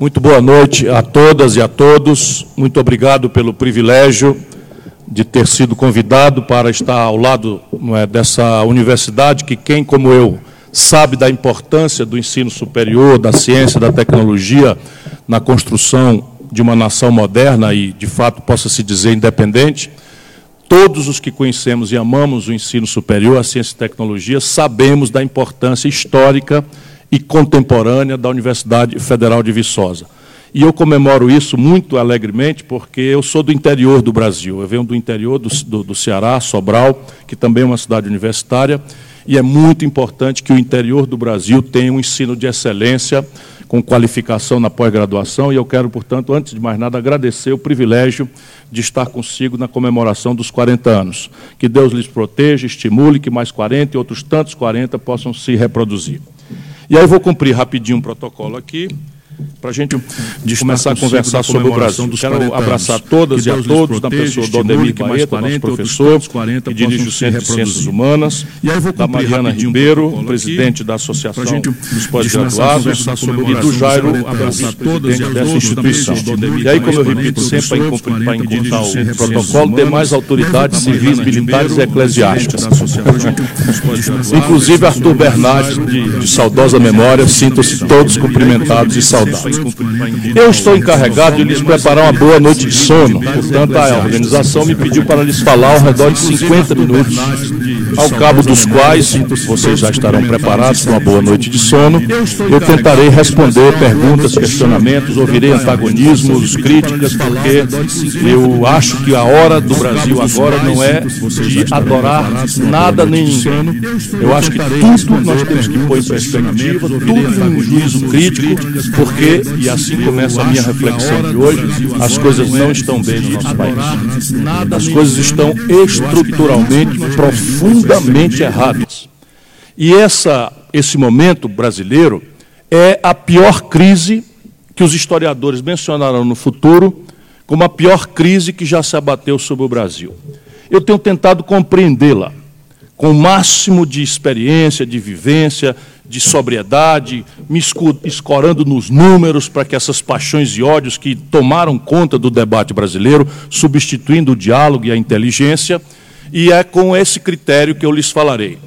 Muito boa noite a todas e a todos. Muito obrigado pelo privilégio de ter sido convidado para estar ao lado é, dessa universidade que quem como eu sabe da importância do ensino superior, da ciência, da tecnologia na construção de uma nação moderna e, de fato, possa se dizer independente. Todos os que conhecemos e amamos o ensino superior, a ciência e tecnologia, sabemos da importância histórica e contemporânea da Universidade Federal de Viçosa. E eu comemoro isso muito alegremente, porque eu sou do interior do Brasil. Eu venho do interior do, do, do, Ceará, Sobral, que também é uma cidade universitária, e é muito importante que o interior do Brasil tenha um ensino de excelência, com qualificação na pós-graduação, e eu quero, portanto, antes de mais nada, agradecer o privilégio de estar consigo na comemoração dos 40 anos. Que Deus lhes proteja, estimule que mais 40 e outros tantos 40 possam se reproduzir. E aí vou cumprir rapidinho um protocolo aqui para a gente começar a conversar sobre o Brasil. Quero abraçar todas e a todos, da pessoa do Odemir Barreto, nosso professor, que dirige o Centro de Ciências Humanas, da Mariana Ribeiro, presidente da Associação dos Pós-Graduados, e do Jairo, presidente dessa instituição. E aí, como eu repito sempre, para encurtar o protocolo, demais autoridades civis, militares e eclesiásticas. Inclusive Arthur Bernardes, de, saudosa memória, sintam-se todos cumprimentados e saudados. Eu estou encarregado de lhes preparar uma boa noite de sono, portanto, a organização me pediu para lhes falar ao redor de 50 minutos, ao cabo dos quais vocês já estarão preparados para uma boa noite de sono. Eu tentarei responder perguntas, questionamentos, ouvirei antagonismos, críticas, porque eu acho que a hora do Brasil agora não é de adorar nada nem ninguém. Eu acho que tudo nós temos que pôr em perspectiva, tudo em um juízo crítico, porque porque, e assim começa a minha reflexão de hoje, as coisas não estão bem no nosso país. As coisas estão estruturalmente, profundamente erradas. E essa, esse momento brasileiro é a pior crise que os historiadores mencionarão no futuro como a pior crise que já se abateu sobre o Brasil. Eu tenho tentado compreendê-la com o máximo de experiência, de vivência, de sobriedade, me escorando nos números para que essas paixões e ódios que tomaram conta do debate brasileiro, substituindo o diálogo e a inteligência, e é com esse critério que eu lhes falarei.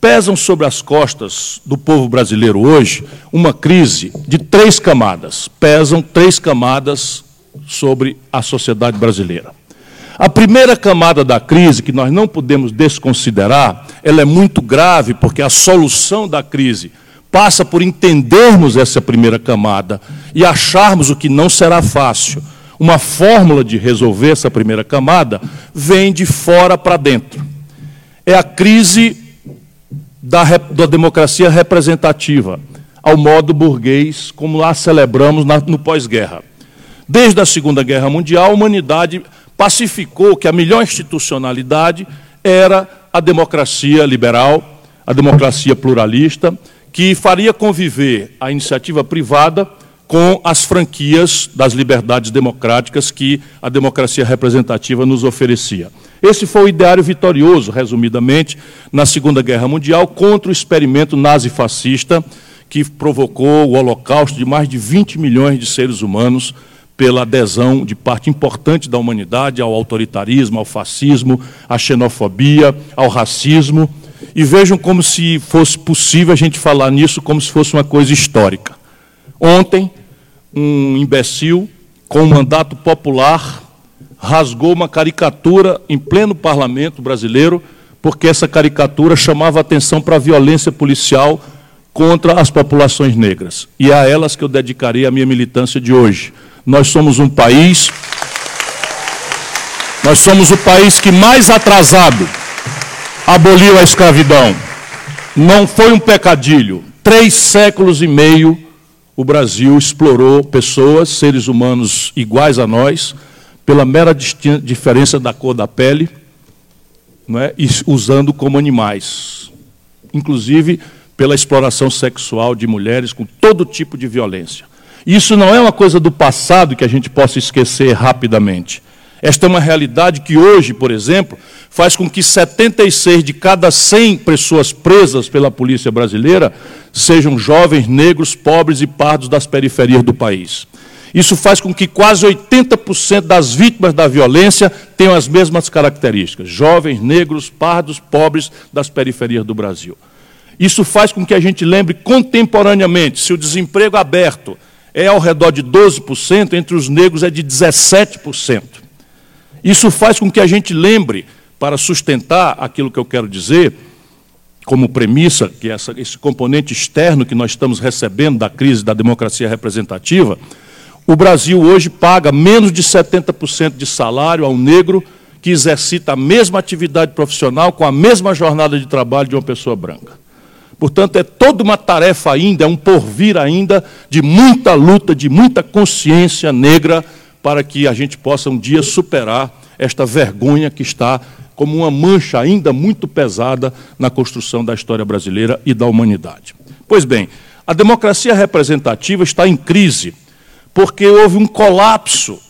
Pesam sobre as costas do povo brasileiro hoje uma crise de três camadas. Pesam três camadas sobre a sociedade brasileira. A primeira camada da crise, que nós não podemos desconsiderar, ela é muito grave, porque a solução da crise passa por entendermos essa primeira camada e acharmos o que não será fácil. Uma fórmula de resolver essa primeira camada vem de fora para dentro. É a crise da, da democracia representativa, ao modo burguês, como a celebramos na, no pós-guerra. Desde a Segunda Guerra Mundial, a humanidade pacificou que a melhor institucionalidade era a democracia liberal, a democracia pluralista, que faria conviver a iniciativa privada com as franquias das liberdades democráticas que a democracia representativa nos oferecia. Esse foi o ideário vitorioso, resumidamente, na Segunda Guerra Mundial, contra o experimento nazifascista que provocou o holocausto de mais de 20 milhões de seres humanos pela adesão de parte importante da humanidade ao autoritarismo, ao fascismo, à xenofobia, ao racismo. E vejam como se fosse possível a gente falar nisso como se fosse uma coisa histórica. Ontem, um imbecil com um mandato popular rasgou uma caricatura em pleno parlamento brasileiro, porque essa caricatura chamava atenção para a violência policial contra as populações negras. E é a elas que eu dedicarei a minha militância de hoje. Nós somos um país. Nós somos o país que mais atrasado aboliu a escravidão. Não foi um pecadilho. Três séculos e meio o Brasil explorou pessoas, seres humanos iguais a nós, pela mera diferença da cor da pele, não é? E usando como animais. Inclusive pela exploração sexual de mulheres com todo tipo de violência. Isso não é uma coisa do passado que a gente possa esquecer rapidamente. Esta é uma realidade que hoje, por exemplo, faz com que 76 de cada 100 pessoas presas pela polícia brasileira sejam jovens negros, pobres e pardos das periferias do país. Isso faz com que quase 80% das vítimas da violência tenham as mesmas características: jovens, negros, pardos, pobres das periferias do Brasil. Isso faz com que a gente lembre contemporaneamente: se o desemprego aberto é ao redor de 12%, entre os negros é de 17%. Isso faz com que a gente lembre, para sustentar aquilo que eu quero dizer, como premissa, que é essa, esse componente externo que nós estamos recebendo da crise da democracia representativa, o Brasil hoje paga menos de 70% de salário ao negro que exercita a mesma atividade profissional com a mesma jornada de trabalho de uma pessoa branca. Portanto, é toda uma tarefa ainda, é um porvir ainda de muita luta, de muita consciência negra para que a gente possa um dia superar esta vergonha que está como uma mancha ainda muito pesada na construção da história brasileira e da humanidade. Pois bem, a democracia representativa está em crise porque houve um colapso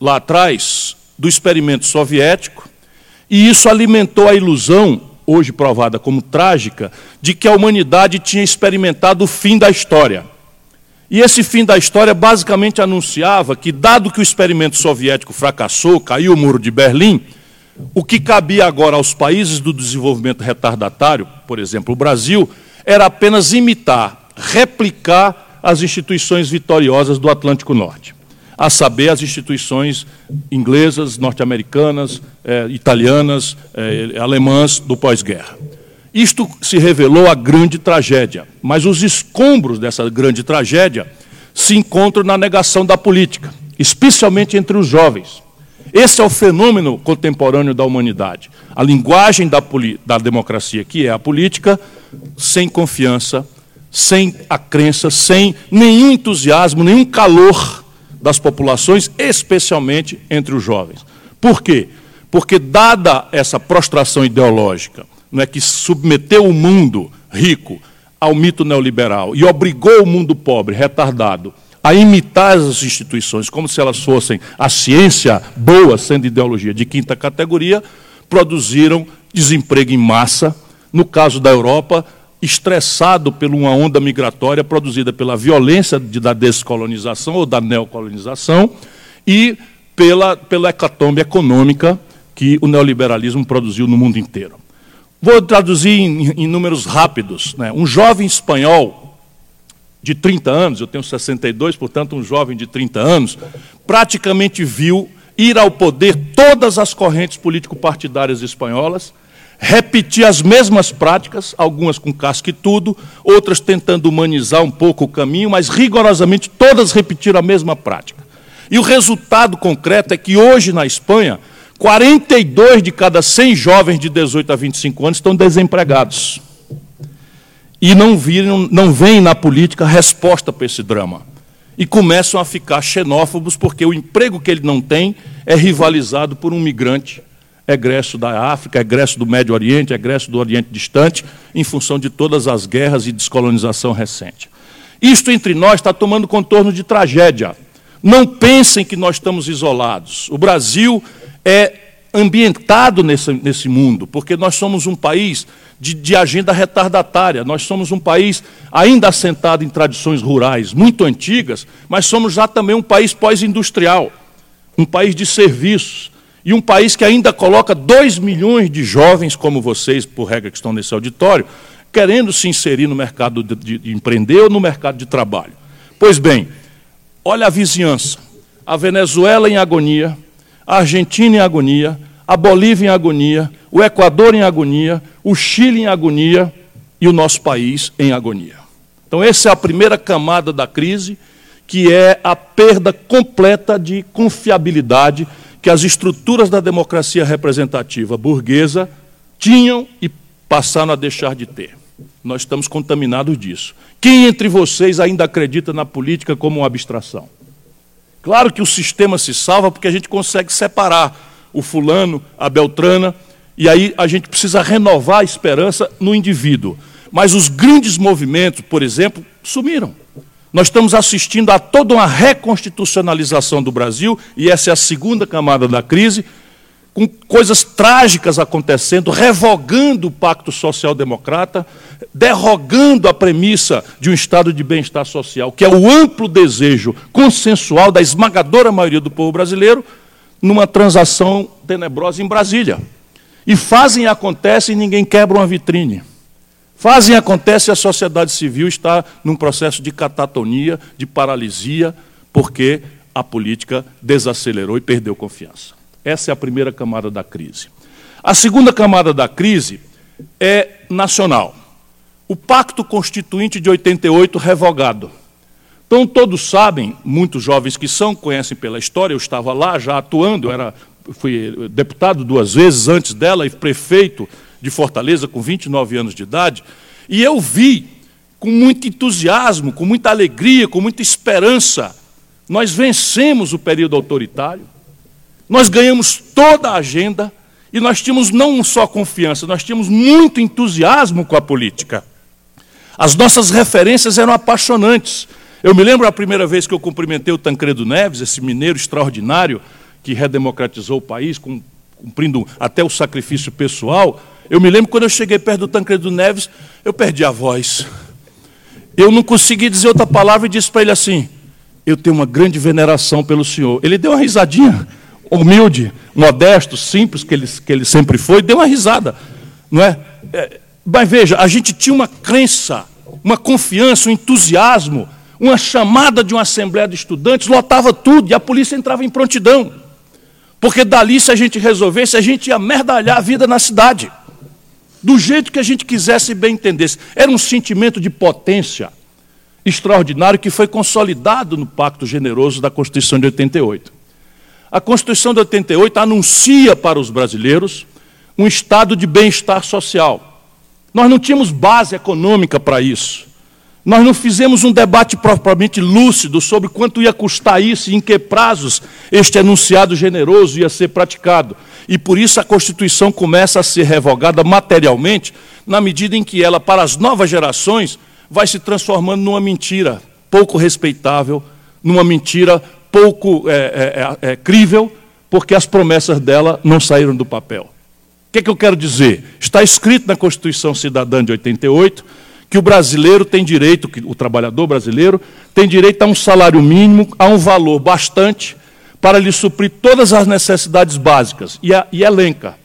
lá atrás do experimento soviético, e isso alimentou a ilusão, hoje provada como trágica, de que a humanidade tinha experimentado o fim da história. E esse fim da história basicamente anunciava que, dado que o experimento soviético fracassou, caiu o muro de Berlim, o que cabia agora aos países do desenvolvimento retardatário, por exemplo, o Brasil, era apenas imitar, replicar as instituições vitoriosas do Atlântico Norte, a saber, as instituições inglesas, norte-americanas, eh, italianas, eh, alemãs do pós-guerra. Isto se revelou a grande tragédia, mas os escombros dessa grande tragédia se encontram na negação da política, especialmente entre os jovens. Esse é o fenômeno contemporâneo da humanidade. A linguagem da, da democracia, que é a política, sem confiança, sem a crença, sem nenhum entusiasmo, nenhum calor das populações, especialmente entre os jovens. Por quê? Porque, dada essa prostração ideológica, não é que submeteu o mundo rico ao mito neoliberal e obrigou o mundo pobre, retardado, a imitar as instituições como se elas fossem a ciência boa, sendo ideologia de quinta categoria, produziram desemprego em massa. No caso da Europa, estressado por uma onda migratória produzida pela violência de, da descolonização ou da neocolonização e pela, pela hecatombe econômica que o neoliberalismo produziu no mundo inteiro. Vou traduzir em, em números rápidos. Né? Um jovem espanhol de 30 anos, eu tenho 62, portanto, um jovem de 30 anos, praticamente viu ir ao poder todas as correntes político-partidárias espanholas repetir as mesmas práticas, algumas com casca e tudo, outras tentando humanizar um pouco o caminho, mas rigorosamente todas repetiram a mesma prática. E o resultado concreto é que hoje na Espanha, 42 de cada 100 jovens de 18 a 25 anos estão desempregados. E não, viram, não veem na política resposta para esse drama. E começam a ficar xenófobos porque o emprego que ele não tem é rivalizado por um migrante egresso da África, egresso do Médio Oriente, egresso do Oriente Distante, em função de todas as guerras e descolonização recente. Isto entre nós está tomando contorno de tragédia. Não pensem que nós estamos isolados. O Brasil é ambientado nesse, nesse mundo, porque nós somos um país de, de agenda retardatária, nós somos um país ainda assentado em tradições rurais muito antigas, mas somos já também um país pós-industrial, um país de serviços, e um país que ainda coloca 2 milhões de jovens como vocês, por regra que estão nesse auditório, querendo se inserir no mercado de, de empreender ou no mercado de trabalho. Pois bem, olha a vizinhança. A Venezuela em agonia, a Argentina em agonia, a Bolívia em agonia, o Equador em agonia, o Chile em agonia e o nosso país em agonia. Então, essa é a primeira camada da crise, que é a perda completa de confiabilidade que as estruturas da democracia representativa burguesa tinham e passaram a deixar de ter. Nós estamos contaminados disso. Quem entre vocês ainda acredita na política como uma abstração? Claro que o sistema se salva porque a gente consegue separar o fulano, a beltrana, e aí a gente precisa renovar a esperança no indivíduo. Mas os grandes movimentos, por exemplo, sumiram. Nós estamos assistindo a toda uma reconstitucionalização do Brasil, e essa é a segunda camada da crise, com coisas trágicas acontecendo, revogando o pacto social-democrata, derrogando a premissa de um estado de bem-estar social, que é o amplo desejo consensual da esmagadora maioria do povo brasileiro, numa transação tenebrosa em Brasília. E fazem e acontecem e ninguém quebra uma vitrine. Fazem acontece e a sociedade civil está num processo de catatonia, de paralisia, porque a política desacelerou e perdeu confiança. Essa é a primeira camada da crise. A segunda camada da crise é nacional. O Pacto Constituinte de 88 revogado. Então, todos sabem, muitos jovens que são, conhecem pela história, eu estava lá já atuando, eu era, fui deputado duas vezes antes dela e prefeito de Fortaleza, com 29 anos de idade, e eu vi com muito entusiasmo, com muita alegria, com muita esperança, nós vencemos o período autoritário, nós ganhamos toda a agenda e nós tínhamos não só confiança, nós tínhamos muito entusiasmo com a política. As nossas referências eram apaixonantes. Eu me lembro a primeira vez que eu cumprimentei o Tancredo Neves, esse mineiro extraordinário que redemocratizou o país, cumprindo até o sacrifício pessoal. Eu me lembro quando eu cheguei perto do Tancredo Neves, eu perdi a voz. Eu não consegui dizer outra palavra e disse para ele assim: Eu tenho uma grande veneração pelo senhor. Ele deu uma risadinha, humilde, modesto, simples, que ele, que ele sempre foi, deu uma risada. Não é? é mas veja, a gente tinha uma crença, uma confiança, um entusiasmo, uma chamada de uma assembleia de estudantes, lotava tudo e a polícia entrava em prontidão. Porque dali, se a gente resolvesse, a gente ia merdalhar a vida na cidade do jeito que a gente quisesse e bem entendesse. Era um sentimento de potência extraordinário que foi consolidado no Pacto Generoso da Constituição de 88. A Constituição de 88 anuncia para os brasileiros um estado de bem-estar social. Nós não tínhamos base econômica para isso. Nós não fizemos um debate propriamente lúcido sobre quanto ia custar isso e em que prazos este enunciado generoso ia ser praticado. E por isso a Constituição começa a ser revogada materialmente, na medida em que ela, para as novas gerações, vai se transformando numa mentira pouco respeitável, numa mentira pouco é, é, é, é crível, porque as promessas dela não saíram do papel. O que, é que eu quero dizer? Está escrito na Constituição Cidadã de 88 que o brasileiro tem direito, que o trabalhador brasileiro tem direito a um salário mínimo, a um valor bastante para lhe suprir todas as necessidades básicas e, a, e elenca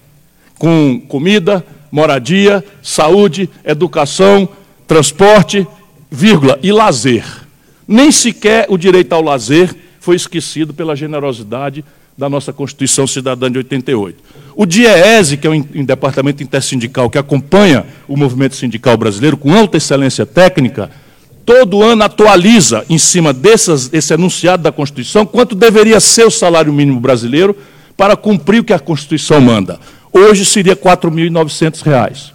com comida, moradia, saúde, educação, transporte, vírgula, e lazer. Nem sequer o direito ao lazer foi esquecido pela generosidade da nossa Constituição Cidadã de 88. O DIEESE, que é um, departamento intersindical que acompanha o movimento sindical brasileiro com alta excelência técnica, todo ano atualiza, em cima dessas, desse enunciado da Constituição, quanto deveria ser o salário mínimo brasileiro para cumprir o que a Constituição manda. Hoje seria R$ 4.900.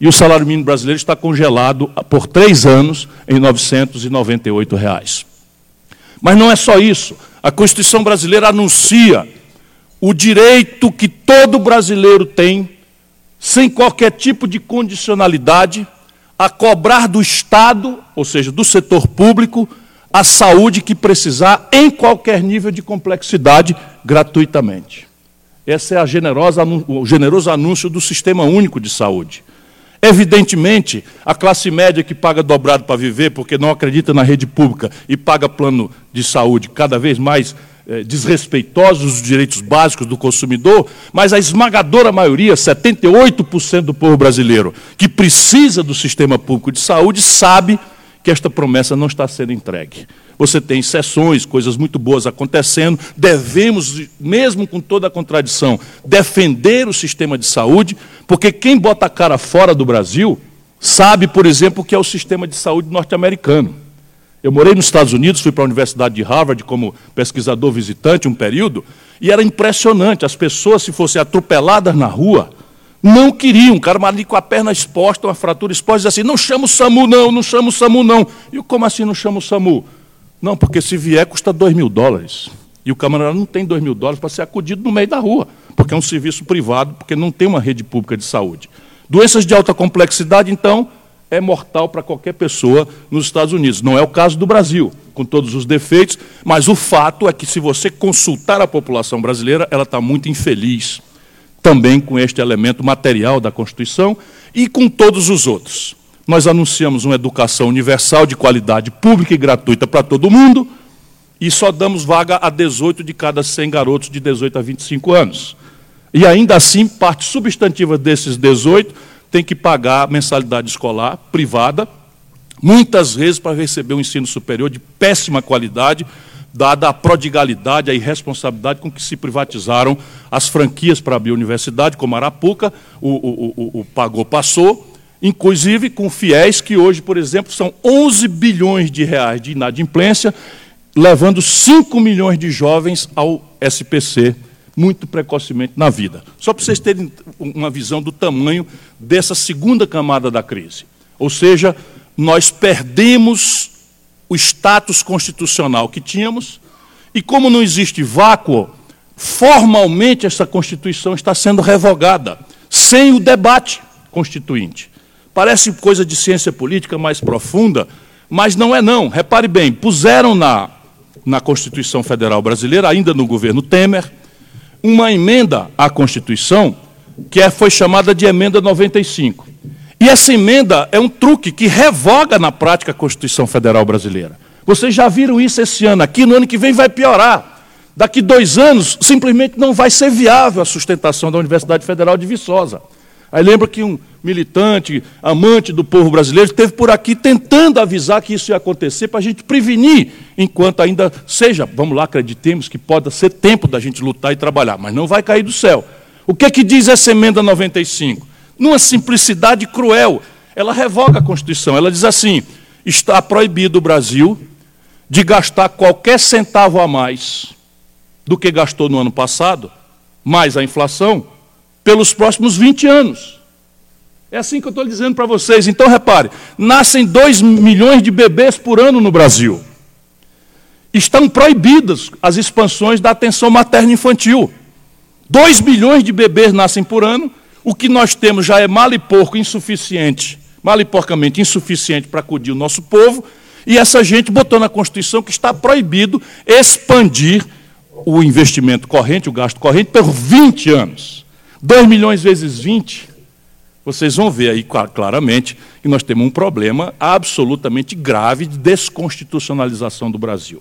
E o salário mínimo brasileiro está congelado por três anos em 998 reais. Mas não é só isso. A Constituição brasileira anuncia o direito que todo brasileiro tem, sem qualquer tipo de condicionalidade, a cobrar do Estado, ou seja, do setor público, a saúde que precisar, em qualquer nível de complexidade, gratuitamente. Esse é generosa, o generoso anúncio do Sistema Único de Saúde. Evidentemente, a classe média que paga dobrado para viver, porque não acredita na rede pública e paga plano de saúde cada vez mais eh, desrespeitosos dos direitos básicos do consumidor, mas a esmagadora maioria, 78% do povo brasileiro, que precisa do sistema público de saúde, sabe que esta promessa não está sendo entregue. Você tem exceções, coisas muito boas acontecendo, devemos, mesmo com toda a contradição, defender o sistema de saúde, porque quem bota a cara fora do Brasil sabe, por exemplo, que é o sistema de saúde norte-americano. Eu morei nos Estados Unidos, fui para a Universidade de Harvard como pesquisador visitante um período, e era impressionante. As pessoas, se fossem atropeladas na rua, não queriam. O cara ali com a perna exposta, uma fratura exposta, dizia assim: não chama o SAMU, não, não chama o SAMU, não. E como assim não chama o SAMU? Não, porque se vier custa dois mil dólares. E o camarada não tem dois mil dólares para ser acudido no meio da rua, porque é um serviço privado, porque não tem uma rede pública de saúde. Doenças de alta complexidade, então, é mortal para qualquer pessoa nos Estados Unidos. Não é o caso do Brasil, com todos os defeitos, mas o fato é que, se você consultar a população brasileira, ela está muito infeliz também com este elemento material da Constituição e com todos os outros. Nós anunciamos uma educação universal de qualidade pública e gratuita para todo mundo e só damos vaga a 18 de cada 100 garotos de 18 a 25 anos. E ainda assim, parte substantiva desses 18 tem que pagar mensalidade escolar privada, muitas vezes para receber um ensino superior de péssima qualidade, dada a prodigalidade, a irresponsabilidade com que se privatizaram as franquias para abrir universidade, como Arapuca, o, o, o, o pagou, passou, inclusive com fiéis que hoje, por exemplo, são 11 bilhões de reais de inadimplência, levando 5 milhões de jovens ao SPC muito precocemente na vida. Só para vocês terem uma visão do tamanho dessa segunda camada da crise. Ou seja, nós perdemos o status constitucional que tínhamos, e como não existe vácuo, formalmente essa Constituição está sendo revogada, sem o debate constituinte. Parece coisa de ciência política mais profunda, mas não é não. Repare bem, puseram na, na Constituição Federal Brasileira, ainda no governo Temer, uma emenda à Constituição que é, foi chamada de emenda 95. E essa emenda é um truque que revoga na prática a Constituição Federal Brasileira. Vocês já viram isso esse ano aqui, no ano que vem vai piorar. Daqui dois anos, simplesmente não vai ser viável a sustentação da Universidade Federal de Viçosa. Aí lembra que um militante, amante do povo brasileiro, esteve por aqui tentando avisar que isso ia acontecer para a gente prevenir, enquanto ainda seja, vamos lá, acreditemos que pode ser tempo da gente lutar e trabalhar, mas não vai cair do céu. O que é que diz essa emenda 95? Numa simplicidade cruel, ela revoga a Constituição. Ela diz assim: está proibido o Brasil de gastar qualquer centavo a mais do que gastou no ano passado, mais a inflação, pelos próximos 20 anos. É assim que eu estou dizendo para vocês. Então, repare: nascem 2 milhões de bebês por ano no Brasil. Estão proibidas as expansões da atenção materna infantil. 2 milhões de bebês nascem por ano. O que nós temos já é mal e porco insuficiente, mal e porcamente insuficiente para acudir o nosso povo. E essa gente botou na Constituição que está proibido expandir o investimento corrente, o gasto corrente, por 20 anos. 2 milhões vezes 20, vocês vão ver aí claramente que nós temos um problema absolutamente grave de desconstitucionalização do Brasil.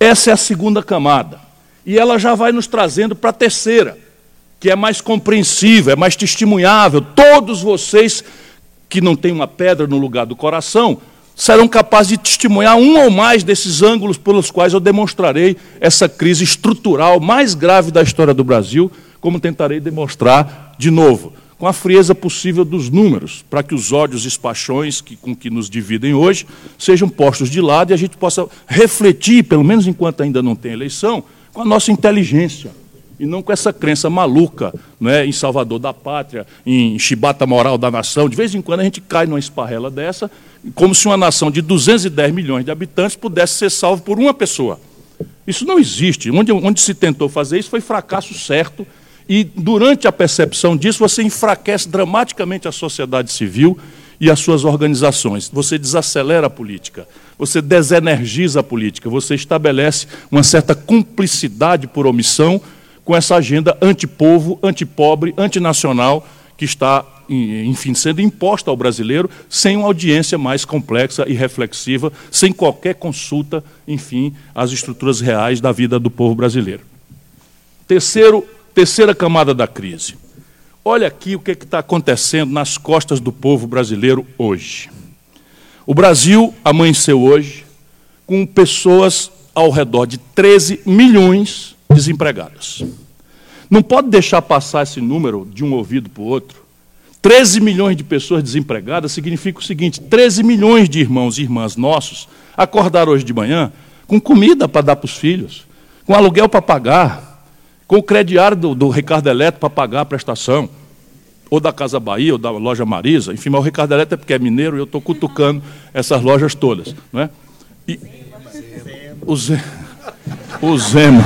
Essa é a segunda camada. E ela já vai nos trazendo para a terceira, que é mais compreensível, é mais testemunhável. Todos vocês que não têm uma pedra no lugar do coração serão capazes de testemunhar um ou mais desses ângulos pelos quais eu demonstrarei essa crise estrutural mais grave da história do Brasil como tentarei demonstrar de novo, com a frieza possível dos números, para que os ódios e paixões que, com que nos dividem hoje sejam postos de lado e a gente possa refletir, pelo menos enquanto ainda não tem eleição, com a nossa inteligência e não com essa crença maluca né, em Salvador da Pátria, em chibata moral da nação. De vez em quando a gente cai numa esparrela dessa, como se uma nação de 210 milhões de habitantes pudesse ser salva por uma pessoa. Isso não existe. Onde, onde se tentou fazer isso foi fracasso certo e durante a percepção disso, você enfraquece dramaticamente a sociedade civil e as suas organizações. Você desacelera a política, você desenergiza a política, você estabelece uma certa cumplicidade por omissão com essa agenda antipovo, antipobre, antinacional que está, enfim, sendo imposta ao brasileiro sem uma audiência mais complexa e reflexiva, sem qualquer consulta, enfim, às estruturas reais da vida do povo brasileiro. Terceiro Terceira camada da crise. Olha aqui o que é está acontecendo nas costas do povo brasileiro hoje. O Brasil amanheceu hoje com pessoas ao redor de 13 milhões desempregadas. Não pode deixar passar esse número de um ouvido para o outro. 13 milhões de pessoas desempregadas significa o seguinte: 13 milhões de irmãos e irmãs nossos acordaram hoje de manhã com comida para dar para os filhos, com aluguel para pagar, com o crediário do, do Ricardo Eletro para pagar a prestação, ou da Casa Bahia, ou da loja Marisa, enfim, mas o Ricardo Eletro é porque é mineiro e eu estou cutucando essas lojas todas. Não é? E, o, Zemo, o Zemo.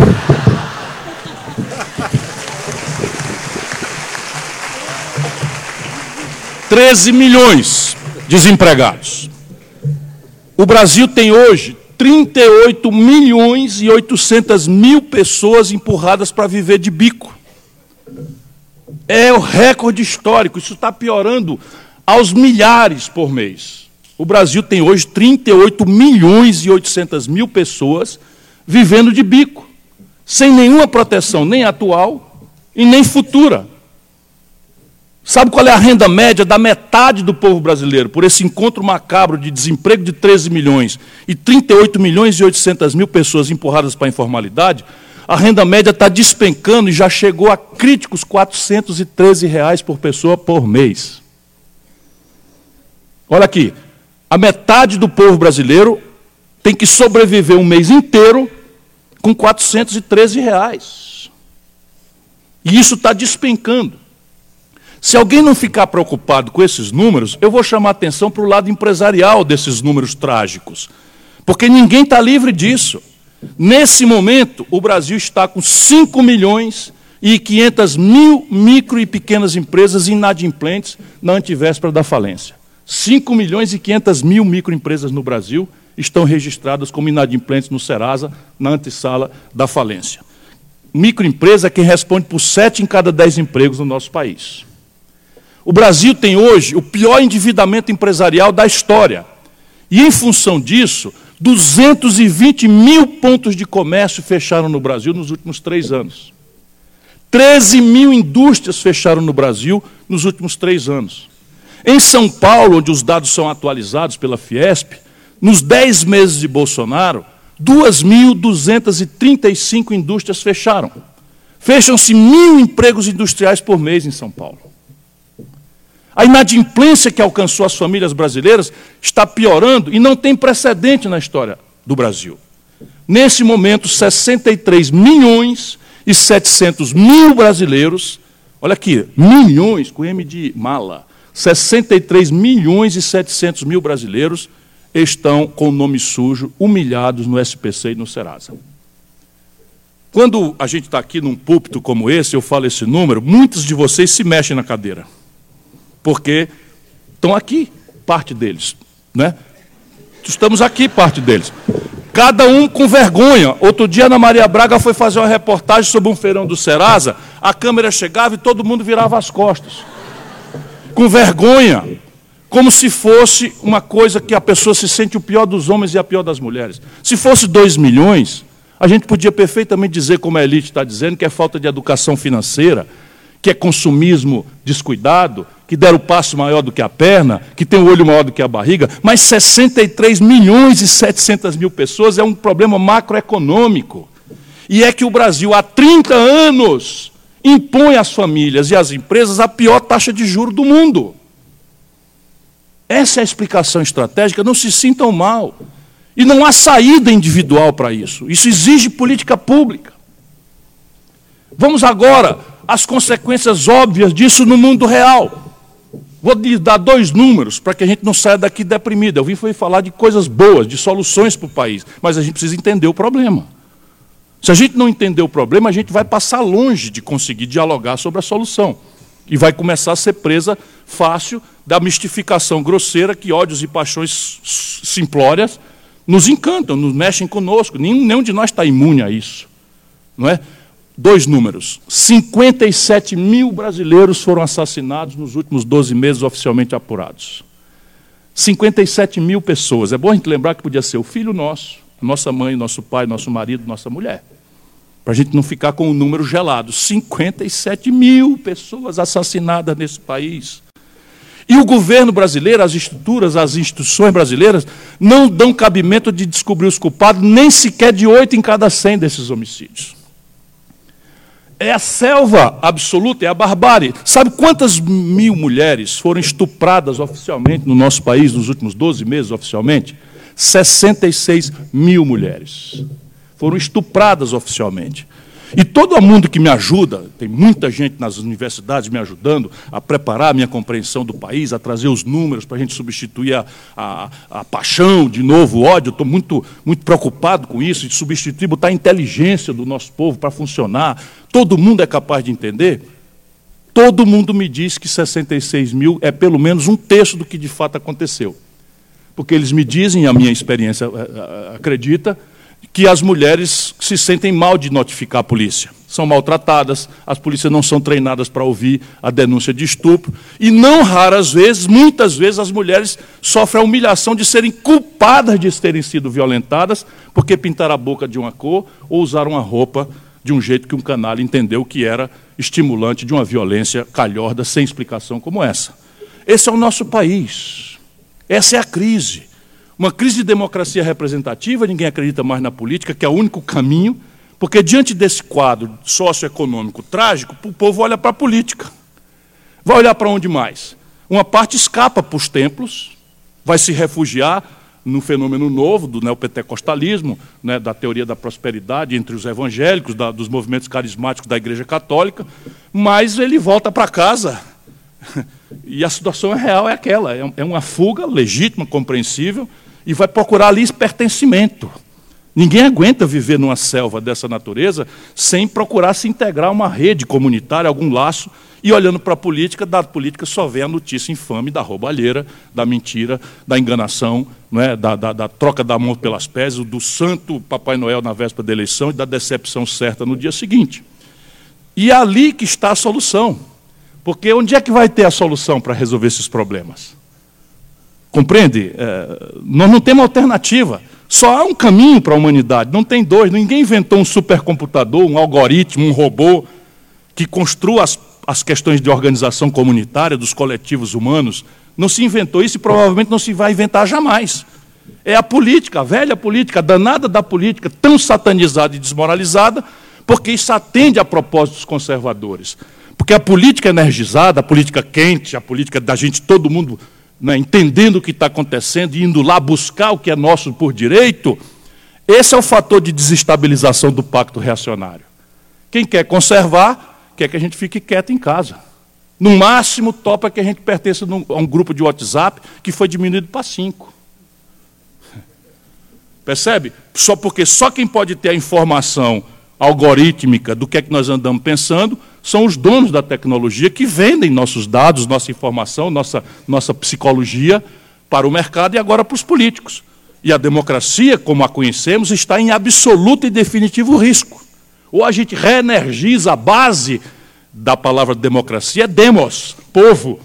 Treze milhões desempregados. O Brasil tem hoje 38 milhões e 800 mil pessoas empurradas para viver de bico. É o recorde histórico, isso está piorando aos milhares por mês. O Brasil tem hoje 38 milhões e 800 mil pessoas vivendo de bico, sem nenhuma proteção, nem atual e nem futura. Sabe qual é a renda média da metade do povo brasileiro por esse encontro macabro de desemprego de 13 milhões e 38 milhões e 800 mil pessoas empurradas para a informalidade? A renda média está despencando e já chegou a críticos 413 reais por pessoa por mês. Olha aqui, a metade do povo brasileiro tem que sobreviver um mês inteiro com 413 reais. E isso está despencando. Se alguém não ficar preocupado com esses números, eu vou chamar atenção para o lado empresarial desses números trágicos. Porque ninguém está livre disso. Nesse momento, o Brasil está com 5 milhões e 500 mil micro e pequenas empresas inadimplentes na antivéspera da falência. 5 milhões e 500 mil microempresas no Brasil estão registradas como inadimplentes no Serasa, na antessala da falência. Microempresa é quem responde por 7 em cada 10 empregos no nosso país. O Brasil tem hoje o pior endividamento empresarial da história. E, em função disso, 220 mil pontos de comércio fecharam no Brasil nos últimos três anos. 13 mil indústrias fecharam no Brasil nos últimos três anos. Em São Paulo, onde os dados são atualizados pela Fiesp, nos 10 meses de Bolsonaro, 2.235 indústrias fecharam. Fecham-se mil empregos industriais por mês em São Paulo. A inadimplência que alcançou as famílias brasileiras está piorando e não tem precedente na história do Brasil. Nesse momento, 63 milhões e 700 mil brasileiros, olha aqui, milhões, com M de mala, 63 milhões e 700 mil brasileiros estão com o nome sujo, humilhados no SPC e no Serasa. Quando a gente está aqui num púlpito como esse, eu falo esse número, muitos de vocês se mexem na cadeira porque estão aqui, parte deles. Né? Estamos aqui, parte deles. Cada um com vergonha. Outro dia, Ana Maria Braga foi fazer uma reportagem sobre um feirão do Serasa, a câmera chegava e todo mundo virava as costas. Com vergonha. Como se fosse uma coisa que a pessoa se sente o pior dos homens e a pior das mulheres. Se fosse dois milhões, a gente podia perfeitamente dizer, como a elite está dizendo, que é falta de educação financeira, que é consumismo descuidado, que deram o passo maior do que a perna, que tem o olho maior do que a barriga, mas 63 milhões e 700 mil pessoas é um problema macroeconômico. E é que o Brasil, há 30 anos, impõe às famílias e às empresas a pior taxa de juro do mundo. Essa é a explicação estratégica, não se sintam mal. E não há saída individual para isso. Isso exige política pública. Vamos agora às consequências óbvias disso no mundo real. Vou lhe dar dois números para que a gente não saia daqui deprimido. Eu vim foi falar de coisas boas, de soluções para o país, mas a gente precisa entender o problema. Se a gente não entender o problema, a gente vai passar longe de conseguir dialogar sobre a solução. E vai começar a ser presa fácil da mistificação grosseira que ódios e paixões simplórias nos encantam, nos mexem conosco. Nenhum, nenhum de nós está imune a isso. Não é? Dois números: 57 mil brasileiros foram assassinados nos últimos 12 meses oficialmente apurados. 57 mil pessoas. É bom a gente lembrar que podia ser o filho nosso, nossa mãe, nosso pai, nosso marido, nossa mulher. Para a gente não ficar com o um número gelado. 57 mil pessoas assassinadas nesse país. E o governo brasileiro, as estruturas, as instituições brasileiras, não dão cabimento de descobrir os culpados, nem sequer de oito em cada cem desses homicídios. É a selva absoluta, é a barbárie. Sabe quantas mil mulheres foram estupradas oficialmente no nosso país nos últimos 12 meses, oficialmente? 66 mil mulheres foram estupradas oficialmente. E todo mundo que me ajuda, tem muita gente nas universidades me ajudando a preparar a minha compreensão do país, a trazer os números para a gente substituir a, a, a, paixão, de novo, o ódio. Estou muito, muito preocupado com isso, de substituir, botar a inteligência do nosso povo para funcionar. Todo mundo é capaz de entender. Todo mundo me diz que 66 mil é pelo menos um terço do que de fato aconteceu. Porque eles me dizem, a minha experiência eh, eh, acredita, que as mulheres se sentem mal de notificar a polícia. São maltratadas, as polícias não são treinadas para ouvir a denúncia de estupro. E não raras vezes, muitas vezes, as mulheres sofrem a humilhação de serem culpadas de terem sido violentadas porque pintaram a boca de uma cor ou usaram uma roupa de um jeito que um canalha entendeu que era estimulante de uma violência calhorda sem explicação como essa. Esse é o nosso país. Essa é a crise. Uma crise de democracia representativa, ninguém acredita mais na política, que é o único caminho, porque diante desse quadro socioeconômico trágico, o povo olha para a política. Vai olhar para onde mais? Uma parte escapa para os templos, vai se refugiar no fenômeno novo do neopentecostalismo, né, da teoria da prosperidade entre os evangélicos, da, dos movimentos carismáticos da Igreja Católica, mas ele volta para casa e a situação é real é aquela, é, é uma fuga legítima, compreensível, e vai procurar ali pertencimento. Ninguém aguenta viver numa selva dessa natureza sem procurar se integrar a uma rede comunitária, algum laço, e olhando para a política, da política só vem a notícia infame da roubalheira, da mentira, da enganação, é? da, da, da troca da mão pelas pés, do santo Papai Noel na véspera da eleição e da decepção certa no dia seguinte. E é ali que está a solução. Porque onde é que vai ter a solução para resolver esses problemas? Compreende? É, nós não temos alternativa. Só há um caminho para a humanidade, não tem dois. Ninguém inventou um supercomputador, um algoritmo, um robô que construa as, as questões de organização comunitária dos coletivos humanos. Não se inventou isso e provavelmente não se vai inventar jamais. É a política, a velha política, a danada da política, tão satanizada e desmoralizada, porque isso atende a propósitos conservadores. Porque a política energizada, a política quente, a política da gente, todo mundo né, entendendo o que está acontecendo e indo lá buscar o que é nosso por direito, esse é o fator de desestabilização do pacto reacionário. Quem quer conservar, quer que a gente fique quieto em casa. No máximo, topa que a gente pertença a um grupo de WhatsApp que foi diminuído para cinco. Percebe? Só porque só quem pode ter a informação algorítmica do que é que nós andamos pensando são os donos da tecnologia que vendem nossos dados, nossa informação, nossa, nossa psicologia para o mercado e agora para os políticos. E a democracia, como a conhecemos, está em absoluto e definitivo risco. Ou a gente reenergiza a base da palavra democracia, é demos, povo.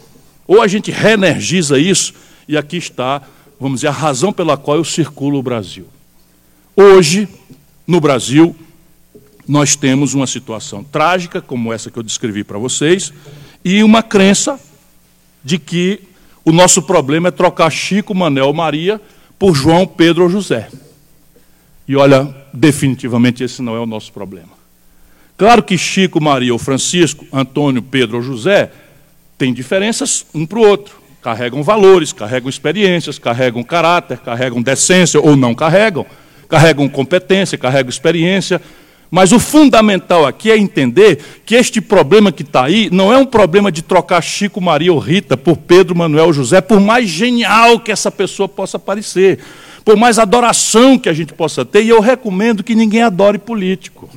Ou a gente reenergiza isso, e aqui está, vamos dizer, a razão pela qual eu circulo o Brasil. Hoje, no Brasil, nós temos uma situação trágica, como essa que eu descrevi para vocês, e uma crença de que o nosso problema é trocar Chico, Manel, Maria por João, Pedro ou José. E olha, definitivamente esse não é o nosso problema. Claro que Chico, Maria ou Francisco, Antônio, Pedro ou José têm diferenças um para o outro. Carregam valores, carregam experiências, carregam caráter, carregam decência ou não carregam, carregam competência, carregam experiência, mas o fundamental aqui é entender que este problema que está aí não é um problema de trocar Chico, Maria ou Rita por Pedro, Manuel, José, por mais genial que essa pessoa possa parecer, por mais adoração que a gente possa ter, e eu recomendo que ninguém adore político.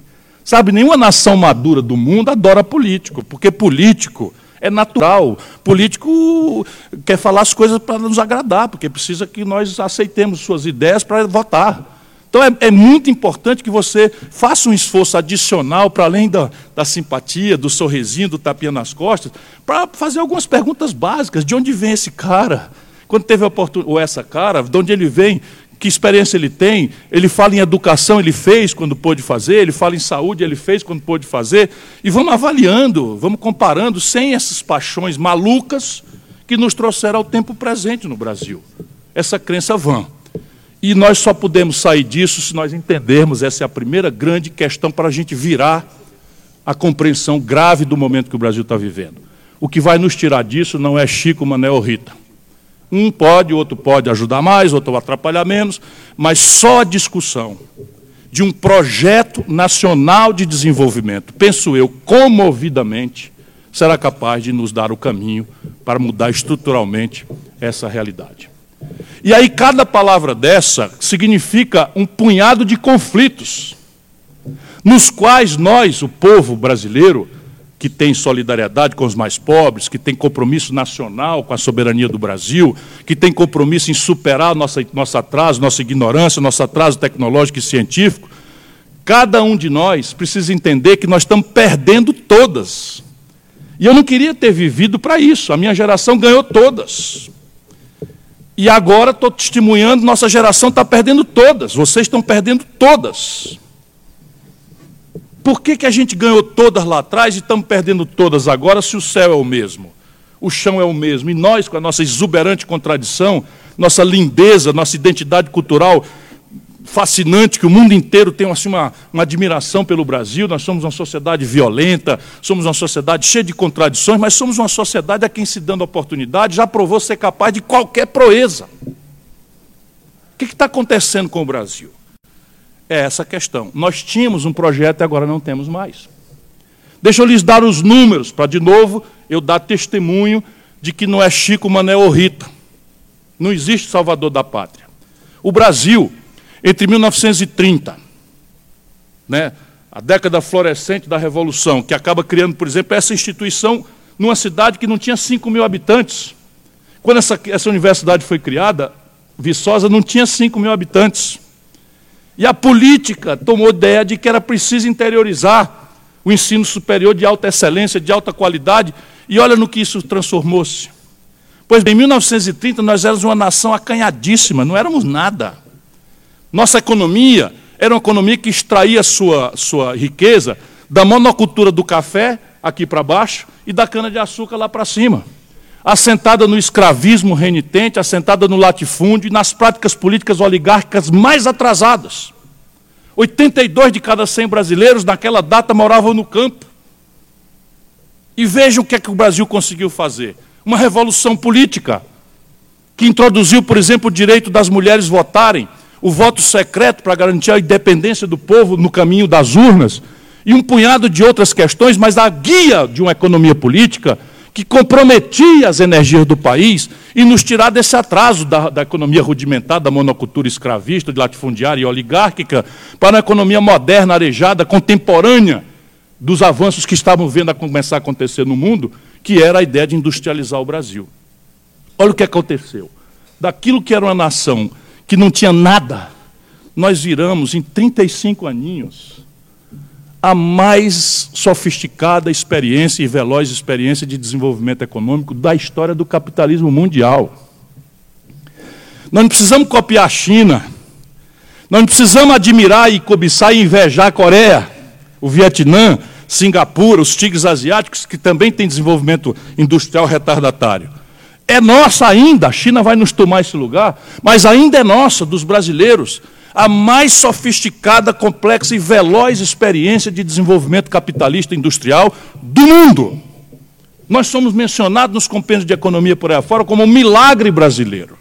Sabe, nenhuma nação madura do mundo adora político, porque político é natural. Político quer falar as coisas para nos agradar, porque precisa que nós aceitemos suas ideias para votar. Então é, é, muito importante que você faça um esforço adicional, para além da, da, simpatia, do sorrisinho, do tapinha nas costas, para fazer algumas perguntas básicas. De onde vem esse cara? Quando teve a oportunidade, ou essa cara, de onde ele vem? Que experiência ele tem? Ele fala em educação, ele fez quando pôde fazer, ele fala em saúde, ele fez quando pôde fazer. E vamos avaliando, vamos comparando, sem essas paixões malucas que nos trouxeram ao tempo presente no Brasil. Essa crença vã. E nós só podemos sair disso se nós entendermos, essa é a primeira grande questão para a gente virar a compreensão grave do momento que o Brasil está vivendo. O que vai nos tirar disso não é Chico, Manel ou Rita. Um pode, outro pode ajudar mais, outro atrapalhar menos, mas só a discussão de um projeto nacional de desenvolvimento, penso eu, comovidamente, será capaz de nos dar o caminho para mudar estruturalmente essa realidade. E aí, cada palavra dessa significa um punhado de conflitos, nos quais nós, o povo brasileiro, que tem solidariedade com os mais pobres, que tem compromisso nacional com a soberania do Brasil, que tem compromisso em superar nossa, nosso atraso, nossa ignorância, nosso atraso tecnológico e científico, cada um de nós precisa entender que nós estamos perdendo todas. E eu não queria ter vivido para isso, a minha geração ganhou todas. E agora estou testemunhando, nossa geração está perdendo todas, vocês estão perdendo todas. Por que, que a gente ganhou todas lá atrás e estamos perdendo todas agora, se o céu é o mesmo? O chão é o mesmo. E nós, com a nossa exuberante contradição, nossa lindeza, nossa identidade cultural fascinante, que o mundo inteiro tem assim, uma, uma admiração pelo Brasil. Nós somos uma sociedade violenta, somos uma sociedade cheia de contradições, mas somos uma sociedade a quem, se dando oportunidade, já provou ser capaz de qualquer proeza. O que está acontecendo com o Brasil? é essa questão. Nós tínhamos um projeto e agora não temos mais. Deixa eu lhes dar os números, para de novo eu dar testemunho de que não é Chico, Mané ou Rita. Não existe salvador da pátria. O Brasil, entre 1930, né, a década florescente da Revolução, que acaba criando, por exemplo, essa instituição numa cidade que não tinha 5 mil habitantes. Quando essa, essa universidade foi criada, Viçosa não tinha 5 mil habitantes. E a política tomou ideia de que era preciso interiorizar o ensino superior de alta excelência, de alta qualidade, e olha no que isso transformou-se. Pois bem, em 1930 nós éramos uma nação acanhadíssima, não éramos nada. Nossa economia era uma economia que extraía sua, sua riqueza da monocultura do café, aqui para baixo, e da cana-de-açúcar lá para cima. Assentada no escravismo renitente, assentada no latifúndio e nas práticas políticas oligárquicas mais atrasadas. 82 de cada 100 brasileiros naquela data moravam no campo. E veja o que é que o Brasil conseguiu fazer: uma revolução política, que introduziu, por exemplo, o direito das mulheres votarem, o voto secreto para garantir a independência do povo no caminho das urnas, e um punhado de outras questões, mas a guia de uma economia política que comprometia as energias do país e nos tirar desse atraso da, da, economia rudimentar, da monocultura escravista, de latifundiária e oligárquica, para uma economia moderna, arejada, contemporânea dos avanços que estavam vendo a começar a acontecer no mundo, que era a ideia de industrializar o Brasil. Olha o que aconteceu. Daquilo que era uma nação que não tinha nada, nós viramos em 35 aninhos a mais sofisticada experiência e veloz experiência de desenvolvimento econômico da história do capitalismo mundial. Nós não precisamos copiar a China, nós não precisamos admirar e cobiçar e invejar a Coreia, o Vietnã, Singapura, os tigres asiáticos, que também têm desenvolvimento industrial retardatário. É nossa ainda, a China vai nos tomar esse lugar, mas ainda é nossa, dos brasileiros a mais sofisticada, complexa e veloz experiência de desenvolvimento capitalista industrial do mundo. Nós somos mencionados nos compêndios de economia por aí afora como um milagre brasileiro.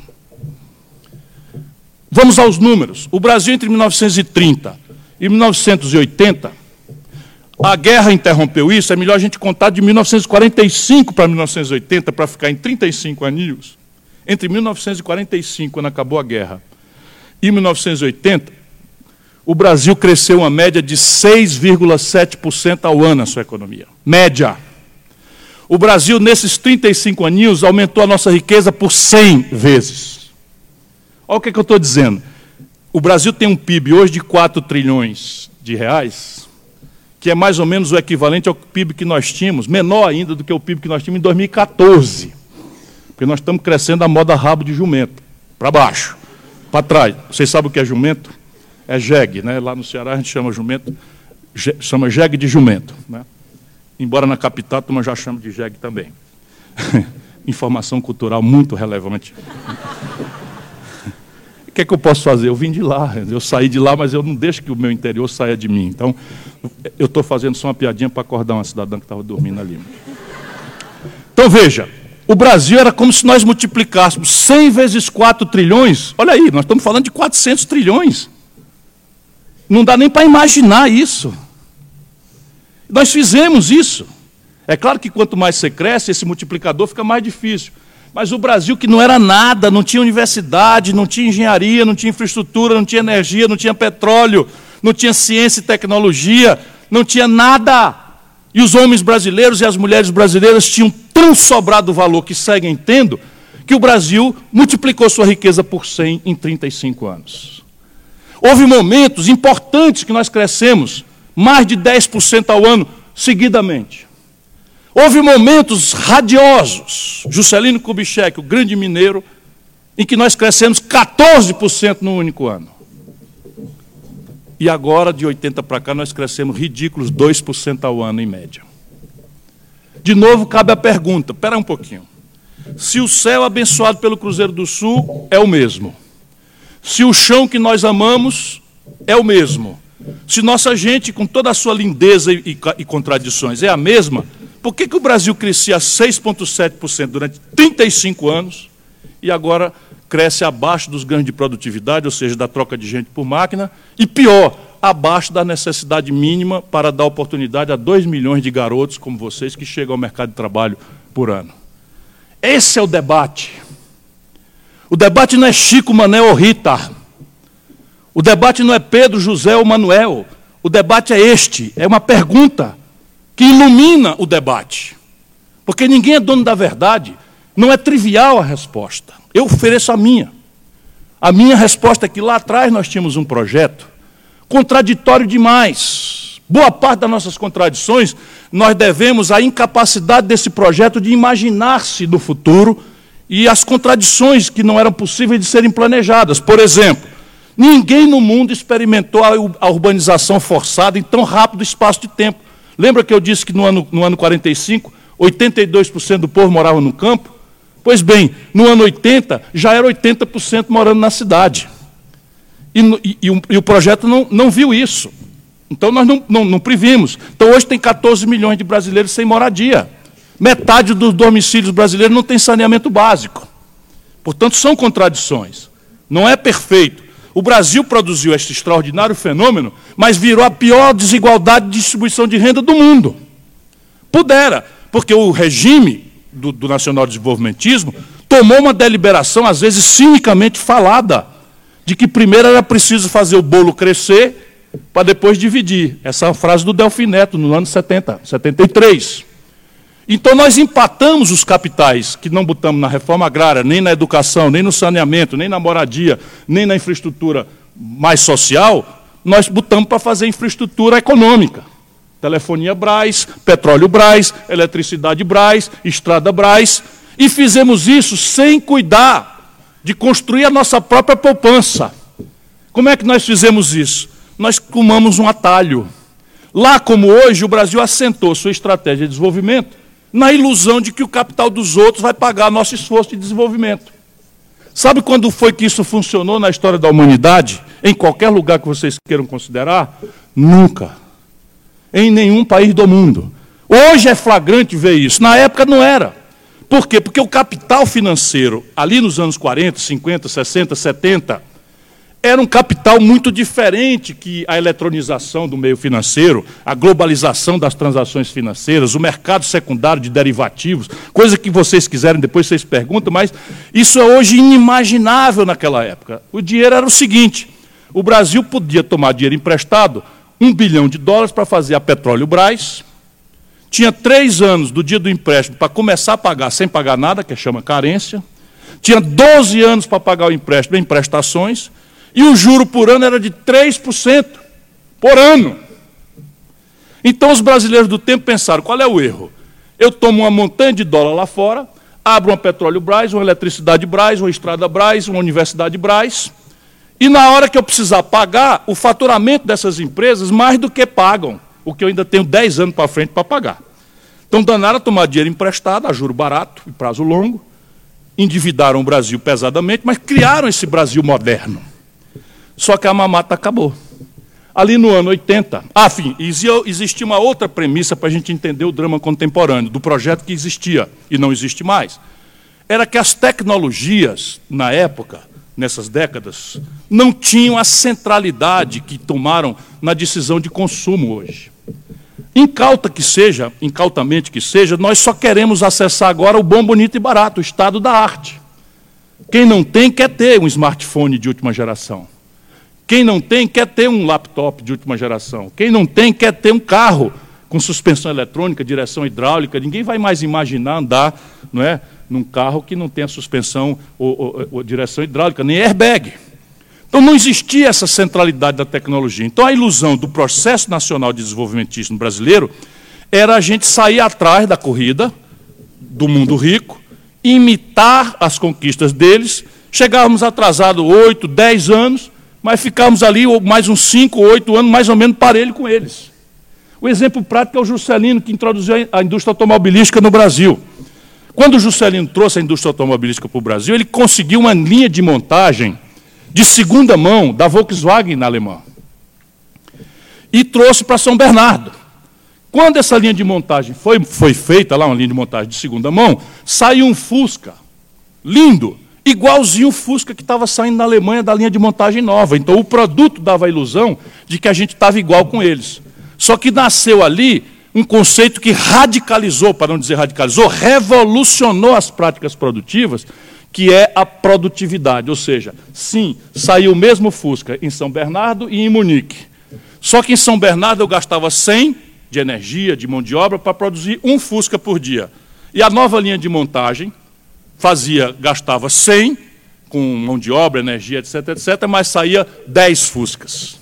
Vamos aos números. O Brasil, entre 1930 e 1980, a guerra interrompeu isso. É melhor a gente contar de 1945 para 1980, para ficar em 35 aninhos. Entre 1945, quando acabou a guerra, em 1980, o Brasil cresceu uma média de 6,7% ao ano na sua economia. Média. O Brasil, nesses 35 aninhos, aumentou a nossa riqueza por 100 vezes. Olha o que, é que eu estou dizendo. O Brasil tem um PIB hoje de 4 trilhões de reais, que é mais ou menos o equivalente ao PIB que nós tínhamos, menor ainda do que o PIB que nós tínhamos em 2014. Porque nós estamos crescendo a moda rabo de jumento, para baixo para trás. Vocês sabem o que é jumento? É jegue, né? Lá no Ceará a gente chama jumento, chama jegue de jumento. Né? Embora na capital a turma já chama de jegue também. Informação cultural muito relevante. O que é que eu posso fazer? Eu vim de lá, eu saí de lá, mas eu não deixo que o meu interior saia de mim. Então, eu estou fazendo só uma piadinha para acordar uma cidadã que estava dormindo ali. Então, veja, o Brasil era como se nós multiplicássemos 100 vezes 4 trilhões. Olha aí, nós estamos falando de 400 trilhões. Não dá nem para imaginar isso. Nós fizemos isso. É claro que quanto mais você cresce, esse multiplicador fica mais difícil. Mas o Brasil, que não era nada, não tinha universidade, não tinha engenharia, não tinha infraestrutura, não tinha energia, não tinha petróleo, não tinha ciência e tecnologia, não tinha nada. E os homens brasileiros e as mulheres brasileiras tinham tão sobrado valor que seguem tendo, que o Brasil multiplicou sua riqueza por 100 em 35 anos. Houve momentos importantes que nós crescemos mais de 10% ao ano seguidamente. Houve momentos radiosos, Juscelino Kubitschek, o grande mineiro, em que nós crescemos 14% no único ano. E agora, de 80 para cá, nós crescemos ridículos 2% ao ano em média. De novo, cabe a pergunta: espera um pouquinho. Se o céu abençoado pelo Cruzeiro do Sul é o mesmo, se o chão que nós amamos é o mesmo, se nossa gente, com toda a sua lindeza e, e, e contradições, é a mesma, por que, que o Brasil crescia 6,7% durante 35 anos e agora cresce abaixo dos ganhos de produtividade, ou seja, da troca de gente por máquina, e pior, abaixo da necessidade mínima para dar oportunidade a 2 milhões de garotos como vocês que chegam ao mercado de trabalho por ano? Esse é o debate. O debate não é Chico, Mané ou Rita. O debate não é Pedro, José ou Manuel. O debate é este, é uma pergunta que ilumina o debate. Porque ninguém é dono da verdade. Não é trivial a resposta. Eu ofereço a minha. A minha resposta é que lá atrás nós tínhamos um projeto contraditório demais. Boa parte das nossas contradições nós devemos à incapacidade desse projeto de imaginar-se no futuro e as contradições que não eram possíveis de serem planejadas. Por exemplo, ninguém no mundo experimentou a urbanização forçada em tão rápido espaço de tempo. Lembra que eu disse que no ano, no ano 45, 82% do povo morava no campo? Pois bem, no ano 80, já era 80% morando na cidade. E, e, e, o, projeto não, não viu isso. Então nós não, não, não previmos. Então hoje tem 14 milhões de brasileiros sem moradia. Metade dos domicílios brasileiros não tem saneamento básico. Portanto, são contradições. Não é perfeito. O Brasil produziu este extraordinário fenômeno, mas virou a pior desigualdade de distribuição de renda do mundo. Pudera, porque o regime do, do nacional desenvolvimentismo tomou uma deliberação, às vezes cinicamente falada, de que primeiro era preciso fazer o bolo crescer para depois dividir. Essa é a frase do Delfim Neto, no ano 70, 73. Então nós empatamos os capitais que não botamos na reforma agrária, nem na educação, nem no saneamento, nem na moradia, nem na infraestrutura mais social, nós botamos para fazer infraestrutura econômica. Telefonia Braz, petróleo Braz, eletricidade Braz, estrada Braz, e fizemos isso sem cuidar de construir a nossa própria poupança. Como é que nós fizemos isso? Nós comamos um atalho. Lá como hoje, o Brasil assentou sua estratégia de desenvolvimento na ilusão de que o capital dos outros vai pagar nosso esforço de desenvolvimento. Sabe quando foi que isso funcionou na história da humanidade? Em qualquer lugar que vocês queiram considerar? Nunca. Em nenhum país do mundo. Hoje é flagrante ver isso. Na época não era. Por quê? Porque o capital financeiro, ali nos anos 40, 50, 60, 70, era um capital muito diferente que a eletronização do meio financeiro, a globalização das transações financeiras, o mercado secundário de derivativos, coisa que vocês quiserem, depois vocês perguntam, mas isso é hoje inimaginável naquela época. O dinheiro era o seguinte: o Brasil podia tomar dinheiro emprestado, um bilhão de dólares para fazer a Petróleo Brás, tinha três anos do dia do empréstimo para começar a pagar sem pagar nada, que chama carência, tinha 12 anos para pagar o empréstimo em prestações, e o juro por ano era de 3% por ano. Então os brasileiros do tempo pensaram: qual é o erro? Eu tomo uma montanha de dólar lá fora, abro uma petróleo Braz, uma eletricidade Braz, uma estrada Braz, uma universidade Braz, e na hora que eu precisar pagar, o faturamento dessas empresas mais do que pagam, o que eu ainda tenho 10 anos para frente para pagar. Então danaram a tomar dinheiro emprestado, a juro barato e prazo longo, endividaram o Brasil pesadamente, mas criaram esse Brasil moderno. Só que a mamata acabou. Ali no ano 80, ah, enfim, existia uma outra premissa para a gente entender o drama contemporâneo, do projeto que existia e não existe mais. Era que as tecnologias, na época, nessas décadas, não tinham a centralidade que tomaram na decisão de consumo hoje. Incauta que seja, incautamente que seja, nós só queremos acessar agora o bom, bonito e barato, o estado da arte. Quem não tem quer ter um smartphone de última geração. Quem não tem quer ter um laptop de última geração. Quem não tem quer ter um carro com suspensão eletrônica, direção hidráulica. Ninguém vai mais imaginar andar não é, num carro que não tenha suspensão ou, ou, ou direção hidráulica, nem airbag. Então não existia essa centralidade da tecnologia. Então a ilusão do processo nacional de desenvolvimentismo brasileiro era a gente sair atrás da corrida do mundo rico, imitar as conquistas deles, chegávamos atrasados oito, dez anos, mas ficávamos ali mais uns cinco, oito anos, mais ou menos parelho com eles. O exemplo prático é o Juscelino, que introduziu a indústria automobilística no Brasil. Quando o Juscelino trouxe a indústria automobilística para o Brasil, ele conseguiu uma linha de montagem de segunda mão da Volkswagen na Alemanha. E trouxe para São Bernardo. Quando essa linha de montagem foi, foi feita, lá uma linha de montagem de segunda mão, saiu um Fusca, lindo, igualzinho o Fusca que estava saindo na Alemanha da linha de montagem nova. Então o produto dava a ilusão de que a gente estava igual com eles. Só que nasceu ali um conceito que radicalizou, para não dizer radicalizou, revolucionou as práticas produtivas, que é a produtividade. Ou seja, sim, saiu o mesmo Fusca em São Bernardo e em Munique. Só que em São Bernardo eu gastava 100 de energia, de mão de obra, para produzir um Fusca por dia. E a nova linha de montagem fazia, gastava 100 com mão de obra, energia, etc, etc, mas saía 10 Fuscas.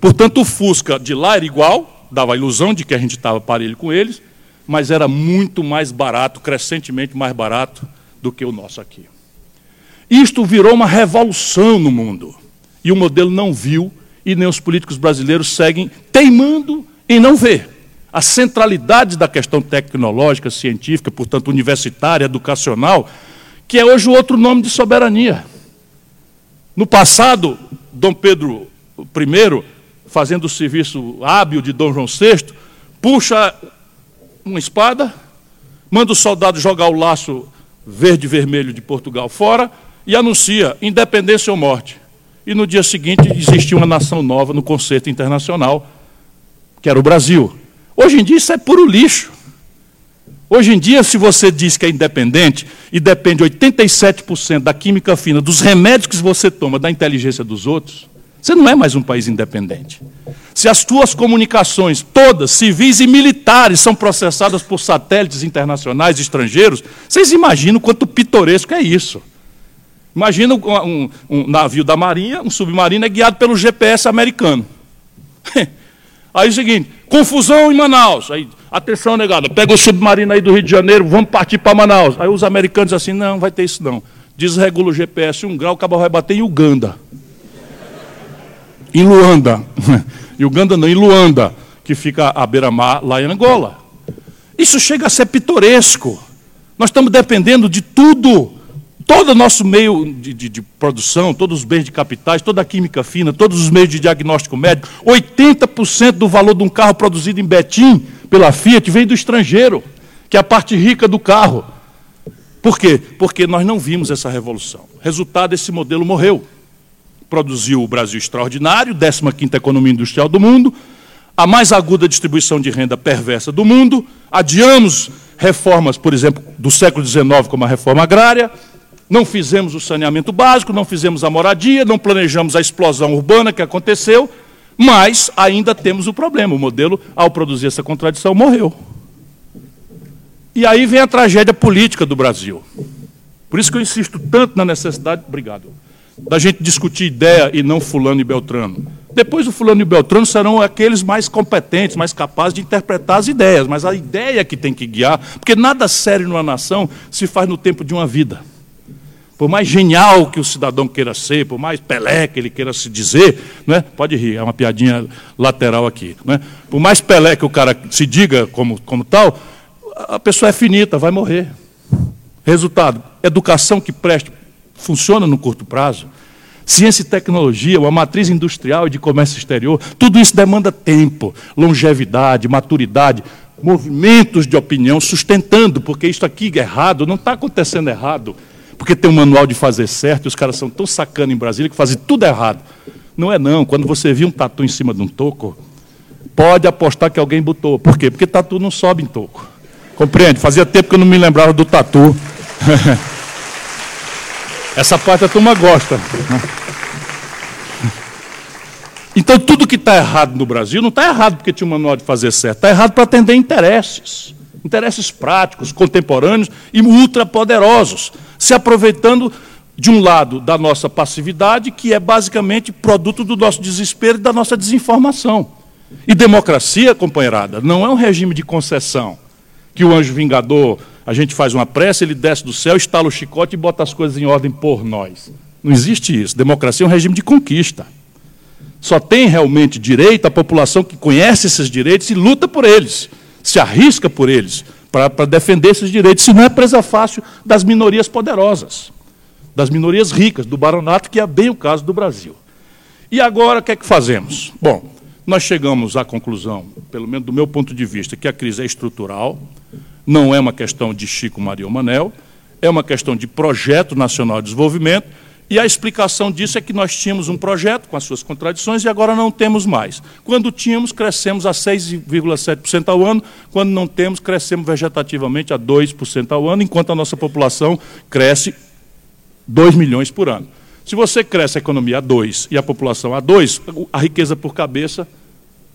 Portanto, o Fusca de lá era igual, dava a ilusão de que a gente estava parelho com eles, mas era muito mais barato, crescentemente mais barato do que o nosso aqui. Isto virou uma revolução no mundo. E o modelo não viu, e nem os políticos brasileiros seguem teimando em não ver a centralidade da questão tecnológica, científica, portanto universitária, educacional, que é hoje o outro nome de soberania. No passado, Dom Pedro I fazendo o serviço hábil de Dom João VI, puxa uma espada, manda o soldado jogar o laço verde e vermelho de Portugal fora e anuncia independência ou morte. E no dia seguinte existiu uma nação nova no conceito internacional, que era o Brasil. Hoje em dia isso é puro lixo. Hoje em dia, se você diz que é independente e depende 87% da química fina, dos remédios que você toma, da inteligência dos outros, você não é mais um país independente. Se as tuas comunicações, todas, civis e militares, são processadas por satélites internacionais estrangeiros, vocês imaginam quanto pitoresco é isso. Imagina um, um navio da Marinha, um submarino é guiado pelo GPS americano. Aí é o seguinte, confusão em Manaus. Aí, atenção, negada, pega o submarino aí do Rio de Janeiro, vamos partir para Manaus. Aí os americanos assim, não, vai ter isso não. Desregula o GPS um grau, o cabo vai bater em Uganda em Luanda. Em Uganda não, em Luanda, que fica à beira-mar, lá em Angola. Isso chega a ser pitoresco. Nós estamos dependendo de tudo. Todo o nosso meio de, de, de, produção, todos os bens de capitais, toda a química fina, todos os meios de diagnóstico médico, 80% do valor de um carro produzido em Betim pela Fiat vem do estrangeiro, que é a parte rica do carro. Por quê? Porque nós não vimos essa revolução. Resultado, esse modelo morreu produziu o Brasil extraordinário, 15ª economia industrial do mundo, a mais aguda distribuição de renda perversa do mundo, adiamos reformas, por exemplo, do século XIX, como a reforma agrária, não fizemos o saneamento básico, não fizemos a moradia, não planejamos a explosão urbana que aconteceu, mas ainda temos o problema. O modelo, ao produzir essa contradição, morreu. E aí vem a tragédia política do Brasil. Por isso que eu insisto tanto na necessidade. Obrigado da gente discutir ideia e não fulano e beltrano. Depois o fulano e o beltrano serão aqueles mais competentes, mais capazes de interpretar as ideias, mas a ideia que tem que guiar, porque nada sério numa nação se faz no tempo de uma vida. Por mais genial que o cidadão queira ser, por mais Pelé que ele queira se dizer, não é? pode rir, é uma piadinha lateral aqui. Não é? Por mais Pelé que o cara se diga como, como tal, a pessoa é finita, vai morrer. Resultado, educação que preste funciona no curto prazo. Ciência e tecnologia, uma matriz industrial e de comércio exterior, tudo isso demanda tempo, longevidade, maturidade, movimentos de opinião sustentando, porque isso aqui é errado, não está acontecendo errado, porque tem um manual de fazer certo e os caras são tão sacanos em Brasília que fazem tudo errado. Não é não, quando você viu um tatu em cima de um toco, pode apostar que alguém botou. Por quê? Porque tatu não sobe em toco. Compreende? Fazia tempo que eu não me lembrava do tatu. Essa parte a turma gosta. Então, tudo que está errado no Brasil não está errado porque tinha um manual de fazer certo, está errado para atender interesses. Interesses práticos, contemporâneos e ultrapoderosos, se aproveitando, de um lado, da nossa passividade, que é basicamente produto do nosso desespero e da nossa desinformação. E democracia, companheirada, não é um regime de concessão, que o anjo vingador, a gente faz uma prece, ele desce do céu, estala o chicote e bota as coisas em ordem por nós. Não existe isso. Democracia é um regime de conquista. Só tem realmente direito a população que conhece esses direitos e luta por eles, se arrisca por eles, para defender esses direitos. Se não é presa fácil das minorias poderosas, das minorias ricas, do baronato, que é bem o caso do Brasil. E agora o que é que fazemos? Bom, nós chegamos à conclusão, pelo menos do meu ponto de vista, que a crise é estrutural, não é uma questão de Chico Maria Manel, é uma questão de projeto nacional de desenvolvimento e a explicação disso é que nós tínhamos um projeto com as suas contradições e agora não temos mais. Quando tínhamos, crescemos a 6,7% ao ano. Quando não temos, crescemos vegetativamente a 2% ao ano, enquanto a nossa população cresce 2 milhões por ano. Se você cresce a economia a 2 e a população a 2, a riqueza por cabeça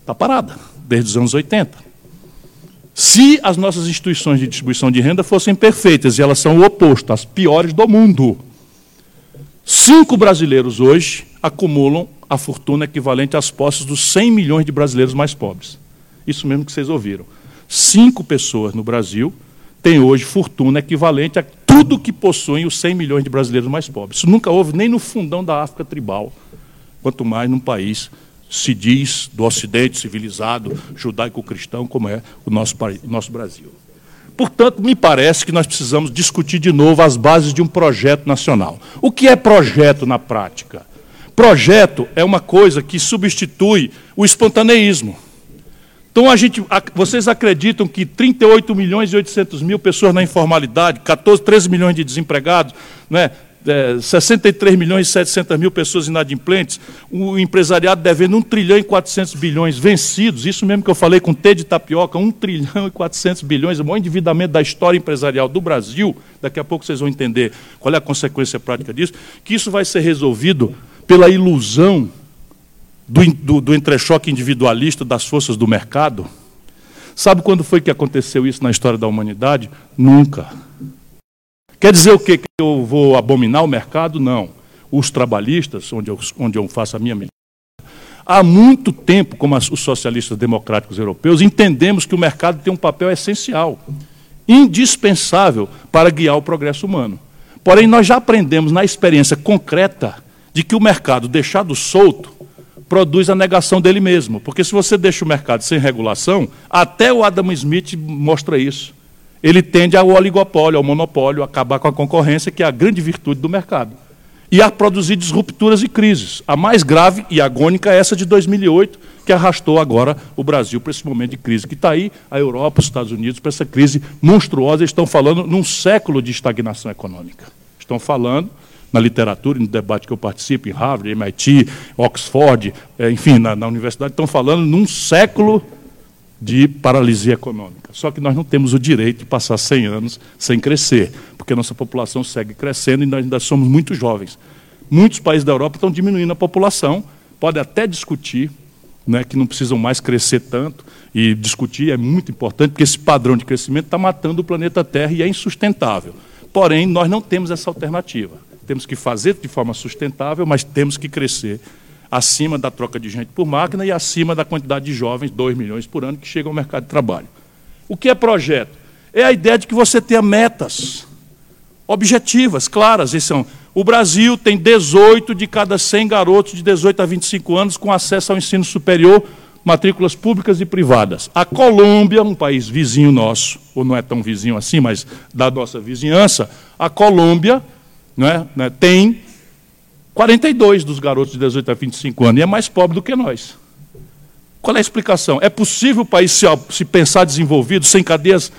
está parada, desde os anos 80. Se as nossas instituições de distribuição de renda fossem perfeitas, e elas são o oposto, as piores do mundo, Cinco brasileiros hoje acumulam a fortuna equivalente às posses dos 100 milhões de brasileiros mais pobres. Isso mesmo que vocês ouviram. Cinco pessoas no Brasil têm hoje fortuna equivalente a tudo que possuem os 100 milhões de brasileiros mais pobres. Isso nunca houve nem no fundão da África tribal, quanto mais num país se diz do Ocidente civilizado, judaico-cristão, como é o nosso, o nosso Brasil. Portanto, me parece que nós precisamos discutir de novo as bases de um projeto nacional. O que é projeto na prática? Projeto é uma coisa que substitui o espontaneísmo. Então, a gente, vocês acreditam que 38 milhões e 800 mil pessoas na informalidade, 14, 13 milhões de desempregados, né, é, 63 milhões e 700 mil pessoas inadimplentes, o empresariado devendo 1 trilhão e 400 bilhões vencidos, isso mesmo que eu falei com T de tapioca, 1 trilhão e 400 bilhões, o maior endividamento da história empresarial do Brasil, daqui a pouco vocês vão entender qual é a consequência prática disso, que isso vai ser resolvido pela ilusão do, do, do entrechoque individualista das forças do mercado. Sabe quando foi que aconteceu isso na história da humanidade? Nunca. Quer dizer o quê? Que eu vou abominar o mercado? Não. Os trabalhistas, onde eu, onde eu faço a minha militância, há muito tempo, como os socialistas democráticos europeus, entendemos que o mercado tem um papel essencial, indispensável para guiar o progresso humano. Porém, nós já aprendemos na experiência concreta de que o mercado, deixado solto, produz a negação dele mesmo. Porque se você deixa o mercado sem regulação, até o Adam Smith mostra isso ele tende ao oligopólio, ao monopólio, acabar com a concorrência, que é a grande virtude do mercado. E a produzir disrupturas e crises. A mais grave e agônica é essa de 2008, que arrastou agora o Brasil para esse momento de crise que está aí, a Europa, os Estados Unidos, para essa crise monstruosa. Estão falando num século de estagnação econômica. Estão falando na literatura, no debate que eu participo, em Harvard, MIT, Oxford, eh, enfim, na, na universidade, estão falando num século de paralisia econômica. Só que nós não temos o direito de passar 100 anos sem crescer, porque a nossa população segue crescendo e nós ainda somos muito jovens. Muitos países da Europa estão diminuindo a população, pode até discutir né, que não precisam mais crescer tanto, e discutir é muito importante, porque esse padrão de crescimento está matando o planeta Terra e é insustentável. Porém, nós não temos essa alternativa. Temos que fazer de forma sustentável, mas temos que crescer acima da troca de gente por máquina e acima da quantidade de jovens, 2 milhões por ano, que chegam ao mercado de trabalho. O que é projeto? É a ideia de que você tenha metas objetivas, claras. Esse são, o Brasil tem 18 de cada 100 garotos de 18 a 25 anos com acesso ao ensino superior, matrículas públicas e privadas. A Colômbia, um país vizinho nosso, ou não é tão vizinho assim, mas da nossa vizinhança, a Colômbia não é, né, tem 42 dos garotos de 18 a 25 anos, e é mais pobre do que nós. Qual é a explicação? É possível o país se, se pensar desenvolvido sem cadeias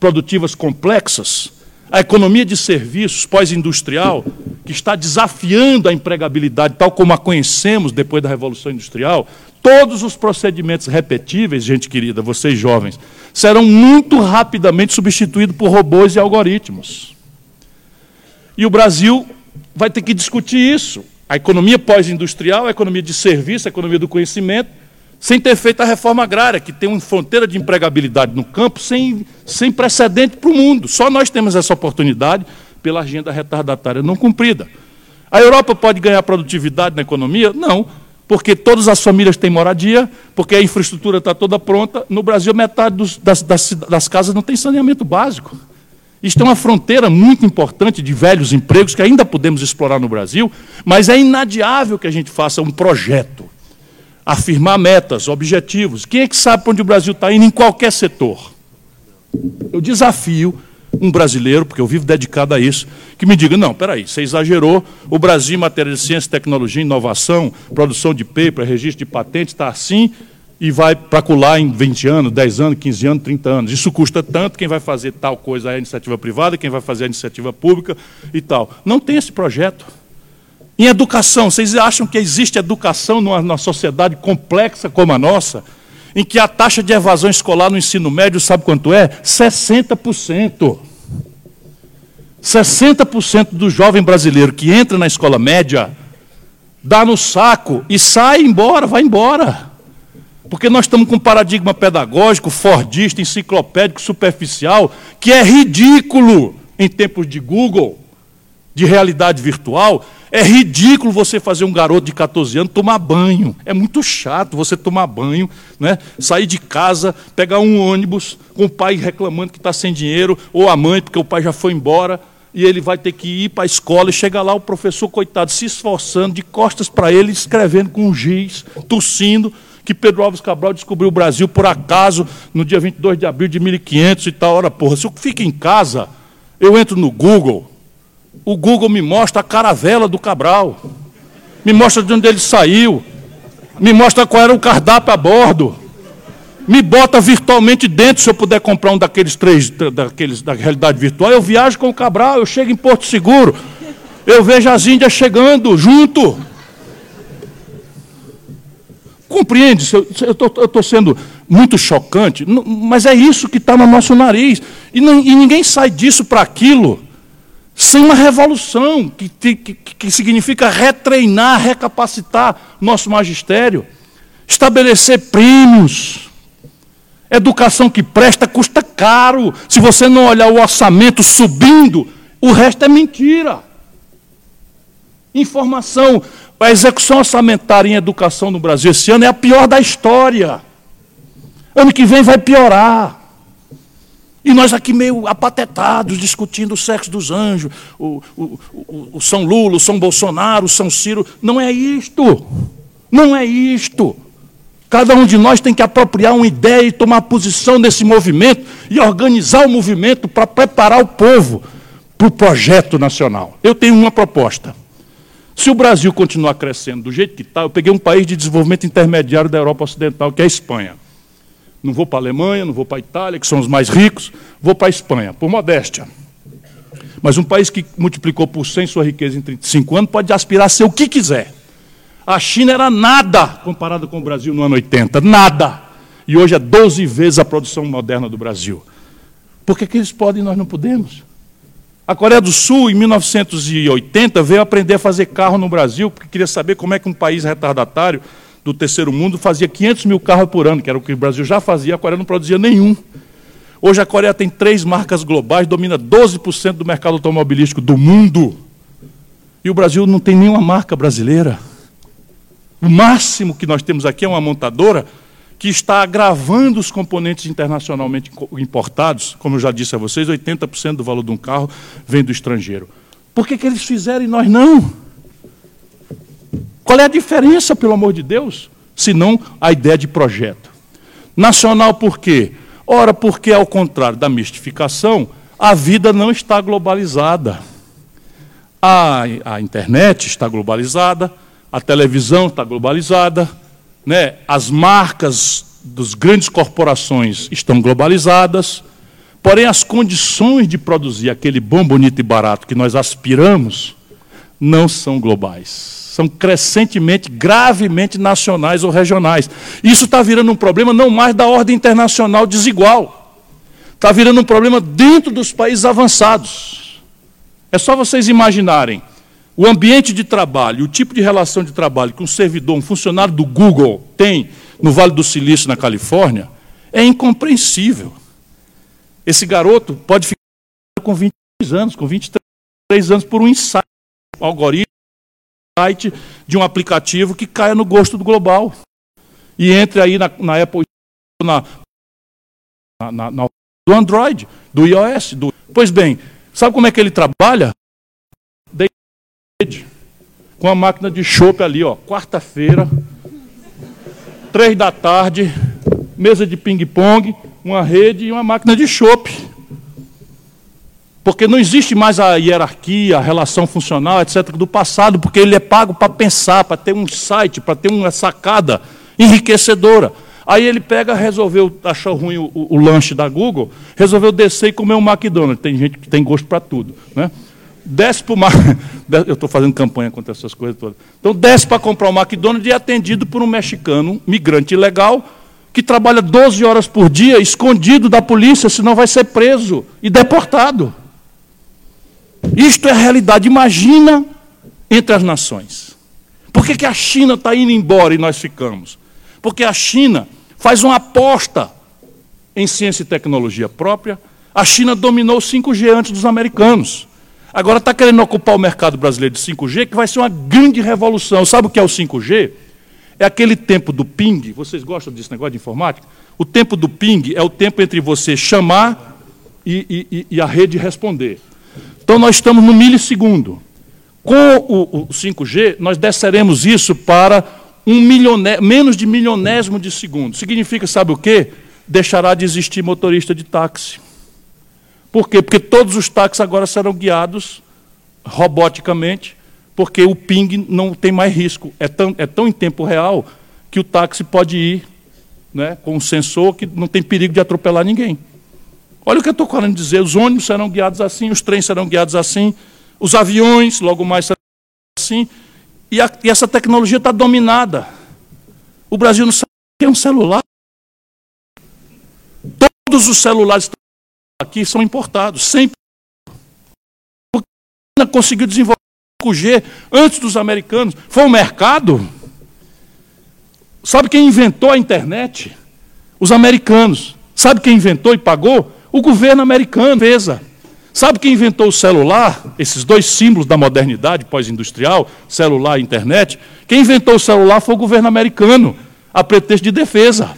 produtivas complexas? A economia de serviços pós-industrial, que está desafiando a empregabilidade tal como a conhecemos depois da Revolução Industrial, todos os procedimentos repetíveis, gente querida, vocês jovens, serão muito rapidamente substituídos por robôs e algoritmos. E o Brasil vai ter que discutir isso. a economia pós-industrial, a economia de serviço, a economia do conhecimento, sem ter feito a reforma agrária, que tem uma fronteira de empregabilidade no campo sem, sem precedente para o mundo. Só nós temos essa oportunidade pela agenda retardatária não cumprida. A Europa pode ganhar produtividade na economia? Não, porque todas as famílias têm moradia, porque a infraestrutura está toda pronta. No Brasil, metade dos, das, das, das casas não tem saneamento básico. Isto é uma fronteira muito importante de velhos empregos que ainda podemos explorar no Brasil, mas é inadiável que a gente faça um projeto, afirmar metas, objetivos. Quem é que sabe para onde o Brasil está indo em qualquer setor? Eu desafio um brasileiro, porque eu vivo dedicado a isso, que me diga, não, peraí, você exagerou, o Brasil em matéria de ciência, tecnologia, inovação, produção de paper, registro de patentes, está assim, e vai para colar em 20 anos, 10 anos, 15 anos, 30 anos. Isso custa tanto, quem vai fazer tal coisa é a iniciativa privada, quem vai fazer a iniciativa pública e tal. Não tem esse projeto. Em educação, vocês acham que existe educação numa, numa sociedade complexa como a nossa, em que a taxa de evasão escolar no ensino médio, sabe quanto é? 60%. 60% do jovem brasileiro que entra na escola média dá no saco e sai embora, vai embora. Porque nós estamos com um paradigma pedagógico, fordista, enciclopédico, superficial, que é ridículo em tempos de Google, de realidade virtual. É ridículo você fazer um garoto de 14 anos tomar banho. É muito chato você tomar banho, né? sair de casa, pegar um ônibus com o pai reclamando que está sem dinheiro, ou a mãe, porque o pai já foi embora, e ele vai ter que ir para a escola e chega lá o professor, coitado, se esforçando, de costas para ele, escrevendo com giz, tossindo que Pedro Alves Cabral descobriu o Brasil por acaso no dia 22 de abril de 1500 e tal. Ora, porra, se eu fico em casa, eu entro no Google, o Google me mostra a caravela do Cabral, me mostra de onde ele saiu, me mostra qual era o cardápio a bordo, me bota virtualmente dentro, se eu puder comprar um daqueles três, daqueles da realidade virtual, eu viajo com o Cabral, eu chego em Porto Seguro, eu vejo as Índias chegando junto. Compreende? Eu estou sendo muito chocante, mas é isso que está no nosso nariz. E, não, e ninguém sai disso para aquilo sem uma revolução, que, que, que significa retreinar, recapacitar nosso magistério, estabelecer prêmios. Educação que presta custa caro. Se você não olhar o orçamento subindo, o resto é mentira. Informação a execução orçamentária em educação no Brasil esse ano é a pior da história. Ano que vem vai piorar. E nós aqui meio apatetados, discutindo o sexo dos anjos, o, o, o, o São Lula, o São Bolsonaro, o São Ciro. Não é isto. Não é isto. Cada um de nós tem que apropriar uma ideia e tomar posição nesse movimento e organizar o movimento para preparar o povo para o projeto nacional. Eu tenho uma proposta. Se o Brasil continuar crescendo do jeito que está, eu peguei um país de desenvolvimento intermediário da Europa Ocidental, que é a Espanha. Não vou para a Alemanha, não vou para a Itália, que são os mais ricos, vou para a Espanha, por modéstia. Mas um país que multiplicou por 100 sua riqueza em 35 anos pode aspirar a ser o que quiser. A China era nada comparada com o Brasil no ano 80, nada. E hoje é 12 vezes a produção moderna do Brasil. Por que, que eles podem e nós não podemos? A Coreia do Sul, em 1980, veio aprender a fazer carro no Brasil, porque queria saber como é que um país retardatário do terceiro mundo fazia 500 mil carros por ano, que era o que o Brasil já fazia, a Coreia não produzia nenhum. Hoje a Coreia tem três marcas globais, domina 12% do mercado automobilístico do mundo. E o Brasil não tem nenhuma marca brasileira. O máximo que nós temos aqui é uma montadora que está agravando os componentes internacionalmente importados. Como eu já disse a vocês, 80% do valor de um carro vem do estrangeiro. Por que, que eles fizeram e nós não? Qual é a diferença, pelo amor de Deus? Senão a ideia de projeto. Nacional por quê? Ora, porque, ao contrário da mistificação, a vida não está globalizada. A, a internet está globalizada, a televisão está globalizada, né, as marcas das grandes corporações estão globalizadas, porém as condições de produzir aquele bom, bonito e barato que nós aspiramos não são globais. São crescentemente, gravemente nacionais ou regionais. Isso está virando um problema não mais da ordem internacional desigual. Está virando um problema dentro dos países avançados. É só vocês imaginarem o ambiente de trabalho, o tipo de relação de trabalho que um servidor, um funcionário do Google tem no Vale do Silício, na Califórnia, é incompreensível. Esse garoto pode ficar com 22 anos, com 23 anos, por um insight, um algoritmo, um de um aplicativo que caia no gosto do global. E entre aí na, na Apple, na, na, na, do Android, do iOS. Do... Pois bem, sabe como é que ele trabalha? Com a máquina de chope ali, ó, quarta-feira, três da tarde, mesa de ping-pong, uma rede e uma máquina de chope. Porque não existe mais a hierarquia, a relação funcional, etc., do passado, porque ele é pago para pensar, para ter um site, para ter uma sacada enriquecedora. Aí ele pega, resolveu, achou ruim o, o, o lanche da Google, resolveu descer e comer um McDonald's. Tem gente que tem gosto para tudo. Né? Desce para o Eu estou fazendo campanha contra essas coisas todas. Então, desce para comprar um McDonald's e é atendido por um mexicano, migrante ilegal, que trabalha 12 horas por dia, escondido da polícia, senão vai ser preso e deportado. Isto é a realidade. Imagina entre as nações. Por que, que a China está indo embora e nós ficamos? Porque a China faz uma aposta em ciência e tecnologia própria. A China dominou o 5G antes dos americanos. Agora está querendo ocupar o mercado brasileiro de 5G, que vai ser uma grande revolução. Sabe o que é o 5G? É aquele tempo do ping. Vocês gostam desse negócio de informática? O tempo do ping é o tempo entre você chamar e, e, e a rede responder. Então nós estamos no milissegundo. Com o, o 5G, nós desceremos isso para um milioné, menos de milionésimo de segundo. Significa, sabe o quê? Deixará de existir motorista de táxi. Por quê? Porque todos os táxis agora serão guiados roboticamente, porque o ping não tem mais risco. É tão, é tão em tempo real que o táxi pode ir né, com um sensor que não tem perigo de atropelar ninguém. Olha o que eu estou querendo dizer: os ônibus serão guiados assim, os trens serão guiados assim, os aviões logo mais serão assim, e, a, e essa tecnologia está dominada. O Brasil não sabe o que é um celular. Todos os celulares estão aqui são importados, sempre. Porque a China conseguiu desenvolver o 5G antes dos americanos. Foi o mercado. Sabe quem inventou a internet? Os americanos. Sabe quem inventou e pagou? O governo americano fez. Sabe quem inventou o celular? Esses dois símbolos da modernidade pós-industrial, celular e internet. Quem inventou o celular foi o governo americano, a pretexto de defesa.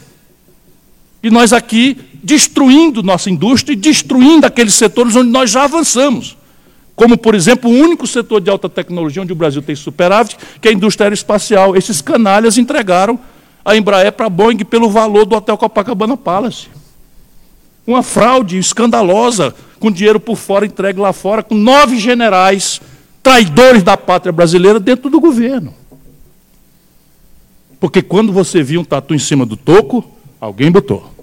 E nós aqui destruindo nossa indústria e destruindo aqueles setores onde nós já avançamos. Como, por exemplo, o único setor de alta tecnologia onde o Brasil tem superávit, que é a indústria aeroespacial. Esses canalhas entregaram a Embraer para a Boeing pelo valor do Hotel Copacabana Palace. Uma fraude escandalosa, com dinheiro por fora, entregue lá fora, com nove generais, traidores da pátria brasileira, dentro do governo. Porque quando você viu um tatu em cima do toco, alguém botou.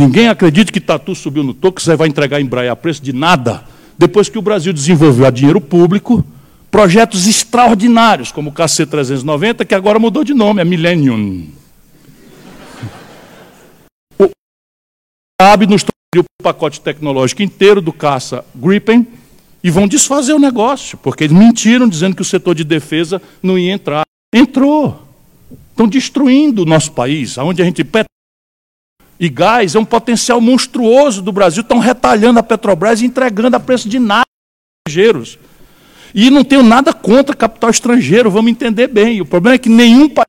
Ninguém acredita que Tatu subiu no toco, você vai entregar a Embraer a preço de nada. Depois que o Brasil desenvolveu a dinheiro público, projetos extraordinários, como o KC-390, que agora mudou de nome, é Millennium. O Saab nos trouxe o pacote tecnológico inteiro do caça Gripen e vão desfazer o negócio, porque eles mentiram dizendo que o setor de defesa não ia entrar. Entrou. Estão destruindo o nosso país, onde a gente e gás é um potencial monstruoso do Brasil. Estão retalhando a Petrobras e entregando a preço de nada estrangeiros. E não tenho nada contra capital estrangeiro, vamos entender bem. O problema é que nenhum país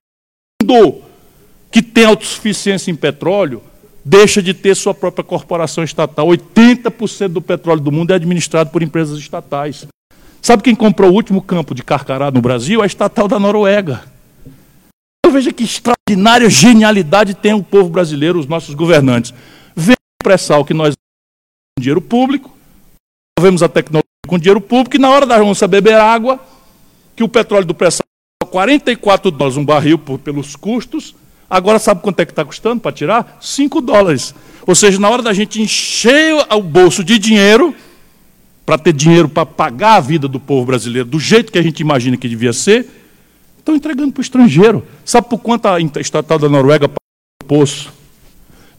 que tem autossuficiência em petróleo deixa de ter sua própria corporação estatal. 80% do petróleo do mundo é administrado por empresas estatais. Sabe quem comprou o último campo de Carcará no Brasil? A estatal da Noruega. Então veja que extraordinária genialidade tem o povo brasileiro, os nossos governantes. Vem pré-sal que nós com dinheiro público, vemos a tecnologia com dinheiro público, e na hora da onça beber água, que o petróleo do pré-sal 44 dólares um barril por, pelos custos, agora sabe quanto é que está custando para tirar? 5 dólares. Ou seja, na hora da gente encher o bolso de dinheiro, para ter dinheiro para pagar a vida do povo brasileiro do jeito que a gente imagina que devia ser, Estão entregando para o estrangeiro. Sabe por quanto a estatal da Noruega pagou o poço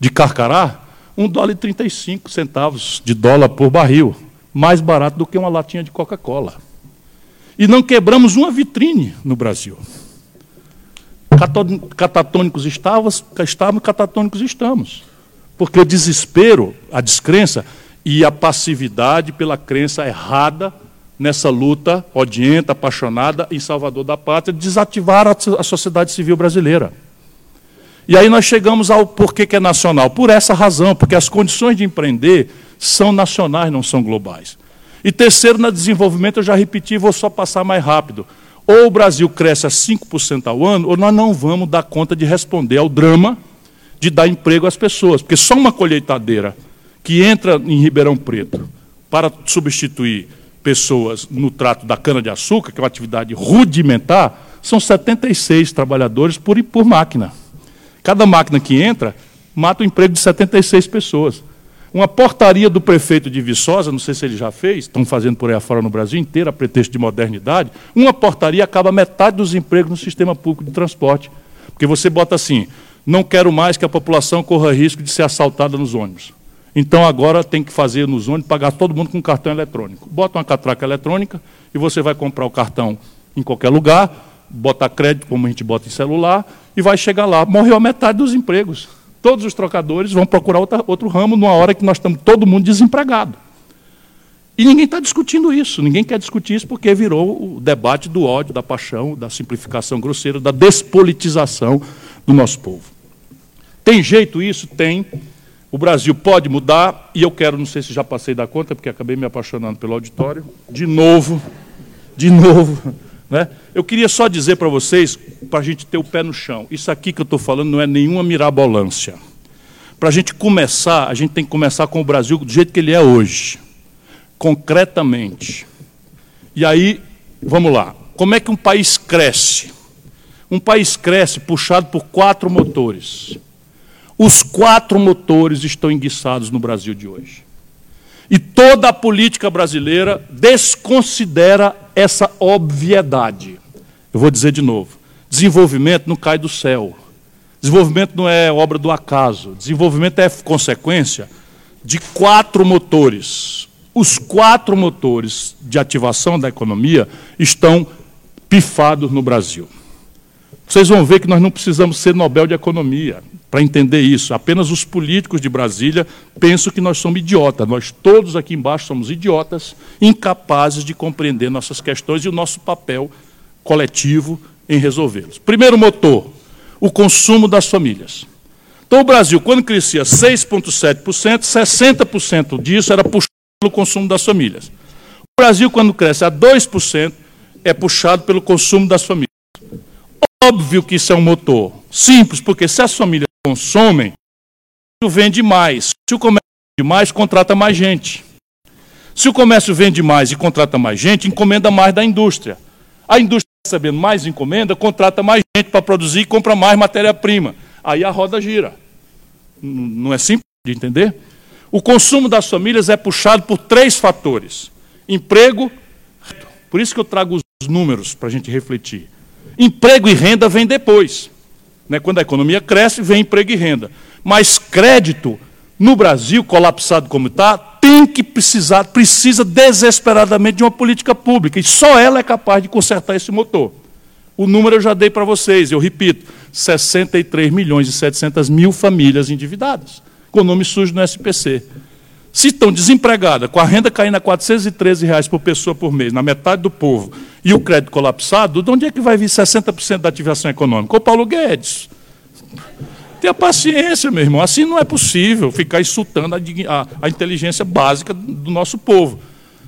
de Carcará? Um dólar e 35 centavos de dólar por barril. Mais barato do que uma latinha de Coca-Cola. E não quebramos uma vitrine no Brasil. Catatônicos estávamos, estávamos, catatônicos estamos. Porque o desespero, a descrença e a passividade pela crença errada nessa luta odienta, apaixonada em Salvador da Pátria, desativaram a sociedade civil brasileira. E aí nós chegamos ao porquê que é nacional. Por essa razão, porque as condições de empreender são nacionais, não são globais. E terceiro, no desenvolvimento, eu já repeti, vou só passar mais rápido. Ou o Brasil cresce a 5% ao ano, ou nós não vamos dar conta de responder ao drama de dar emprego às pessoas. Porque só uma colheitadeira que entra em Ribeirão Preto para substituir pessoas no trato da cana-de-açúcar, que é uma atividade rudimentar, são 76 trabalhadores por, por máquina. Cada máquina que entra mata o emprego de 76 pessoas. Uma portaria do prefeito de Viçosa, não sei se ele já fez, estão fazendo por aí afora no Brasil inteiro, a pretexto de modernidade, uma portaria acaba metade dos empregos no sistema público de transporte. Porque você bota assim, não quero mais que a população corra risco de ser assaltada nos ônibus. Então agora tem que fazer nos ônibus, pagar todo mundo com cartão eletrônico. Bota uma catraca eletrônica e você vai comprar o cartão em qualquer lugar, bota crédito, como a gente bota em celular, e vai chegar lá. Morreu a metade dos empregos. Todos os trocadores vão procurar outra, outro ramo numa hora que nós estamos todo mundo desempregado. E ninguém está discutindo isso, ninguém quer discutir isso porque virou o debate do ódio, da paixão, da simplificação grosseira, da despolitização do nosso povo. Tem jeito isso? Tem. O Brasil pode mudar, e eu quero, não sei se já passei da conta, porque acabei me apaixonando pelo auditório, de novo, de novo. Né? Eu queria só dizer para vocês, para a gente ter o pé no chão, isso aqui que eu estou falando não é nenhuma mirabolância. Para a gente começar, a gente tem que começar com o Brasil do jeito que ele é hoje, concretamente. E aí, vamos lá. Como é que um país cresce? Um país cresce puxado por quatro motores. Os quatro motores estão enguiçados no Brasil de hoje. E toda a política brasileira desconsidera essa obviedade. Eu vou dizer de novo: desenvolvimento não cai do céu. Desenvolvimento não é obra do acaso. Desenvolvimento é consequência de quatro motores. Os quatro motores de ativação da economia estão pifados no Brasil. Vocês vão ver que nós não precisamos ser Nobel de Economia para entender isso. Apenas os políticos de Brasília pensam que nós somos idiotas. Nós todos aqui embaixo somos idiotas, incapazes de compreender nossas questões e o nosso papel coletivo em resolvê-los. Primeiro motor, o consumo das famílias. Então, o Brasil, quando crescia 6,7%, 60% disso era puxado pelo consumo das famílias. O Brasil, quando cresce a 2%, é puxado pelo consumo das famílias. Óbvio que isso é um motor. Simples, porque se as famílias consomem, vende mais. Se o comércio vende mais, contrata mais gente. Se o comércio vende mais e contrata mais gente, encomenda mais da indústria. A indústria recebendo mais encomenda, contrata mais gente para produzir e compra mais matéria-prima. Aí a roda gira. Não é simples de entender? O consumo das famílias é puxado por três fatores: emprego, por isso que eu trago os números para a gente refletir. Emprego e renda vem depois. Né? Quando a economia cresce, vem emprego e renda. Mas crédito, no Brasil, colapsado como está, tem que precisar, precisa desesperadamente de uma política pública. E só ela é capaz de consertar esse motor. O número eu já dei para vocês, eu repito: 63 milhões e 700 mil famílias endividadas, com nome sujo no SPC. Se estão desempregadas, com a renda caindo a 413 reais por pessoa por mês, na metade do povo, e o crédito colapsado, de onde é que vai vir 60% da ativação econômica? O Paulo Guedes. Tenha paciência, meu irmão. Assim não é possível ficar insultando a, a, a inteligência básica do nosso povo.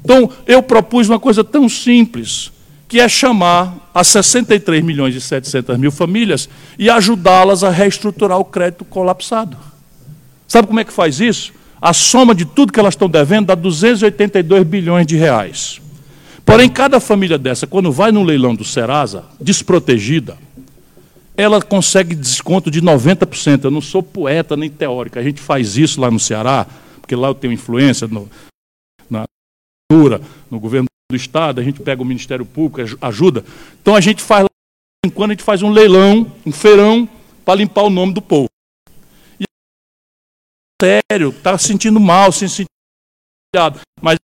Então, eu propus uma coisa tão simples, que é chamar as 63 milhões e 700 mil famílias e ajudá-las a reestruturar o crédito colapsado. Sabe como é que faz isso? A soma de tudo que elas estão devendo dá 282 bilhões de reais. Porém, cada família dessa, quando vai no leilão do Serasa, desprotegida, ela consegue desconto de 90%. Eu não sou poeta nem teórica, a gente faz isso lá no Ceará, porque lá eu tenho influência no, na cultura, no governo do Estado, a gente pega o Ministério Público, ajuda. Então a gente faz, quando a gente faz um leilão, um feirão, para limpar o nome do povo sério, está se sentindo mal, se sentindo mas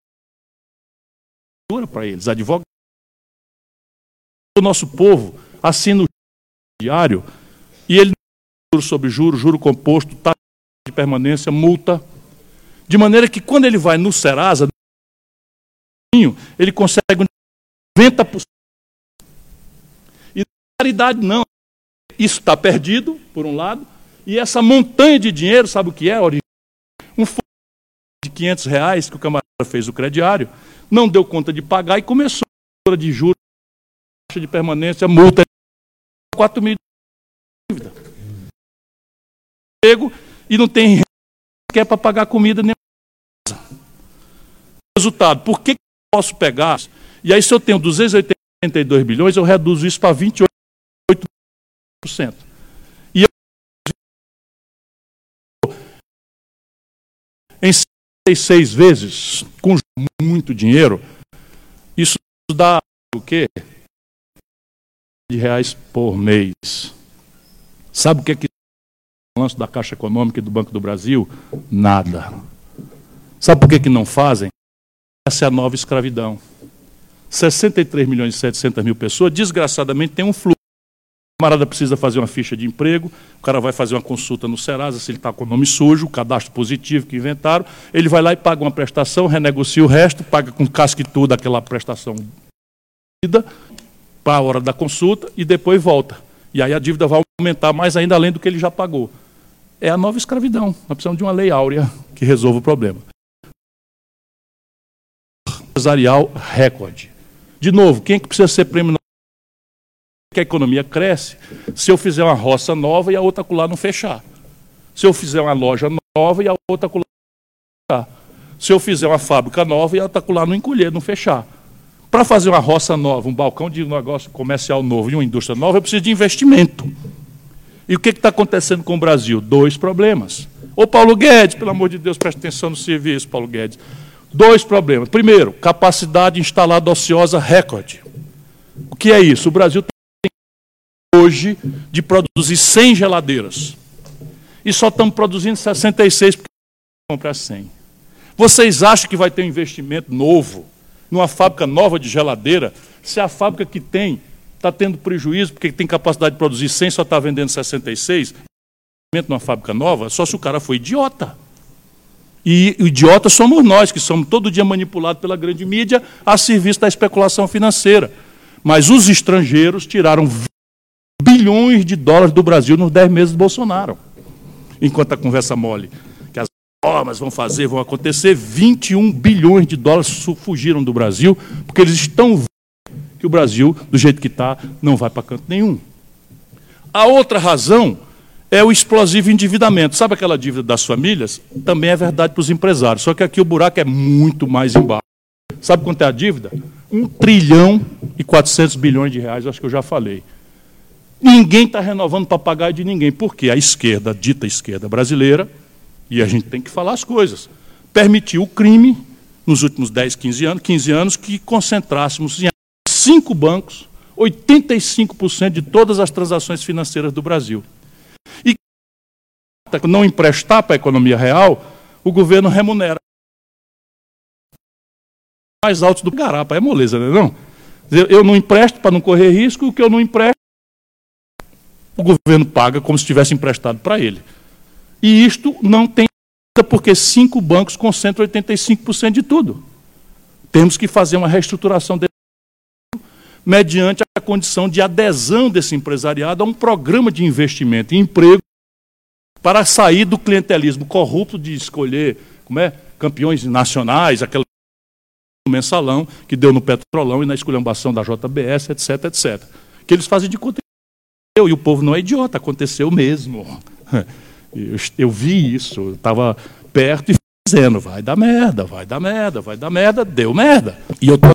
para eles, advogado o nosso povo assina o diário e ele juro sobre juro, juro composto, taxa de permanência, multa, de maneira que quando ele vai no Serasa, ele consegue 90%. E caridade não. Isso está perdido, por um lado, e essa montanha de dinheiro, sabe o que é? Fundo de 500 reais que o camarada fez o crediário, não deu conta de pagar e começou a de juros, taxa de permanência, multa, 4 mil dívida. E não tem que é para pagar comida nem resultado. Por que, que eu posso pegar? E aí, se eu tenho 282 bilhões, eu reduzo isso para 28%. 46 vezes com muito dinheiro, isso dá o quê? De reais por mês. Sabe o que é que balanço da Caixa Econômica e do Banco do Brasil? Nada. Sabe por que, que não fazem? Essa é a nova escravidão. 63 milhões e 700 mil pessoas, desgraçadamente, têm um fluxo o camarada precisa fazer uma ficha de emprego, o cara vai fazer uma consulta no Serasa, se ele está com o nome sujo, o cadastro positivo que inventaram, ele vai lá e paga uma prestação, renegocia o resto, paga com casca e tudo aquela prestação para a hora da consulta e depois volta. E aí a dívida vai aumentar mais ainda além do que ele já pagou. É a nova escravidão. Nós precisamos de uma lei áurea que resolva o problema. Empresarial recorde. De novo, quem é que precisa ser prêmio que a economia cresce se eu fizer uma roça nova e a outra colar não fechar. Se eu fizer uma loja nova e a outra colar não fechar. Se eu fizer uma fábrica nova e a outra colar não encolher, não fechar. Para fazer uma roça nova, um balcão de negócio comercial novo e uma indústria nova, eu preciso de investimento. E o que está acontecendo com o Brasil? Dois problemas. Ô Paulo Guedes, pelo amor de Deus, preste atenção no serviço, Paulo Guedes. Dois problemas. Primeiro, capacidade instalada ociosa recorde. O que é isso? O Brasil tem hoje de produzir 100 geladeiras. E só estamos produzindo 66 porque comprar 100. Vocês acham que vai ter um investimento novo numa fábrica nova de geladeira se a fábrica que tem está tendo prejuízo porque tem capacidade de produzir 100 só está vendendo 66? Numa fábrica nova, só se o cara foi idiota. E idiotas somos nós, que somos todo dia manipulados pela grande mídia a serviço da especulação financeira. Mas os estrangeiros tiraram bilhões de dólares do Brasil nos 10 meses do Bolsonaro. Enquanto a conversa mole, que as normas vão fazer, vão acontecer, 21 bilhões de dólares fugiram do Brasil, porque eles estão vendo que o Brasil, do jeito que está, não vai para canto nenhum. A outra razão é o explosivo endividamento. Sabe aquela dívida das famílias? Também é verdade para os empresários, só que aqui o buraco é muito mais embaixo. Sabe quanto é a dívida? 1 trilhão e 400 bilhões de reais, acho que eu já falei. Ninguém está renovando para pagar de ninguém. Por quê? A esquerda, a dita esquerda brasileira, e a gente tem que falar as coisas, permitiu o crime nos últimos 10, 15 anos, 15 anos que concentrássemos em cinco bancos 85% de todas as transações financeiras do Brasil. E não emprestar para a economia real, o governo remunera mais altos do garapa. É moleza, não é não? Eu não empresto para não correr risco, o que eu não empresto, o governo paga como se tivesse emprestado para ele. E isto não tem porque cinco bancos concentram 85% de tudo. Temos que fazer uma reestruturação desse mediante a condição de adesão desse empresariado a um programa de investimento e emprego para sair do clientelismo corrupto de escolher como é, campeões nacionais, aquele mensalão que deu no petrolão e na esculhambação da JBS, etc, etc. Que eles fazem de conta e o povo não é idiota, aconteceu mesmo. Eu, eu vi isso, estava perto e dizendo, vai dar merda, vai dar merda, vai dar merda, deu merda. E eu estou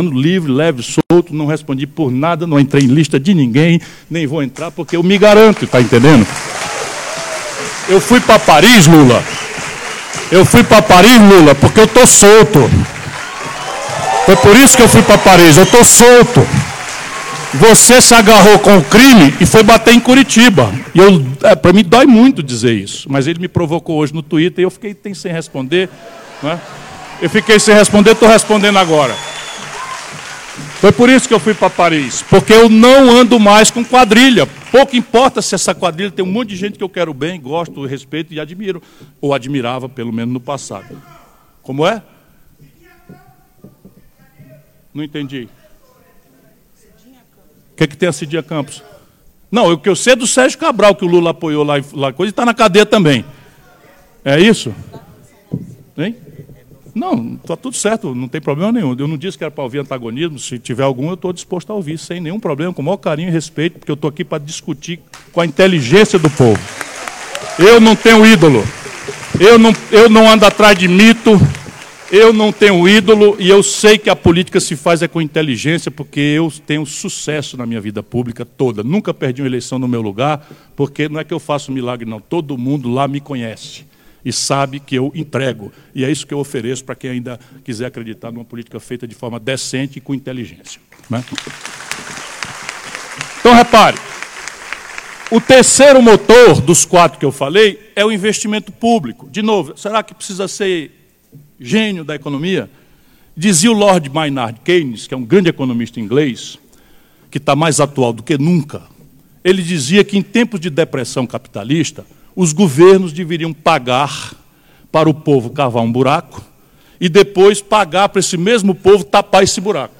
livre, leve, solto, não respondi por nada, não entrei em lista de ninguém, nem vou entrar porque eu me garanto, está entendendo? Eu fui para Paris, Lula. Eu fui para Paris, Lula, porque eu estou solto. Foi por isso que eu fui para Paris, eu estou solto. Você se agarrou com o crime e foi bater em Curitiba. E eu, é, para mim dói muito dizer isso, mas ele me provocou hoje no Twitter e eu fiquei sem responder. Né? Eu fiquei sem responder, estou respondendo agora. Foi por isso que eu fui para Paris, porque eu não ando mais com quadrilha. Pouco importa se essa quadrilha tem um monte de gente que eu quero bem, gosto, respeito e admiro, ou admirava, pelo menos no passado. Como é? Não entendi. O que, é que tem a Cidinha Campos? Não, o que eu sei é do Sérgio Cabral, que o Lula apoiou lá, lá coisa, e está na cadeia também. É isso? Hein? Não, está tudo certo, não tem problema nenhum. Eu não disse que era para ouvir antagonismo, se tiver algum, eu estou disposto a ouvir, sem nenhum problema, com o maior carinho e respeito, porque eu estou aqui para discutir com a inteligência do povo. Eu não tenho ídolo, eu não, eu não ando atrás de mito, eu não tenho ídolo e eu sei que a política se faz é com inteligência, porque eu tenho sucesso na minha vida pública toda. Nunca perdi uma eleição no meu lugar, porque não é que eu faço milagre, não. Todo mundo lá me conhece e sabe que eu entrego. E é isso que eu ofereço para quem ainda quiser acreditar numa política feita de forma decente e com inteligência. Né? Então, repare. O terceiro motor dos quatro que eu falei é o investimento público. De novo, será que precisa ser gênio da economia? Dizia o Lord Maynard Keynes, que é um grande economista inglês, que está mais atual do que nunca. Ele dizia que em tempos de depressão capitalista, os governos deveriam pagar para o povo cavar um buraco e depois pagar para esse mesmo povo tapar esse buraco.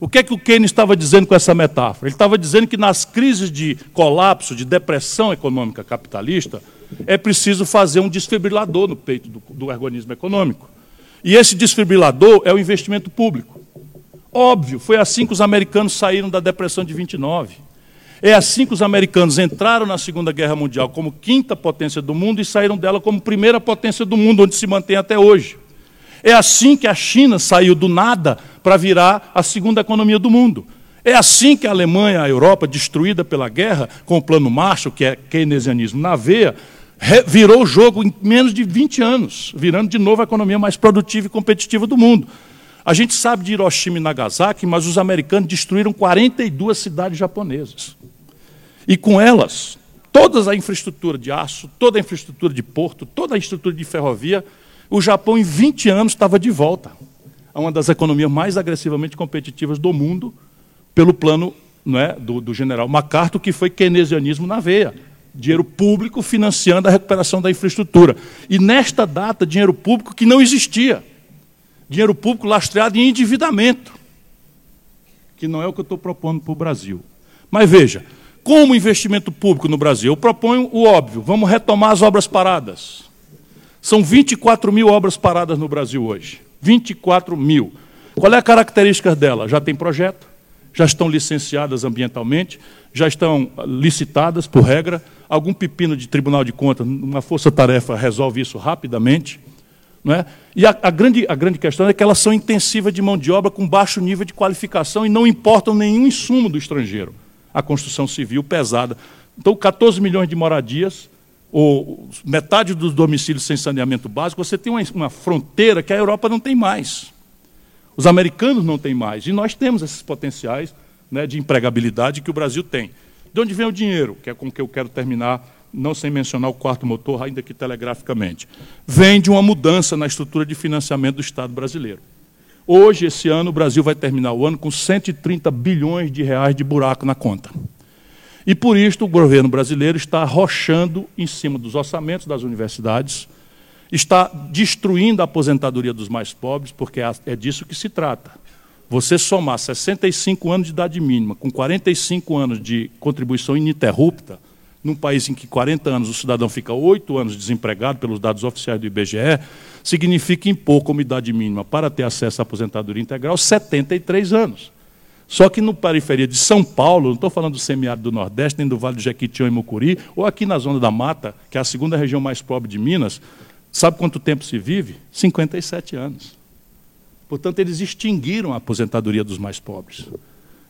O que é que o Keynes estava dizendo com essa metáfora? Ele estava dizendo que nas crises de colapso, de depressão econômica capitalista, é preciso fazer um desfibrilador no peito do, do organismo econômico. E esse desfibrilador é o investimento público. Óbvio, foi assim que os americanos saíram da depressão de 29. É assim que os americanos entraram na Segunda Guerra Mundial como quinta potência do mundo e saíram dela como primeira potência do mundo, onde se mantém até hoje. É assim que a China saiu do nada para virar a segunda economia do mundo. É assim que a Alemanha, a Europa, destruída pela guerra, com o plano Marshall, que é keynesianismo na veia, virou o jogo em menos de 20 anos, virando de novo a economia mais produtiva e competitiva do mundo. A gente sabe de Hiroshima e Nagasaki, mas os americanos destruíram 42 cidades japonesas. E com elas, toda a infraestrutura de aço, toda a infraestrutura de porto, toda a estrutura de ferrovia, o Japão em 20 anos estava de volta a uma das economias mais agressivamente competitivas do mundo, pelo plano é, do, do general MacArthur, que foi keynesianismo na veia. Dinheiro público financiando a recuperação da infraestrutura. E nesta data, dinheiro público que não existia. Dinheiro público lastreado em endividamento. Que não é o que eu estou propondo para o Brasil. Mas veja, como investimento público no Brasil? Eu proponho o óbvio: vamos retomar as obras paradas. São 24 mil obras paradas no Brasil hoje. 24 mil. Qual é a característica dela? Já tem projeto, já estão licenciadas ambientalmente, já estão licitadas por regra. Algum pepino de Tribunal de Contas, uma força-tarefa resolve isso rapidamente. Não é? E a, a, grande, a grande questão é que elas são intensivas de mão de obra com baixo nível de qualificação e não importam nenhum insumo do estrangeiro a construção civil pesada. Então, 14 milhões de moradias, ou metade dos domicílios sem saneamento básico, você tem uma, uma fronteira que a Europa não tem mais. Os americanos não têm mais. E nós temos esses potenciais né, de empregabilidade que o Brasil tem. De onde vem o dinheiro? Que é com que eu quero terminar, não sem mencionar o quarto motor, ainda que telegraficamente. Vem de uma mudança na estrutura de financiamento do Estado brasileiro. Hoje, esse ano, o Brasil vai terminar o ano com 130 bilhões de reais de buraco na conta. E por isso o governo brasileiro está arrochando em cima dos orçamentos das universidades, está destruindo a aposentadoria dos mais pobres, porque é, é disso que se trata. Você somar 65 anos de idade mínima com 45 anos de contribuição ininterrupta, num país em que 40 anos o cidadão fica 8 anos desempregado, pelos dados oficiais do IBGE, significa impor como idade mínima para ter acesso à aposentadoria integral 73 anos. Só que no periferia de São Paulo, não estou falando do semiárido do Nordeste, nem do Vale do Jequitinhonha e Mucuri, ou aqui na Zona da Mata, que é a segunda região mais pobre de Minas, sabe quanto tempo se vive? 57 anos. Portanto, eles extinguiram a aposentadoria dos mais pobres.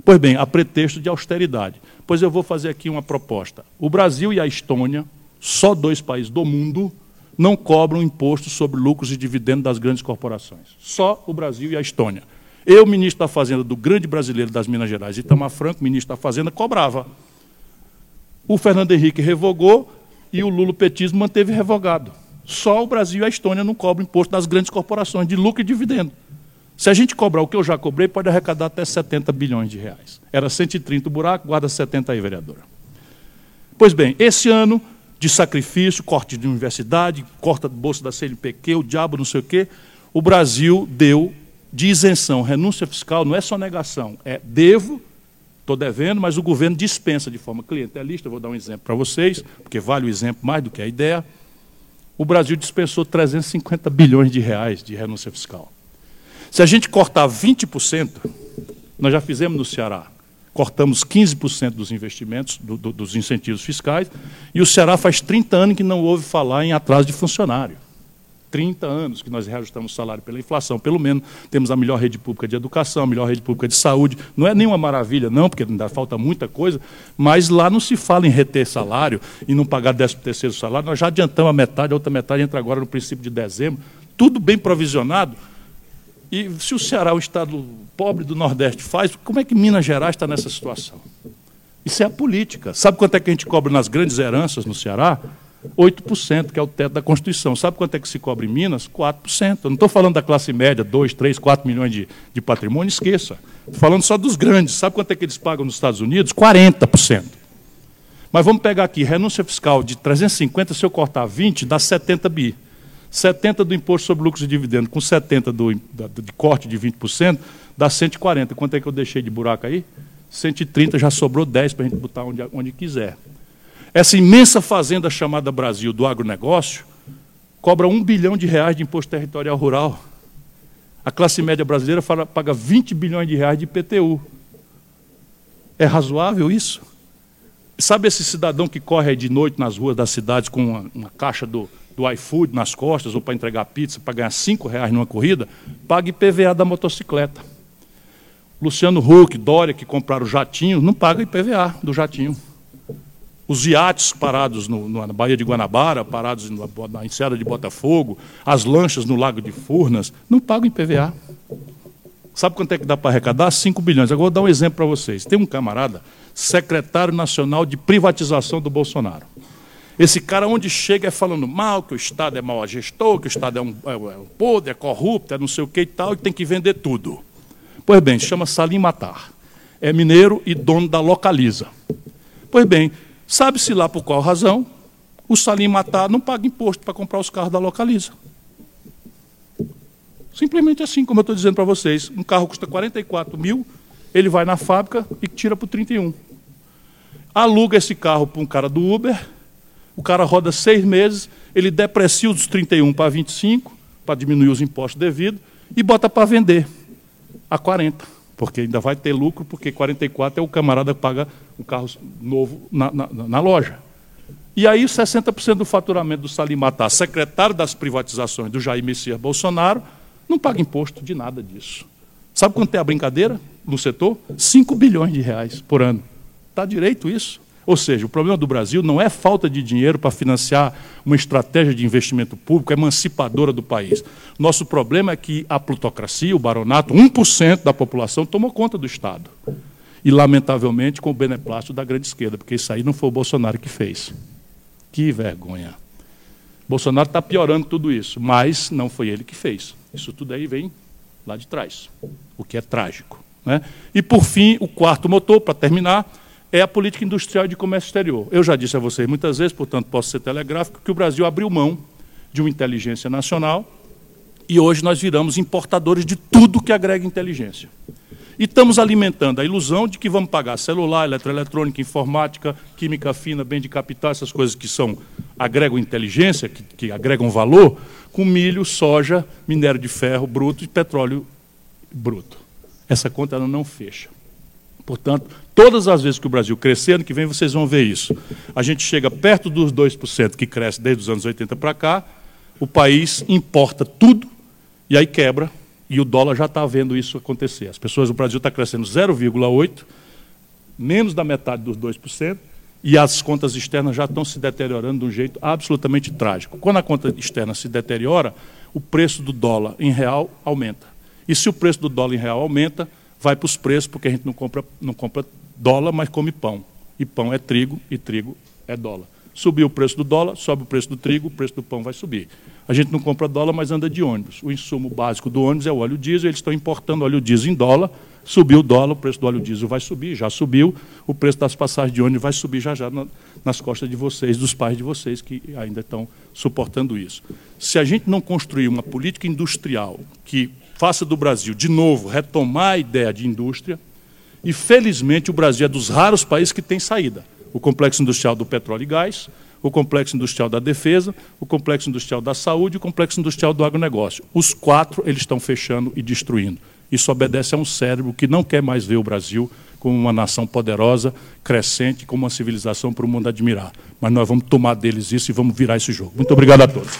Pois bem, a pretexto de austeridade. Pois eu vou fazer aqui uma proposta. O Brasil e a Estônia, só dois países do mundo, não cobram imposto sobre lucros e dividendos das grandes corporações. Só o Brasil e a Estônia. Eu, ministro da Fazenda do grande brasileiro das Minas Gerais, Itamar Franco, ministro da Fazenda, cobrava. O Fernando Henrique revogou e o Lula petismo manteve revogado. Só o Brasil e a Estônia não cobram imposto das grandes corporações de lucro e dividendo. Se a gente cobrar o que eu já cobrei, pode arrecadar até 70 bilhões de reais. Era 130 o buraco, guarda 70 aí, vereadora. Pois bem, esse ano de sacrifício, corte de universidade, corta do bolso da CNPq, o diabo não sei o quê, o Brasil deu de isenção, renúncia fiscal, não é só negação, é devo, estou devendo, mas o governo dispensa de forma clientelista, vou dar um exemplo para vocês, porque vale o exemplo mais do que a ideia. O Brasil dispensou 350 bilhões de reais de renúncia fiscal. Se a gente cortar 20%, nós já fizemos no Ceará, cortamos 15% dos investimentos, do, do, dos incentivos fiscais, e o Ceará faz 30 anos que não ouve falar em atraso de funcionário. 30 anos que nós reajustamos o salário pela inflação, pelo menos temos a melhor rede pública de educação, a melhor rede pública de saúde. Não é nenhuma maravilha, não, porque ainda falta muita coisa, mas lá não se fala em reter salário e não pagar 13 terceiro salário. Nós já adiantamos a metade, a outra metade entra agora no princípio de dezembro. Tudo bem provisionado, e se o Ceará, o estado pobre do Nordeste, faz, como é que Minas Gerais está nessa situação? Isso é a política. Sabe quanto é que a gente cobra nas grandes heranças no Ceará? 8%, que é o teto da Constituição. Sabe quanto é que se cobra em Minas? 4%. Eu não estou falando da classe média, 2, 3, 4 milhões de, de patrimônio, esqueça. Estou falando só dos grandes. Sabe quanto é que eles pagam nos Estados Unidos? 40%. Mas vamos pegar aqui, renúncia fiscal de 350, se eu cortar 20, dá 70 bi. 70 do imposto sobre lucros e dividendos, com 70 do, de corte de 20%, dá 140. Quanto é que eu deixei de buraco aí? 130, já sobrou 10 para a gente botar onde, onde quiser. Essa imensa fazenda chamada Brasil do agronegócio cobra um bilhão de reais de imposto territorial rural. A classe média brasileira fala, paga 20 bilhões de reais de IPTU. É razoável isso? Sabe esse cidadão que corre de noite nas ruas das cidades com uma, uma caixa do, do iFood nas costas ou para entregar pizza para ganhar cinco reais numa corrida, paga IPVA da motocicleta. Luciano Huck, Dória, que compraram jatinho, não paga IPVA do jatinho. Os iates parados no, na Baía de Guanabara, parados na, na Enseada de Botafogo, as lanchas no Lago de Furnas, não pagam IPVA. Sabe quanto é que dá para arrecadar? 5 bilhões. Agora vou dar um exemplo para vocês. Tem um camarada, secretário nacional de privatização do Bolsonaro. Esse cara, onde chega, é falando mal, que o Estado é mau gestor, que o Estado é um, é, é um podre, é corrupto, é não sei o que e tal, e tem que vender tudo. Pois bem, chama Salim Matar. É mineiro e dono da Localiza. Pois bem, sabe-se lá por qual razão, o Salim Matar não paga imposto para comprar os carros da Localiza. Simplesmente assim, como eu estou dizendo para vocês. Um carro custa 44 mil, ele vai na fábrica e tira por 31. Aluga esse carro para um cara do Uber, o cara roda seis meses, ele deprecia os 31 para 25, para diminuir os impostos devidos, e bota para vender a 40, porque ainda vai ter lucro, porque 44 é o camarada que paga o carro novo na, na, na loja. E aí 60% do faturamento do Salim Matar, secretário das privatizações do Jair Messias Bolsonaro, não paga imposto de nada disso. Sabe quanto é a brincadeira no setor? 5 bilhões de reais por ano. Está direito isso? Ou seja, o problema do Brasil não é falta de dinheiro para financiar uma estratégia de investimento público emancipadora do país. Nosso problema é que a plutocracia, o baronato, 1% da população tomou conta do Estado. E, lamentavelmente, com o beneplácito da grande esquerda, porque isso aí não foi o Bolsonaro que fez. Que vergonha. Bolsonaro está piorando tudo isso, mas não foi ele que fez. Isso tudo aí vem lá de trás, o que é trágico. Né? E, por fim, o quarto motor, para terminar, é a política industrial de comércio exterior. Eu já disse a vocês muitas vezes, portanto posso ser telegráfico, que o Brasil abriu mão de uma inteligência nacional e hoje nós viramos importadores de tudo que agrega inteligência. E estamos alimentando a ilusão de que vamos pagar celular, eletroeletrônica, informática, química fina, bem de capital, essas coisas que são agregam inteligência, que, que agregam valor, com milho, soja, minério de ferro bruto e petróleo bruto. Essa conta ela não fecha. Portanto, todas as vezes que o Brasil crescer, ano que vem vocês vão ver isso. A gente chega perto dos 2% que cresce desde os anos 80 para cá, o país importa tudo e aí quebra, e o dólar já está vendo isso acontecer. As pessoas, o Brasil está crescendo 0,8%, menos da metade dos 2%, e as contas externas já estão se deteriorando de um jeito absolutamente trágico. Quando a conta externa se deteriora, o preço do dólar em real aumenta. E se o preço do dólar em real aumenta, vai para os preços, porque a gente não compra, não compra dólar, mas come pão. E pão é trigo, e trigo é dólar. Subiu o preço do dólar, sobe o preço do trigo, o preço do pão vai subir. A gente não compra dólar, mas anda de ônibus. O insumo básico do ônibus é o óleo diesel, eles estão importando óleo diesel em dólar. Subiu o dólar, o preço do óleo diesel vai subir, já subiu. O preço das passagens de ônibus vai subir já já nas costas de vocês, dos pais de vocês que ainda estão suportando isso. Se a gente não construir uma política industrial que faça do Brasil, de novo, retomar a ideia de indústria, e felizmente o Brasil é dos raros países que tem saída. O complexo industrial do petróleo e gás, o complexo industrial da defesa, o complexo industrial da saúde e o complexo industrial do agronegócio. Os quatro eles estão fechando e destruindo. Isso obedece a um cérebro que não quer mais ver o Brasil como uma nação poderosa, crescente, como uma civilização para o mundo admirar. Mas nós vamos tomar deles isso e vamos virar esse jogo. Muito obrigado a todos.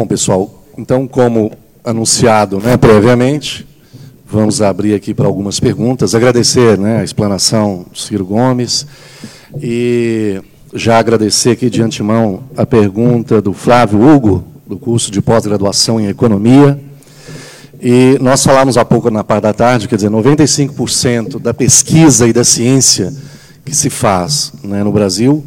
Bom, pessoal, então, como anunciado né, previamente, vamos abrir aqui para algumas perguntas. Agradecer né, a explanação do Ciro Gomes e já agradecer aqui de antemão a pergunta do Flávio Hugo, do curso de pós-graduação em Economia. E nós falamos há pouco na parte da tarde, quer dizer, 95% da pesquisa e da ciência que se faz né, no Brasil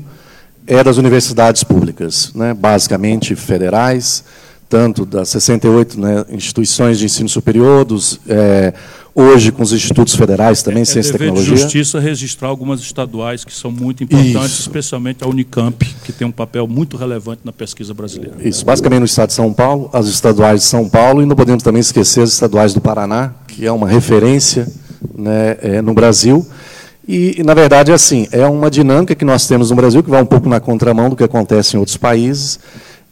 é das universidades públicas, né, basicamente federais, tanto das 68 né, instituições de ensino superior, dos, é, hoje com os institutos federais também, é, ciência e tecnologia. de justiça registrar algumas estaduais que são muito importantes, Isso. especialmente a Unicamp, que tem um papel muito relevante na pesquisa brasileira. Isso, basicamente no estado de São Paulo, as estaduais de São Paulo, e não podemos também esquecer as estaduais do Paraná, que é uma referência né, é, no Brasil. E, na verdade, é assim, é uma dinâmica que nós temos no Brasil, que vai um pouco na contramão do que acontece em outros países,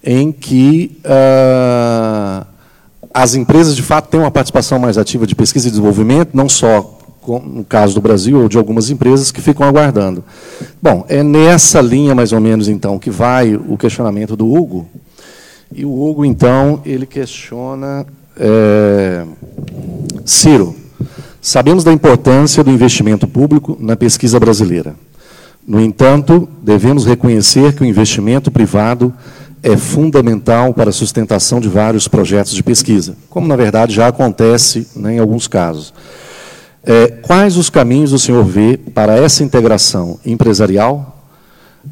em que uh, as empresas, de fato, têm uma participação mais ativa de pesquisa e desenvolvimento, não só no caso do Brasil, ou de algumas empresas que ficam aguardando. Bom, é nessa linha, mais ou menos, então, que vai o questionamento do Hugo. E o Hugo, então, ele questiona... É, Ciro, Sabemos da importância do investimento público na pesquisa brasileira. No entanto, devemos reconhecer que o investimento privado é fundamental para a sustentação de vários projetos de pesquisa, como, na verdade, já acontece né, em alguns casos. É, quais os caminhos o senhor vê para essa integração empresarial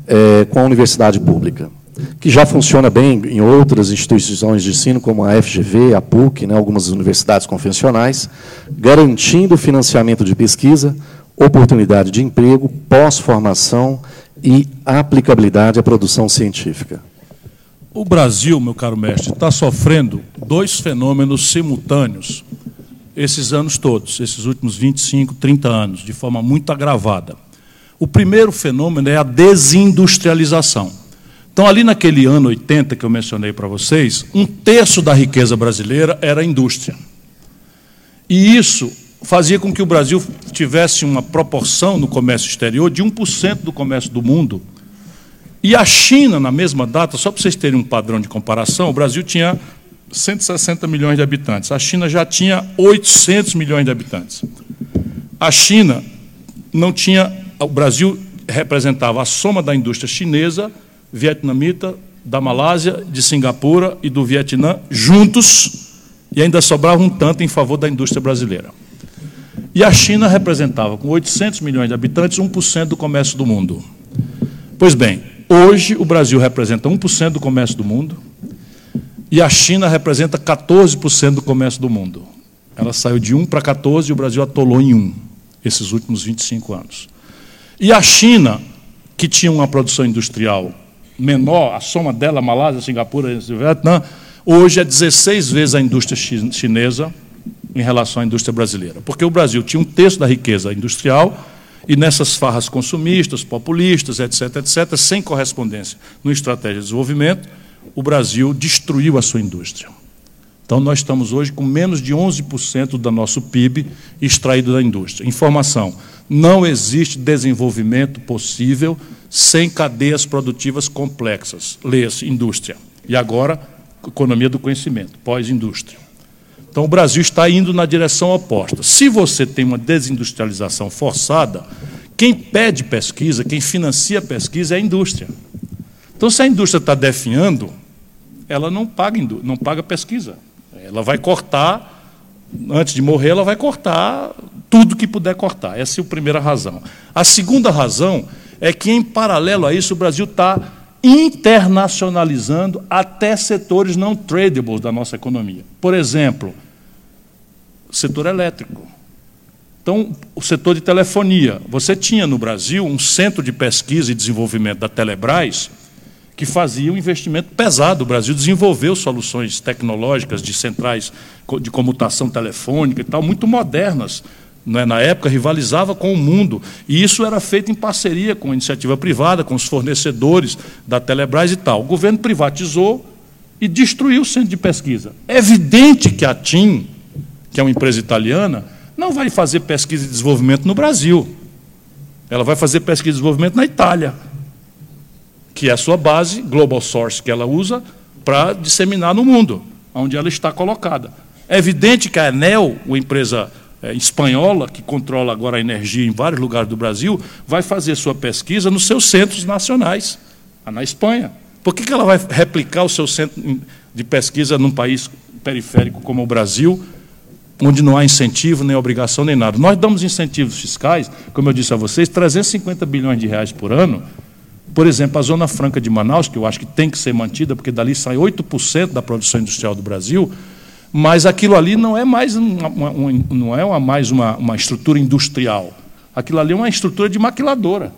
é, com a universidade pública? Que já funciona bem em outras instituições de ensino, como a FGV, a PUC, né, algumas universidades convencionais, garantindo financiamento de pesquisa, oportunidade de emprego, pós-formação e aplicabilidade à produção científica. O Brasil, meu caro mestre, está sofrendo dois fenômenos simultâneos esses anos todos, esses últimos 25, 30 anos, de forma muito agravada. O primeiro fenômeno é a desindustrialização. Então, ali naquele ano 80 que eu mencionei para vocês, um terço da riqueza brasileira era indústria. E isso fazia com que o Brasil tivesse uma proporção no comércio exterior de 1% do comércio do mundo. E a China, na mesma data, só para vocês terem um padrão de comparação, o Brasil tinha 160 milhões de habitantes. A China já tinha 800 milhões de habitantes. A China não tinha. O Brasil representava a soma da indústria chinesa vietnamita, da Malásia, de Singapura e do Vietnã juntos, e ainda sobrava um tanto em favor da indústria brasileira. E a China representava, com 800 milhões de habitantes, 1% do comércio do mundo. Pois bem, hoje o Brasil representa 1% do comércio do mundo e a China representa 14% do comércio do mundo. Ela saiu de 1 para 14 e o Brasil atolou em 1 esses últimos 25 anos. E a China, que tinha uma produção industrial menor, a soma dela, Malásia, Singapura Vietnã, hoje é 16 vezes a indústria chinesa em relação à indústria brasileira. Porque o Brasil tinha um terço da riqueza industrial e nessas farras consumistas, populistas, etc., etc., sem correspondência no estratégia de desenvolvimento, o Brasil destruiu a sua indústria. Então, nós estamos hoje com menos de 11% do nosso PIB extraído da indústria. Informação: não existe desenvolvimento possível sem cadeias produtivas complexas. Leia-se indústria. E agora, economia do conhecimento, pós-indústria. Então, o Brasil está indo na direção oposta. Se você tem uma desindustrialização forçada, quem pede pesquisa, quem financia pesquisa é a indústria. Então, se a indústria está definhando, ela não paga, não paga pesquisa. Ela vai cortar, antes de morrer, ela vai cortar tudo que puder cortar. Essa é a primeira razão. A segunda razão é que, em paralelo a isso, o Brasil está internacionalizando até setores não tradables da nossa economia. Por exemplo, setor elétrico. Então, o setor de telefonia. Você tinha no Brasil um centro de pesquisa e desenvolvimento da Telebrás que fazia um investimento pesado. O Brasil desenvolveu soluções tecnológicas de centrais de comutação telefônica e tal, muito modernas. Né? Na época, rivalizava com o mundo. E isso era feito em parceria com a iniciativa privada, com os fornecedores da Telebrás e tal. O governo privatizou e destruiu o centro de pesquisa. É evidente que a TIM, que é uma empresa italiana, não vai fazer pesquisa e desenvolvimento no Brasil. Ela vai fazer pesquisa e desenvolvimento na Itália que é a sua base, Global Source, que ela usa para disseminar no mundo, onde ela está colocada. É evidente que a Enel, uma empresa é, espanhola, que controla agora a energia em vários lugares do Brasil, vai fazer sua pesquisa nos seus centros nacionais, na Espanha. Por que, que ela vai replicar o seu centro de pesquisa num país periférico como o Brasil, onde não há incentivo, nem obrigação, nem nada? Nós damos incentivos fiscais, como eu disse a vocês, 350 bilhões de reais por ano, por exemplo, a Zona Franca de Manaus, que eu acho que tem que ser mantida, porque dali sai 8% da produção industrial do Brasil, mas aquilo ali não é mais uma, uma, não é uma, mais uma, uma estrutura industrial. Aquilo ali é uma estrutura de maquiladora.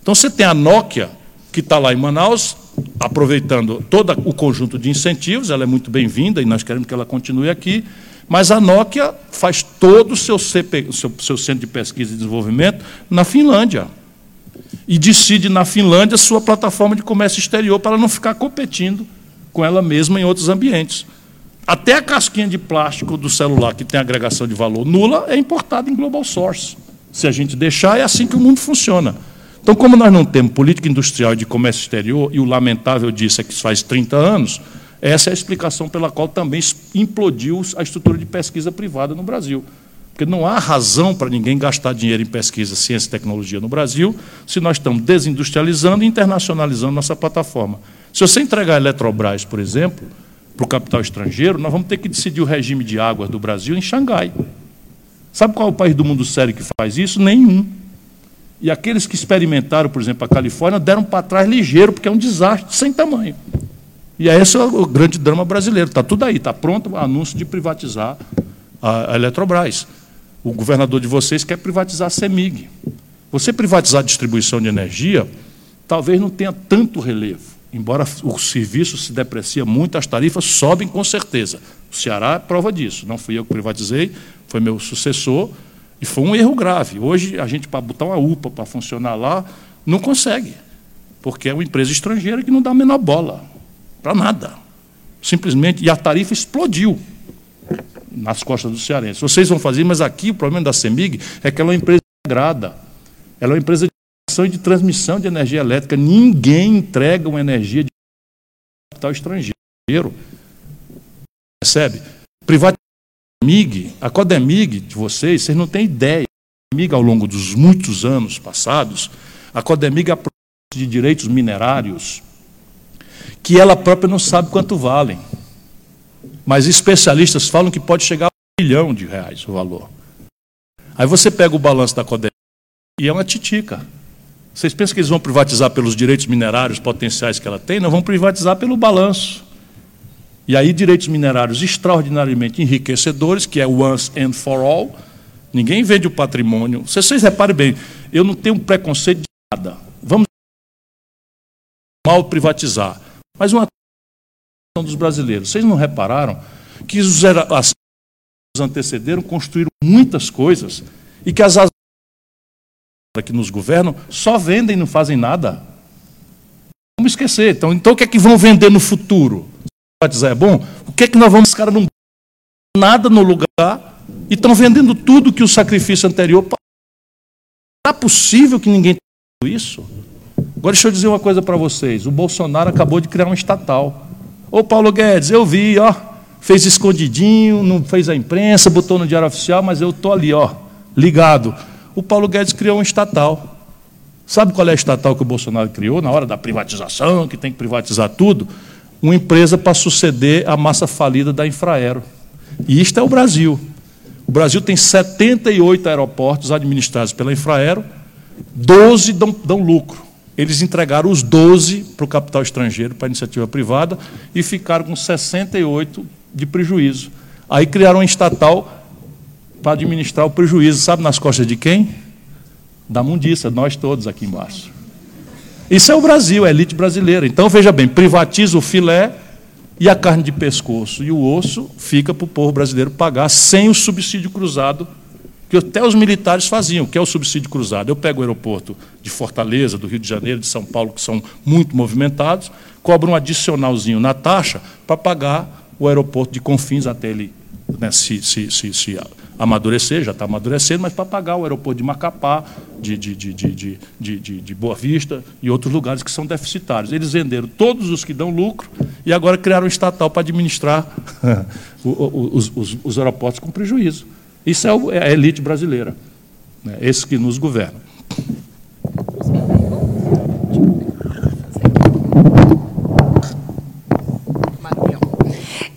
Então você tem a Nokia, que está lá em Manaus, aproveitando todo o conjunto de incentivos, ela é muito bem-vinda e nós queremos que ela continue aqui, mas a Nokia faz todo o seu, CP, seu, seu centro de pesquisa e desenvolvimento na Finlândia e decide na Finlândia sua plataforma de comércio exterior para não ficar competindo com ela mesma em outros ambientes. Até a casquinha de plástico do celular que tem agregação de valor nula é importada em global source. Se a gente deixar, é assim que o mundo funciona. Então, como nós não temos política industrial e de comércio exterior, e o lamentável disso é que faz 30 anos, essa é a explicação pela qual também implodiu a estrutura de pesquisa privada no Brasil. Porque não há razão para ninguém gastar dinheiro em pesquisa, ciência e tecnologia no Brasil, se nós estamos desindustrializando e internacionalizando nossa plataforma. Se você entregar a Eletrobras, por exemplo, para o capital estrangeiro, nós vamos ter que decidir o regime de águas do Brasil em Xangai. Sabe qual é o país do mundo sério que faz isso? Nenhum. E aqueles que experimentaram, por exemplo, a Califórnia, deram para trás ligeiro, porque é um desastre sem tamanho. E esse é o grande drama brasileiro. Está tudo aí, está pronto o anúncio de privatizar a Eletrobras o governador de vocês quer privatizar a CEMIG. Você privatizar a distribuição de energia, talvez não tenha tanto relevo. Embora o serviço se deprecia muito, as tarifas sobem com certeza. O Ceará é prova disso. Não fui eu que privatizei, foi meu sucessor, e foi um erro grave. Hoje, a gente, para botar uma UPA para funcionar lá, não consegue, porque é uma empresa estrangeira que não dá a menor bola para nada. Simplesmente, e a tarifa explodiu nas costas do cearense. Vocês vão fazer, mas aqui o problema da CEMIG é que ela é uma empresa sagrada. Ela é uma empresa de e de transmissão de energia elétrica. Ninguém entrega uma energia de capital estrangeiro. Percebe? Privatizar a MIG, a Codemig de vocês, vocês não têm ideia. A Codemig, ao longo dos muitos anos passados, a Codemig é de direitos minerários que ela própria não sabe quanto valem. Mas especialistas falam que pode chegar a um bilhão de reais o valor. Aí você pega o balanço da Codem e é uma titica. Vocês pensam que eles vão privatizar pelos direitos minerários potenciais que ela tem? Não vão privatizar pelo balanço. E aí, direitos minerários extraordinariamente enriquecedores, que é once and for all. Ninguém vende o patrimônio. Vocês, vocês reparem bem, eu não tenho preconceito de nada. Vamos mal privatizar. Mas uma dos brasileiros. Vocês não repararam que os antecederam construíram muitas coisas e que as que nos governam só vendem e não fazem nada? Vamos esquecer. Então, então o que é que vão vender no futuro? É bom? O que é que nós vamos, cara, não nada no lugar e estão vendendo tudo que o sacrifício anterior. Será possível que ninguém tenha isso? Agora deixa eu dizer uma coisa para vocês. O Bolsonaro acabou de criar um estatal. Ô Paulo Guedes, eu vi, ó, fez escondidinho, não fez a imprensa, botou no diário oficial, mas eu estou ali, ó, ligado. O Paulo Guedes criou um estatal. Sabe qual é a estatal que o Bolsonaro criou na hora da privatização, que tem que privatizar tudo? Uma empresa para suceder a massa falida da Infraero. E isto é o Brasil. O Brasil tem 78 aeroportos administrados pela Infraero, 12 dão, dão lucro. Eles entregaram os 12 para o capital estrangeiro, para a iniciativa privada, e ficaram com 68 de prejuízo. Aí criaram um estatal para administrar o prejuízo. Sabe nas costas de quem? Da mundiça, nós todos aqui embaixo. Isso é o Brasil, é a elite brasileira. Então, veja bem, privatiza o filé e a carne de pescoço e o osso fica para o povo brasileiro pagar sem o subsídio cruzado que até os militares faziam, que é o subsídio cruzado. Eu pego o aeroporto de Fortaleza, do Rio de Janeiro, de São Paulo, que são muito movimentados, cobro um adicionalzinho na taxa para pagar o aeroporto de Confins até ele né, se, se, se, se amadurecer, já está amadurecendo, mas para pagar o aeroporto de Macapá, de, de, de, de, de, de, de Boa Vista e outros lugares que são deficitários. Eles venderam todos os que dão lucro e agora criaram um estatal para administrar os, os, os aeroportos com prejuízo. Isso é, é a elite brasileira, né? esse que nos governa.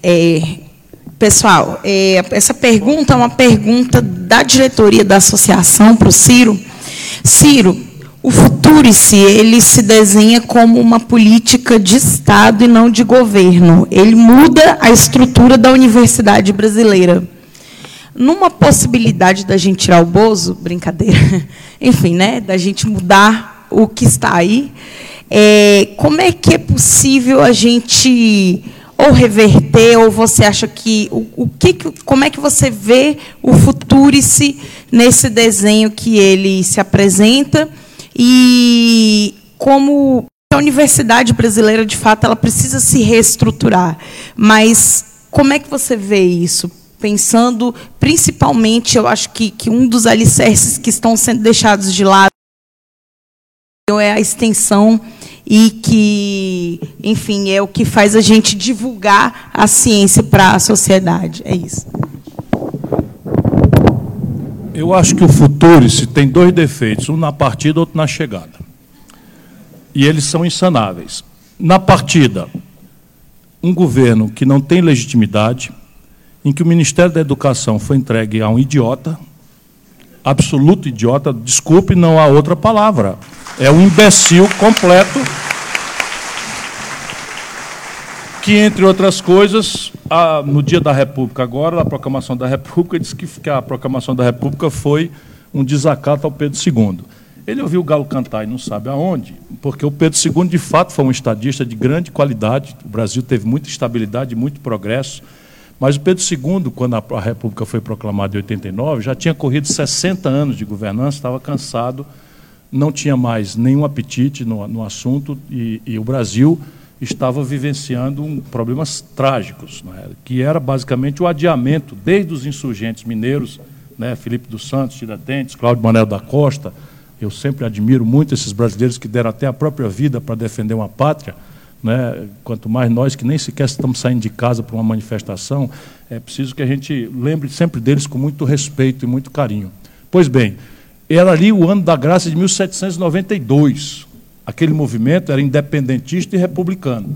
É, pessoal, é, essa pergunta é uma pergunta da diretoria da associação para o Ciro. Ciro, o Futurice, ele se desenha como uma política de Estado e não de governo. Ele muda a estrutura da universidade brasileira numa possibilidade da gente tirar o Bozo, brincadeira, enfim, né, da gente mudar o que está aí, é, como é que é possível a gente ou reverter, ou você acha que o, o que, como é que você vê o Futurice nesse desenho que ele se apresenta e como a universidade brasileira de fato ela precisa se reestruturar, mas como é que você vê isso? pensando principalmente, eu acho que, que um dos alicerces que estão sendo deixados de lado é a extensão e que, enfim, é o que faz a gente divulgar a ciência para a sociedade. É isso. Eu acho que o Futurice tem dois defeitos, um na partida, outro na chegada. E eles são insanáveis. Na partida, um governo que não tem legitimidade, em que o Ministério da Educação foi entregue a um idiota, absoluto idiota, desculpe, não há outra palavra. É um imbecil completo que, entre outras coisas, a, no dia da República, agora, a proclamação da República, disse que, que a proclamação da República foi um desacato ao Pedro II. Ele ouviu o galo cantar e não sabe aonde, porque o Pedro II, de fato, foi um estadista de grande qualidade. O Brasil teve muita estabilidade, muito progresso. Mas o Pedro II, quando a República foi proclamada em 89, já tinha corrido 60 anos de governança, estava cansado, não tinha mais nenhum apetite no, no assunto e, e, o Brasil estava vivenciando um, problemas trágicos, né, que era basicamente o adiamento, desde os insurgentes mineiros, né, Felipe dos Santos, Tiradentes, Cláudio Manuel da Costa, eu sempre admiro muito esses brasileiros que deram até a própria vida para defender uma pátria, né? quanto mais nós que nem sequer estamos saindo de casa para uma manifestação, é preciso que a gente lembre sempre deles com muito respeito e muito carinho. Pois bem, era ali o ano da graça de 1792. Aquele movimento era independentista e republicano,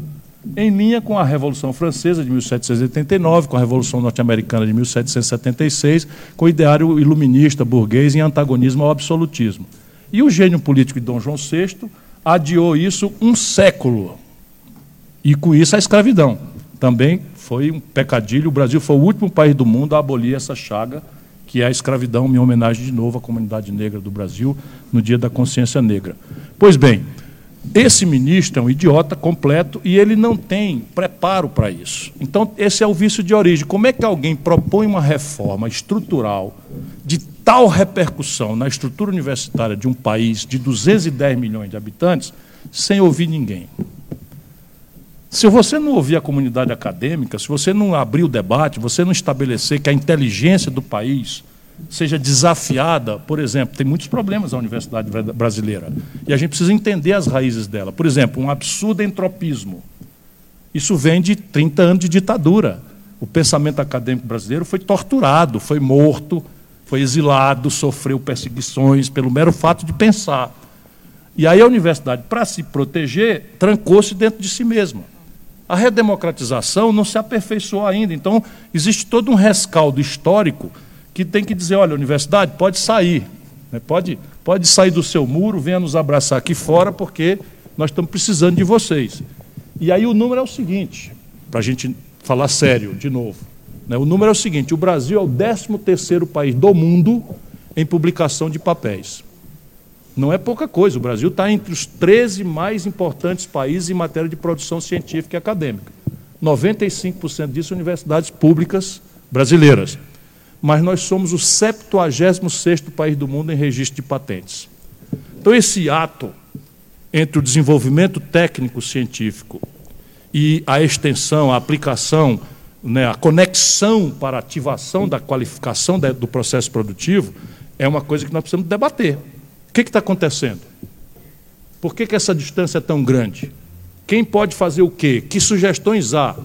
em linha com a Revolução Francesa de 1789, com a Revolução Norte-Americana de 1776, com o ideário iluminista burguês em antagonismo ao absolutismo. E o gênio político de Dom João VI adiou isso um século, e com isso a escravidão. Também foi um pecadilho. O Brasil foi o último país do mundo a abolir essa chaga, que é a escravidão, em homenagem de novo à comunidade negra do Brasil, no Dia da Consciência Negra. Pois bem, esse ministro é um idiota completo e ele não tem preparo para isso. Então, esse é o vício de origem. Como é que alguém propõe uma reforma estrutural de tal repercussão na estrutura universitária de um país de 210 milhões de habitantes sem ouvir ninguém? Se você não ouvir a comunidade acadêmica, se você não abrir o debate, você não estabelecer que a inteligência do país seja desafiada, por exemplo, tem muitos problemas na universidade brasileira, e a gente precisa entender as raízes dela. Por exemplo, um absurdo entropismo. Isso vem de 30 anos de ditadura. O pensamento acadêmico brasileiro foi torturado, foi morto, foi exilado, sofreu perseguições pelo mero fato de pensar. E aí a universidade, para se proteger, trancou-se dentro de si mesma. A redemocratização não se aperfeiçoou ainda, então existe todo um rescaldo histórico que tem que dizer: olha, universidade pode sair, né? pode, pode sair do seu muro, venha nos abraçar aqui fora, porque nós estamos precisando de vocês. E aí o número é o seguinte, para a gente falar sério de novo. Né? O número é o seguinte: o Brasil é o 13 terceiro país do mundo em publicação de papéis. Não é pouca coisa. O Brasil está entre os 13 mais importantes países em matéria de produção científica e acadêmica. 95% disso universidades públicas brasileiras. Mas nós somos o 76º país do mundo em registro de patentes. Então, esse ato entre o desenvolvimento técnico científico e a extensão, a aplicação, né, a conexão para ativação da qualificação do processo produtivo é uma coisa que nós precisamos debater. O que está acontecendo? Por que, que essa distância é tão grande? Quem pode fazer o quê? Que sugestões há?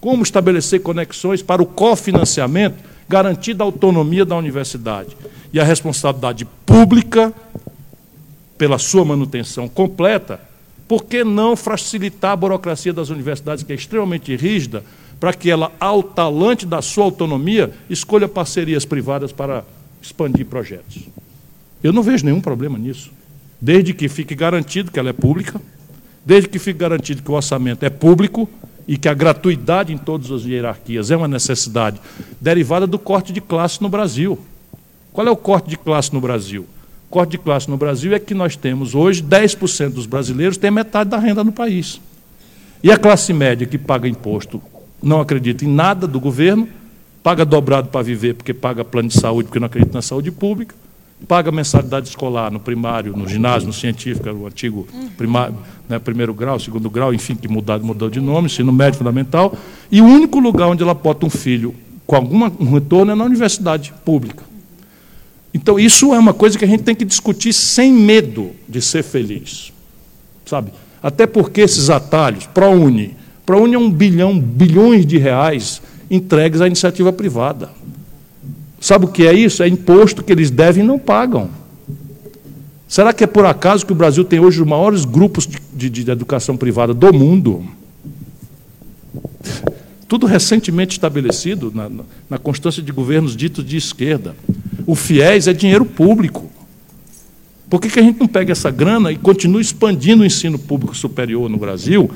Como estabelecer conexões para o cofinanciamento, garantida a autonomia da universidade e a responsabilidade pública pela sua manutenção completa? Por que não facilitar a burocracia das universidades, que é extremamente rígida, para que ela, ao talante da sua autonomia, escolha parcerias privadas para expandir projetos? Eu não vejo nenhum problema nisso. Desde que fique garantido que ela é pública, desde que fique garantido que o orçamento é público e que a gratuidade em todas as hierarquias é uma necessidade derivada do corte de classe no Brasil. Qual é o corte de classe no Brasil? O corte de classe no Brasil é que nós temos hoje 10% dos brasileiros têm metade da renda no país. E a classe média que paga imposto não acredita em nada do governo, paga dobrado para viver porque paga plano de saúde porque não acredita na saúde pública, paga mensalidade escolar no primário, no ginásio, no científico, o antigo primário, né, primeiro grau, segundo grau, enfim, que mudou, mudou de nome, ensino médio fundamental, e o único lugar onde ela bota um filho com algum retorno é na universidade pública. Então, isso é uma coisa que a gente tem que discutir sem medo de ser feliz. Sabe? Até porque esses atalhos, ProUni, ProUni é um bilhão, bilhões de reais entregues à iniciativa privada. Sabe o que é isso? É imposto que eles devem e não pagam. Será que é por acaso que o Brasil tem hoje os maiores grupos de, de, de educação privada do mundo? Tudo recentemente estabelecido na, na constância de governos ditos de esquerda. O FIES é dinheiro público. Por que, que a gente não pega essa grana e continua expandindo o ensino público superior no Brasil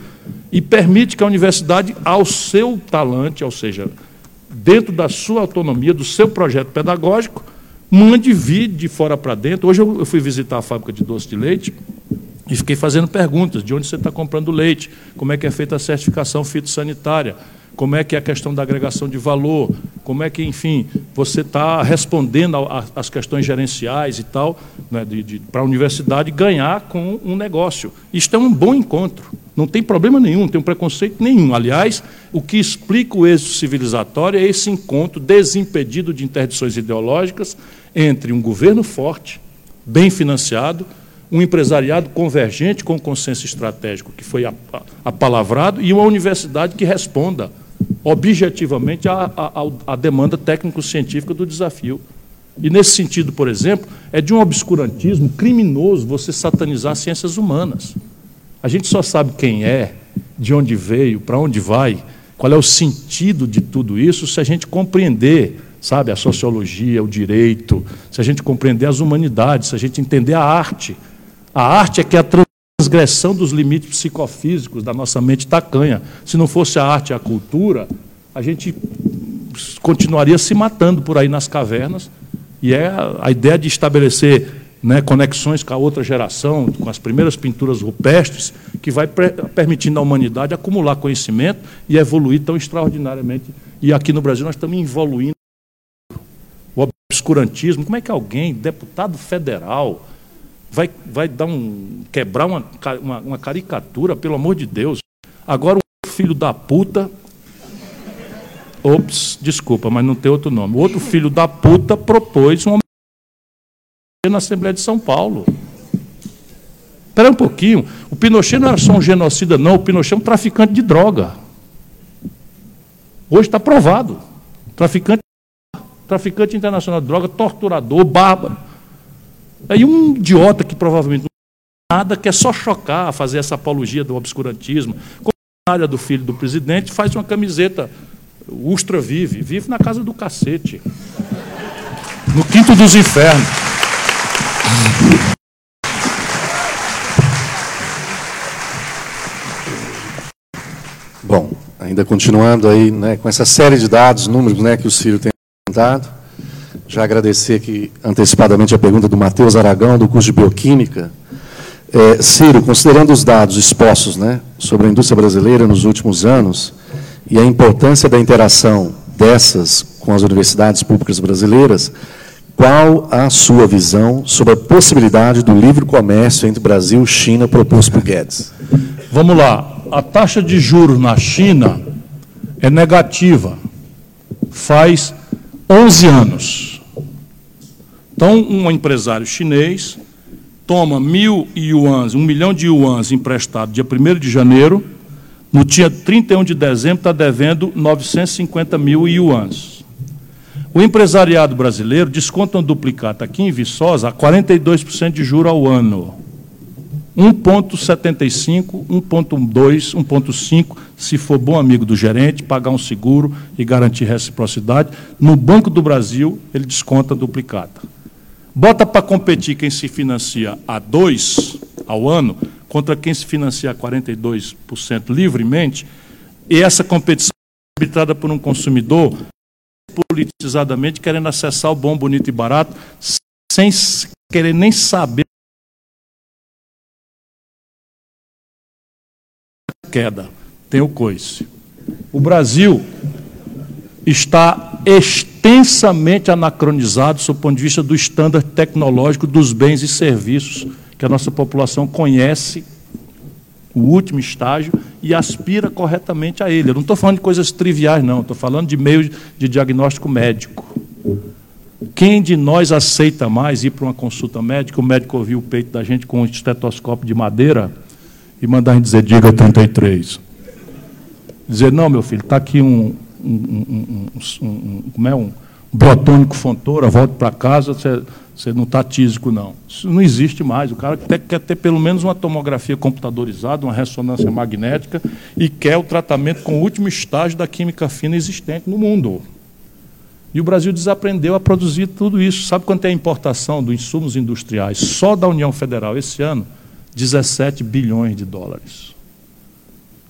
e permite que a universidade, ao seu talante, ou seja, dentro da sua autonomia, do seu projeto pedagógico, mande vir de fora para dentro. Hoje eu fui visitar a fábrica de doce de leite e fiquei fazendo perguntas: de onde você está comprando leite, como é que é feita a certificação fitossanitária, como é que é a questão da agregação de valor, como é que, enfim, você está respondendo às questões gerenciais e tal, né, para a universidade ganhar com um negócio. Isto é um bom encontro. Não tem problema nenhum, não tem preconceito nenhum. Aliás, o que explica o êxito civilizatório é esse encontro desimpedido de interdições ideológicas entre um governo forte, bem financiado, um empresariado convergente com o consenso estratégico que foi apalavrado e uma universidade que responda objetivamente à, à demanda técnico-científica do desafio. E, nesse sentido, por exemplo, é de um obscurantismo criminoso você satanizar ciências humanas. A gente só sabe quem é, de onde veio, para onde vai, qual é o sentido de tudo isso, se a gente compreender, sabe, a sociologia, o direito, se a gente compreender as humanidades, se a gente entender a arte. A arte é que é a transgressão dos limites psicofísicos da nossa mente tacanha. Se não fosse a arte e a cultura, a gente continuaria se matando por aí nas cavernas. E é a ideia de estabelecer né, conexões com a outra geração, com as primeiras pinturas rupestres, que vai permitindo à humanidade acumular conhecimento e evoluir tão extraordinariamente. E aqui no Brasil nós estamos evoluindo o obscurantismo. Como é que alguém, deputado federal, vai, vai dar um, quebrar uma, uma, uma caricatura, pelo amor de Deus? Agora, um filho da puta. Ops, desculpa, mas não tem outro nome. O outro filho da puta propôs uma na Assembleia de São Paulo. Espera um pouquinho. O Pinochet não era só um genocida, não. O Pinochet é um traficante de droga. Hoje está provado. Traficante, traficante internacional de droga, torturador, bárbaro. Aí um idiota que provavelmente não nada, quer só chocar, fazer essa apologia do obscurantismo. Como do filho do presidente, faz uma camiseta Ustra vive, vive na casa do cacete. No quinto dos infernos. Bom, ainda continuando aí né, com essa série de dados, números né, que o Ciro tem apresentado, já agradecer aqui antecipadamente a pergunta do Matheus Aragão, do curso de Bioquímica. É, Ciro, considerando os dados expostos né, sobre a indústria brasileira nos últimos anos e a importância da interação dessas com as universidades públicas brasileiras, qual a sua visão sobre a possibilidade do livre comércio entre Brasil e China proposto por Guedes? Vamos lá a taxa de juros na China é negativa. Faz 11 anos. Então, um empresário chinês toma mil yuans, um milhão de yuans emprestado dia 1 de janeiro, no dia 31 de dezembro está devendo 950 mil yuans. O empresariado brasileiro desconta um duplicata aqui em Viçosa a 42% de juro ao ano. 1,75, 1,2, 1,5, se for bom amigo do gerente, pagar um seguro e garantir reciprocidade. No Banco do Brasil, ele desconta duplicata. Bota para competir quem se financia a 2 ao ano contra quem se financia a 42% livremente, e essa competição é arbitrada por um consumidor politizadamente querendo acessar o bom, bonito e barato, sem querer nem saber queda, tem o coice. O Brasil está extensamente anacronizado sob o ponto de vista do estándar tecnológico dos bens e serviços que a nossa população conhece, o último estágio, e aspira corretamente a ele. Eu não estou falando de coisas triviais, não, estou falando de meios de diagnóstico médico. Quem de nós aceita mais ir para uma consulta médica, o médico ouvir o peito da gente com um estetoscópio de madeira e mandar a gente dizer, diga 33. Dizer, não, meu filho, está aqui um, um, um, um, como é, um biotônico fontora, volte para casa, você, você não está tísico, não. Isso não existe mais. O cara quer, quer ter pelo menos uma tomografia computadorizada, uma ressonância magnética e quer o tratamento com o último estágio da química fina existente no mundo. E o Brasil desaprendeu a produzir tudo isso. Sabe quanto é a importação dos insumos industriais só da União Federal esse ano? 17 bilhões de dólares.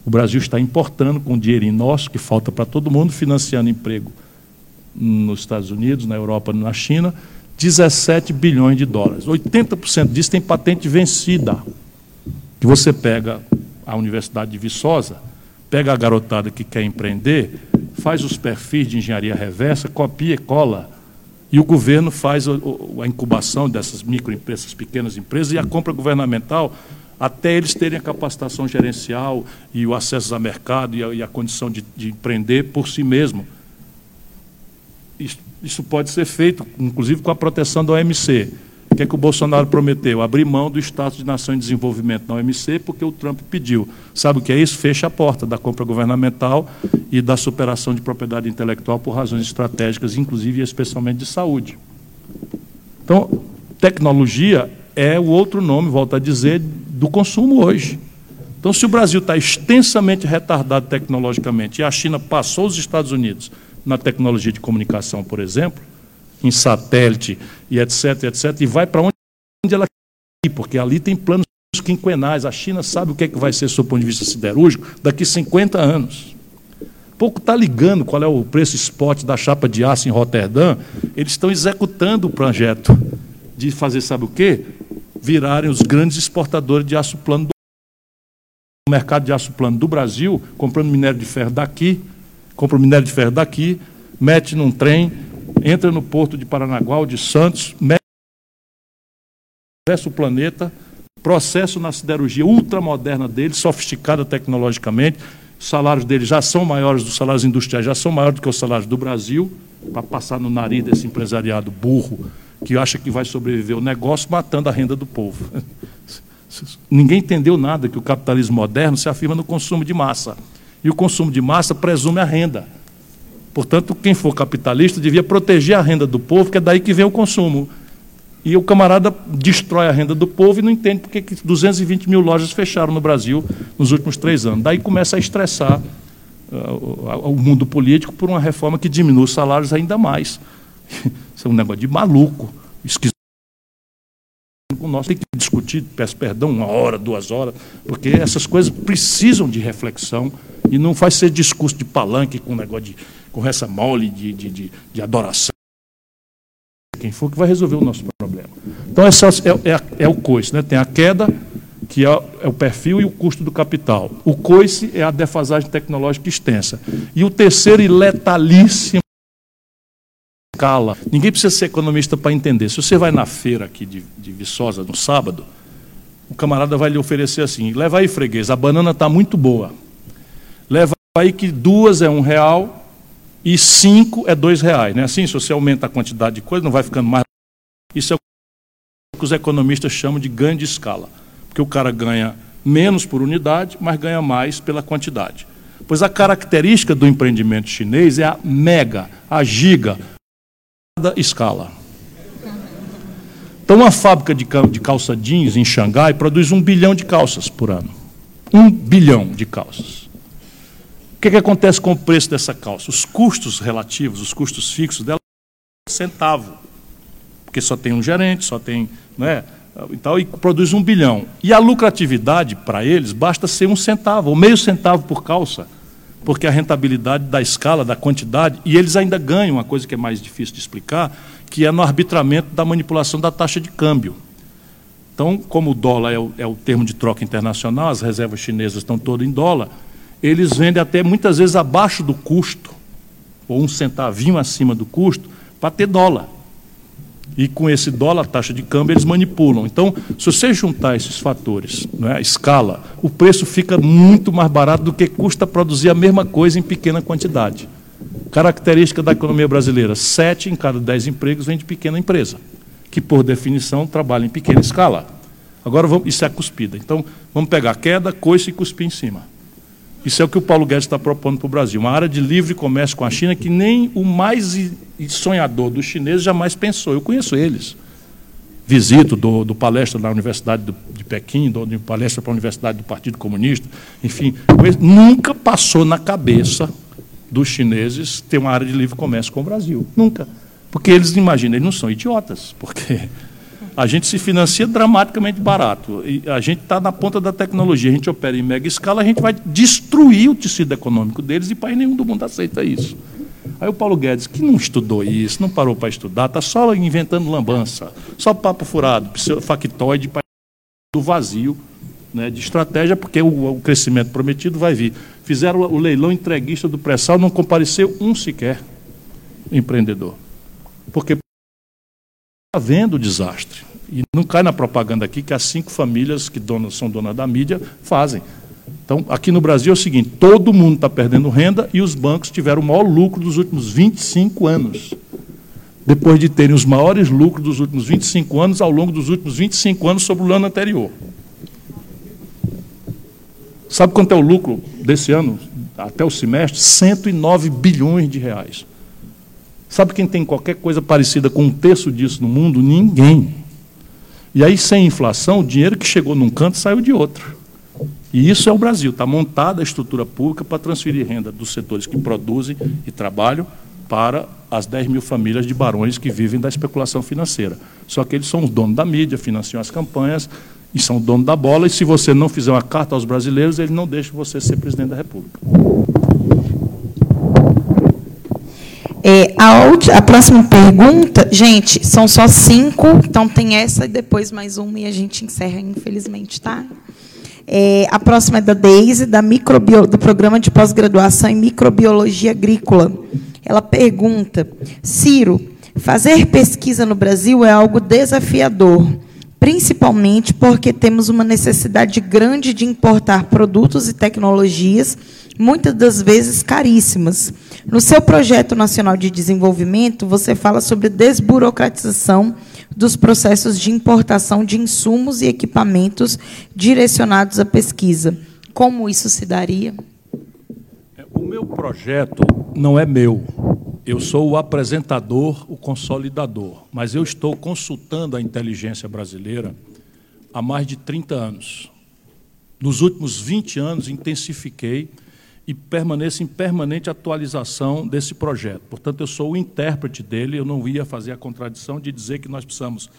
O Brasil está importando com dinheiro nosso, que falta para todo mundo, financiando emprego nos Estados Unidos, na Europa, na China, 17 bilhões de dólares. 80% disso tem patente vencida. Que você pega a Universidade de Viçosa, pega a garotada que quer empreender, faz os perfis de engenharia reversa, copia e cola e o governo faz a incubação dessas microempresas, pequenas empresas, e a compra governamental, até eles terem a capacitação gerencial e o acesso ao mercado e a, e a condição de, de, empreender por si mesmo. Isso, isso pode ser feito, inclusive com a proteção da OMC. O que é que o Bolsonaro prometeu? Abrir mão do status de nação em desenvolvimento na OMC, porque o Trump pediu. Sabe o que é isso? Fecha a porta da compra governamental e da superação de propriedade intelectual por razões estratégicas, inclusive e especialmente de saúde. Então, tecnologia é o outro nome, volto a dizer, do consumo hoje. Então, se o Brasil está extensamente retardado tecnologicamente e a China passou os Estados Unidos na tecnologia de comunicação, por exemplo, em satélite e etc, etc, e vai para onde ela quer porque ali tem planos quinquenais. A China sabe o que, é que vai ser, do ponto de vista siderúrgico, daqui 50 anos. Pouco está ligando qual é o preço spot da chapa de aço em Roterdã. Eles estão executando o projeto de fazer, sabe o quê? Virarem os grandes exportadores de aço plano do mercado de aço plano do Brasil, comprando minério de ferro daqui, compra o minério de ferro daqui, mete num trem, entra no porto de Paranaguá de Santos, atravessa o planeta, processo na siderurgia ultramoderna dele, sofisticada tecnologicamente, os salários deles já são maiores, dos salários industriais já são maiores do que os salários do Brasil, para passar no nariz desse empresariado burro que acha que vai sobreviver o negócio matando a renda do povo. Ninguém entendeu nada que o capitalismo moderno se afirma no consumo de massa. E o consumo de massa presume a renda. Portanto, quem for capitalista devia proteger a renda do povo, que é daí que vem o consumo. E o camarada destrói a renda do povo e não entende porque 220 mil lojas fecharam no Brasil nos últimos três anos. Daí começa a estressar uh, o mundo político por uma reforma que diminui os salários ainda mais. Isso é um negócio de maluco, esquisito. Nós tem que discutir, peço perdão, uma hora, duas horas, porque essas coisas precisam de reflexão e não faz ser discurso de palanque com negócio de conversa mole, de, de, de, de adoração. Quem for que vai resolver o nosso problema. Então, essa é, é, é o coice, né? tem a queda, que é, é, o perfil e o custo do capital. O coice é a defasagem tecnológica extensa. E o terceiro e letalíssimo escala. Ninguém precisa ser economista para entender. Se você vai na feira aqui de, de Viçosa no sábado, o camarada vai lhe oferecer assim: leva aí, freguês, a banana está muito boa. Leva aí que duas é um real e cinco é dois reais. Né? Assim, se você aumenta a quantidade de coisa, não vai ficando mais. Isso é o que os economistas chamam de ganho de escala. Porque o cara ganha menos por unidade, mas ganha mais pela quantidade. Pois a característica do empreendimento chinês é a mega, a giga, escala. Então, uma fábrica de, calça jeans em Xangai produz um bilhão de calças por ano. Um bilhão de calças. O que, que acontece com o preço dessa calça? Os custos relativos, os custos fixos dela, centavo. Porque só tem um gerente, só tem. Né, então, e produz um bilhão. E a lucratividade para eles basta ser um centavo, ou meio centavo por calça porque a rentabilidade da escala, da quantidade, e eles ainda ganham uma coisa que é mais difícil de explicar, que é no arbitramento da manipulação da taxa de câmbio. Então, como o dólar é o, é o termo de troca internacional, as reservas chinesas estão todas em dólar, eles vendem até muitas vezes abaixo do custo, ou um centavinho acima do custo, para ter dólar. E com esse dólar, a taxa de câmbio, eles manipulam. Então, se você juntar esses fatores, é, a escala, o preço fica muito mais barato do que custa produzir a mesma coisa em pequena quantidade. Característica da economia brasileira: sete em cada dez empregos vem de pequena empresa, que, por definição, trabalha em pequena escala. Agora, vamos, isso é a cuspida. Então, vamos pegar queda, coice e cuspir em cima. Isso é o que o Paulo Guedes está propondo para o Brasil. Uma área de livre comércio com a China que nem o mais sonhador dos chineses jamais pensou. Eu conheço eles. Visito do, do palestra na Universidade de Pequim, do, de palestra para a Universidade do Partido Comunista, enfim, nunca passou na cabeça dos chineses ter uma área de livre comércio com o Brasil. Nunca. Porque eles imaginam, eles não são idiotas, porque a gente se financia dramaticamente barato. A gente está na ponta da tecnologia, a gente opera em mega escala, a gente vai destruir o tecido econômico deles e país nenhum do mundo aceita isso. Aí o Paulo Guedes, que não estudou isso, não parou para estudar, está só inventando lambança, só papo furado, factoide do vazio né, de estratégia, porque o, o, crescimento prometido vai vir. Fizeram o leilão entreguista do pré-sal, não compareceu um sequer empreendedor. Porque está vendo o desastre. E não cai na propaganda aqui que as cinco famílias que donas, são donas da mídia fazem. Então, aqui no Brasil é o seguinte: todo mundo está perdendo renda e os bancos tiveram o maior lucro dos últimos 25 anos. Depois de terem os maiores lucros dos últimos 25 anos, ao longo dos últimos 25 anos sobre o ano anterior. Sabe quanto é o lucro desse ano, até o semestre? 109 bilhões de reais. Sabe quem tem qualquer coisa parecida com um terço disso no mundo? Ninguém. E aí, sem inflação, o dinheiro que chegou num canto saiu de outro. E isso é o Brasil. Está montada a estrutura pública para transferir renda dos setores que produzem e trabalham para as 10 mil famílias de barões que vivem da especulação financeira. Só que eles são os donos da mídia, financiam as campanhas e são donos da bola. E se você não fizer uma carta aos brasileiros, eles não deixam você ser presidente da República. É, a, a, próxima pergunta, gente, são só cinco, então tem essa e depois mais uma e a gente encerra, infelizmente, tá? É, a próxima é da Deise, da microbio, do programa de pós-graduação em microbiologia agrícola. Ela pergunta: Ciro, fazer pesquisa no Brasil é algo desafiador, principalmente porque temos uma necessidade grande de importar produtos e tecnologias muitas das vezes caríssimas. No seu projeto nacional de desenvolvimento, você fala sobre desburocratização dos processos de importação de insumos e equipamentos direcionados à pesquisa. Como isso se daria? O meu projeto não é meu. Eu sou o apresentador, o consolidador, mas eu estou consultando a inteligência brasileira há mais de 30 anos. Nos últimos 20 anos, intensifiquei e permaneço em permanente atualização desse projeto. Portanto, eu sou o intérprete dele, eu não ia fazer a contradição de dizer que nós precisamos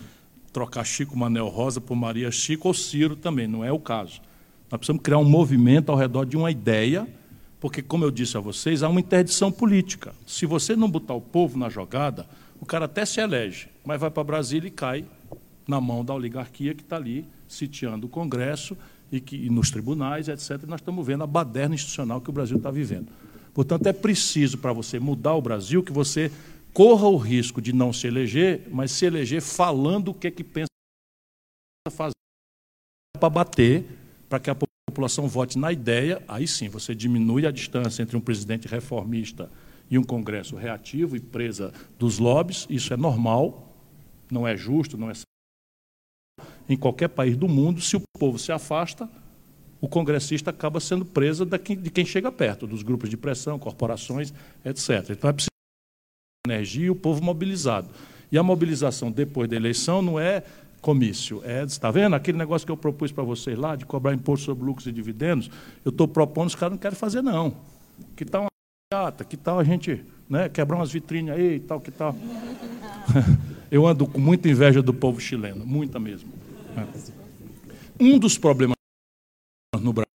trocar Chico Manel Rosa por Maria Chico ou Ciro também, não é o caso. Nós precisamos criar um movimento ao redor de uma ideia, porque, como eu disse a vocês, há uma interdição política. Se você não botar o povo na jogada, o cara até se elege, mas vai para Brasília e cai na mão da oligarquia que está ali sitiando o Congresso e que e nos tribunais, etc. Nós estamos vendo a baderna institucional que o Brasil está vivendo. Portanto, é preciso, para você mudar o Brasil, que você corra o risco de não se eleger, mas se eleger falando o que é que pensa fazer para bater, para que a população vote na ideia, aí sim você diminui a distância entre um presidente reformista e um Congresso reativo e presa dos lobbies, isso é normal, não é justo, não é em qualquer país do mundo, se o povo se afasta, o congressista acaba sendo preso de quem chega perto, dos grupos de pressão, corporações, etc. Então é preciso energia e o povo mobilizado. E a mobilização depois da eleição não é comício. É, está vendo? Aquele negócio que eu propus para vocês lá, de cobrar imposto sobre lucros e dividendos, eu estou propondo, os caras não querem fazer, não. Que tal uma chata, que tal a gente né, quebrar umas vitrines aí e tal, que tal. Eu ando com muita inveja do povo chileno, muita mesmo. Um dos problemas no Brasil,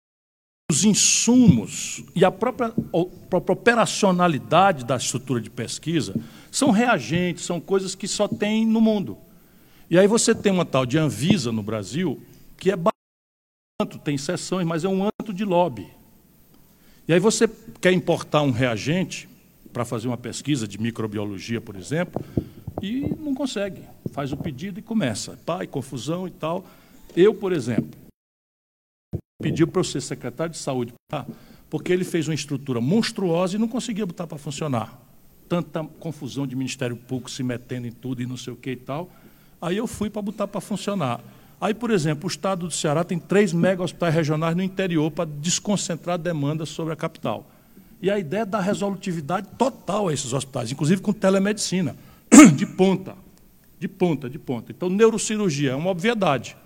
os insumos e a própria, a própria operacionalidade da estrutura de pesquisa são reagentes, são coisas que só tem no mundo. E aí você tem uma tal de Anvisa no Brasil, que é bastante, tem sessões, mas é um anto de lobby. E aí você quer importar um reagente para fazer uma pesquisa de microbiologia, por exemplo, e não consegue. Faz o pedido e começa. Pai, confusão e tal. Eu, por exemplo, pedi para eu ser secretário de saúde, porque ele fez uma estrutura monstruosa e não conseguia botar para funcionar. Tanta confusão de Ministério Público se metendo em tudo e não sei o que e tal. Aí eu fui para botar para funcionar. Aí, por exemplo, o estado do Ceará tem três mega hospitais regionais no interior para desconcentrar demandas sobre a capital. E a ideia é dar resolutividade total a esses hospitais, inclusive com telemedicina. de ponta, de ponta, de ponta. Então, neurocirurgia é uma obviedade.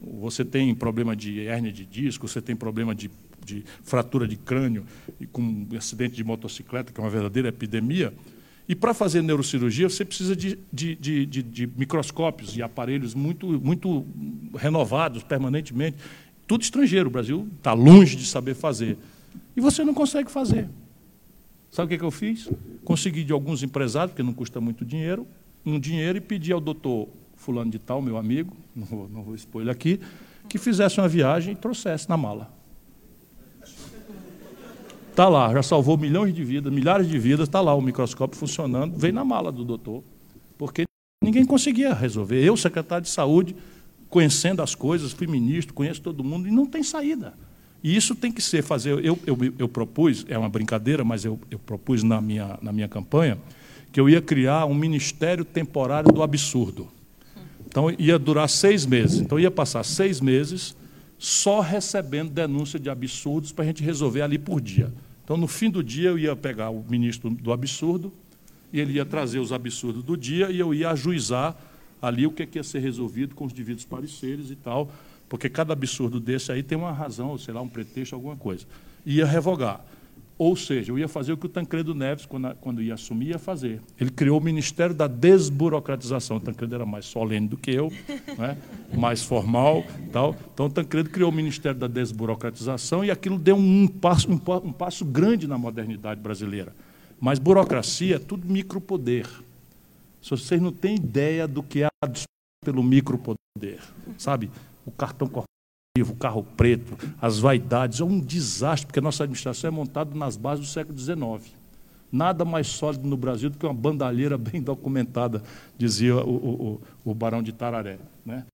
Você tem problema de hérnia de disco, você tem problema de, de fratura de crânio e com acidente de motocicleta, que é uma verdadeira epidemia. E para fazer neurocirurgia, você precisa de, de, de, de, microscópios e aparelhos muito, muito renovados permanentemente. Tudo estrangeiro. O Brasil está longe de saber fazer. E você não consegue fazer. Sabe o que, que eu fiz? Consegui de alguns empresários, porque não custa muito dinheiro, um dinheiro e pedi ao doutor fulano de tal, meu amigo, não vou, não vou expor ele aqui, que fizesse uma viagem e trouxesse na mala. Está lá, já salvou milhões de vidas, milhares de vidas, está lá o microscópio funcionando, veio na mala do doutor, porque ninguém conseguia resolver. Eu, secretário de saúde, conhecendo as coisas, fui ministro, conheço todo mundo, e não tem saída. E isso tem que ser fazer. Eu, eu, eu propus, é uma brincadeira, mas eu, eu propus na minha, na minha campanha, que eu ia criar um ministério temporário do absurdo. Então, ia durar seis meses. Então, ia passar seis meses só recebendo denúncia de absurdos para a gente resolver ali por dia. Então, no fim do dia, eu ia pegar o ministro do absurdo e ele ia trazer os absurdos do dia e eu ia ajuizar ali o que, é que ia ser resolvido com os devidos pareceres e tal, porque cada absurdo desse aí tem uma razão, sei lá, um pretexto, alguma coisa. Ia revogar. Ou seja, eu ia fazer o que o Tancredo Neves, quando, quando ia assumir, ia fazer. Ele criou o Ministério da Desburocratização. O Tancredo era mais solene do que eu, né? mais formal. Tal. Então, o Tancredo criou o Ministério da Desburocratização e aquilo deu um passo, um, um passo grande na modernidade brasileira. Mas burocracia é tudo micropoder. Vocês não têm ideia do que é pelo micropoder, sabe? O cartão corporativo, o carro preto, as vaidades, é um desastre, porque a nossa administração é montada nas bases do século XIX. Nada mais sólido no Brasil do que uma bandalheira bem documentada, dizia o, o, o Barão de Tararé. Né?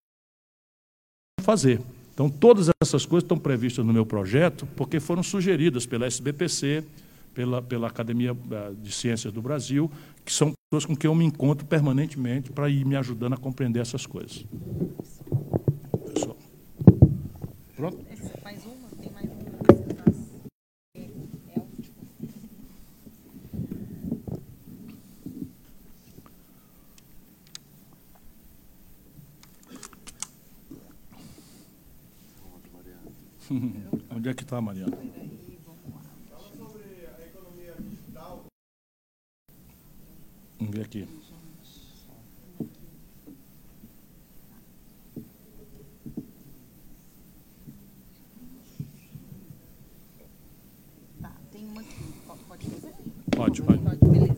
Fazer. Então, todas essas coisas estão previstas no meu projeto, porque foram sugeridas pela SBPC, pela, pela Academia eh, de Ciências do Brasil, que são pessoas com quem eu me encontro permanentemente para ir me ajudando a compreender essas coisas. Pronto? Mais uma? Tem mais uma? Onde é que está, Mariana? Vamos ver aqui. Tá, tem uma aqui. Pode fazer? Pode, pode.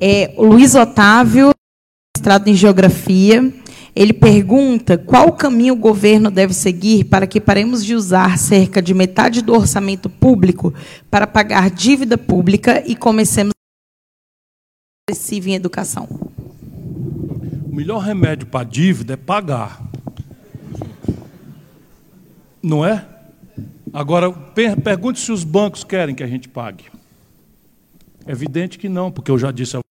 É, o Luiz Otávio, mestrado em Geografia, ele pergunta qual caminho o governo deve seguir para que paremos de usar cerca de metade do orçamento público para pagar dívida pública e comecemos agressiva em educação? O melhor remédio para a dívida é pagar. Não é? Agora, pergunte se os bancos querem que a gente pague. É evidente que não, porque eu já disse às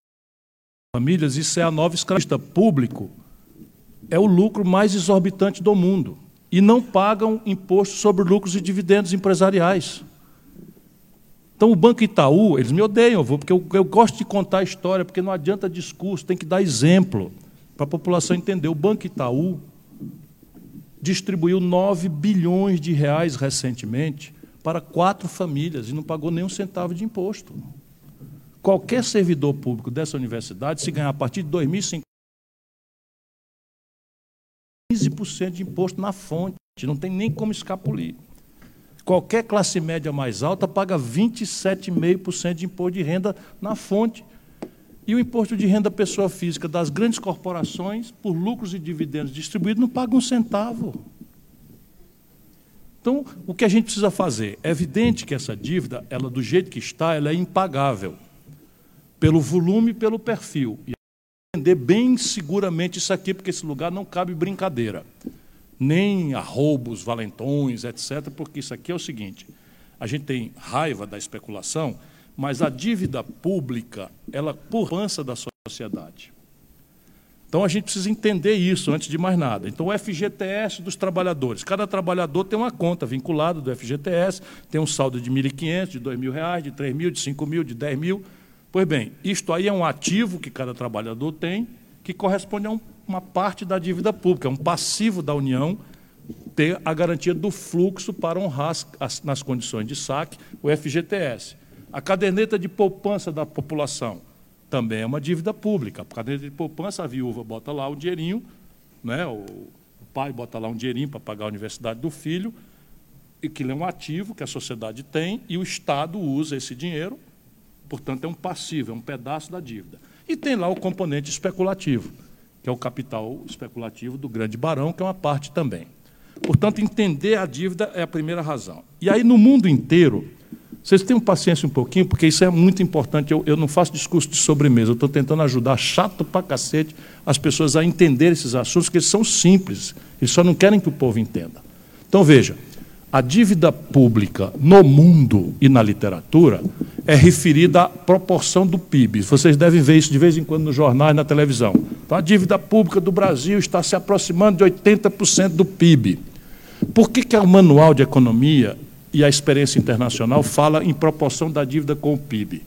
famílias, isso é a nova escravista. Público é o lucro mais exorbitante do mundo. E não pagam imposto sobre lucros e dividendos empresariais. Então, o Banco Itaú, eles me odeiam, porque eu, eu gosto de contar a história, porque não adianta discurso, tem que dar exemplo para a população entender. O Banco Itaú distribuiu 9 bilhões de reais recentemente para quatro famílias e não pagou nem um centavo de imposto. Qualquer servidor público dessa universidade, se ganhar a partir de 2050, 15% de imposto na fonte, não tem nem como escapulir. Qualquer classe média mais alta paga 27,5% de imposto de renda na fonte. E o imposto de renda pessoa física das grandes corporações, por lucros e dividendos distribuídos, não paga um centavo. Então, o que a gente precisa fazer? É evidente que essa dívida, ela do jeito que está, ela é impagável. Pelo volume e pelo perfil. E entender bem seguramente isso aqui, porque esse lugar não cabe brincadeira nem a roubos, valentões, etc., porque isso aqui é o seguinte: a gente tem raiva da especulação, mas a dívida pública, ela porrança da sociedade. Então a gente precisa entender isso antes de mais nada. Então o FGTS dos trabalhadores, cada trabalhador tem uma conta vinculada do FGTS, tem um saldo de 1.500, de R$ 2.000, de R$ 3.000, de R$ 5.000, de R$ 10.000. Pois bem, isto aí é um ativo que cada trabalhador tem, que corresponde a um uma parte da dívida pública, é um passivo da União ter a garantia do fluxo para honrar, as, nas condições de saque, o FGTS. A caderneta de poupança da população também é uma dívida pública. A caderneta de poupança, a viúva bota lá o dinheirinho, né, o, pai bota lá um dinheirinho para pagar a universidade do filho, e que é um ativo que a sociedade tem, e o Estado usa esse dinheiro, portanto, é um passivo, é um pedaço da dívida. E tem lá o componente especulativo que é o capital especulativo do grande barão, que é uma parte também. Portanto, entender a dívida é a primeira razão. E aí, no mundo inteiro, vocês tenham paciência um pouquinho, porque isso é muito importante. Eu, eu não faço discurso de sobremesa, eu estou tentando ajudar, chato pra cacete, as pessoas a entender esses assuntos, que eles são simples, eles só não querem que o povo entenda. Então, veja, a dívida pública no mundo e na literatura é referida à proporção do PIB. Vocês devem ver isso de vez em quando no jornal e na televisão. Então, a dívida pública do Brasil está se aproximando de 80% do PIB. Por que, que o Manual de Economia e a Experiência Internacional fala em proporção da dívida com o PIB?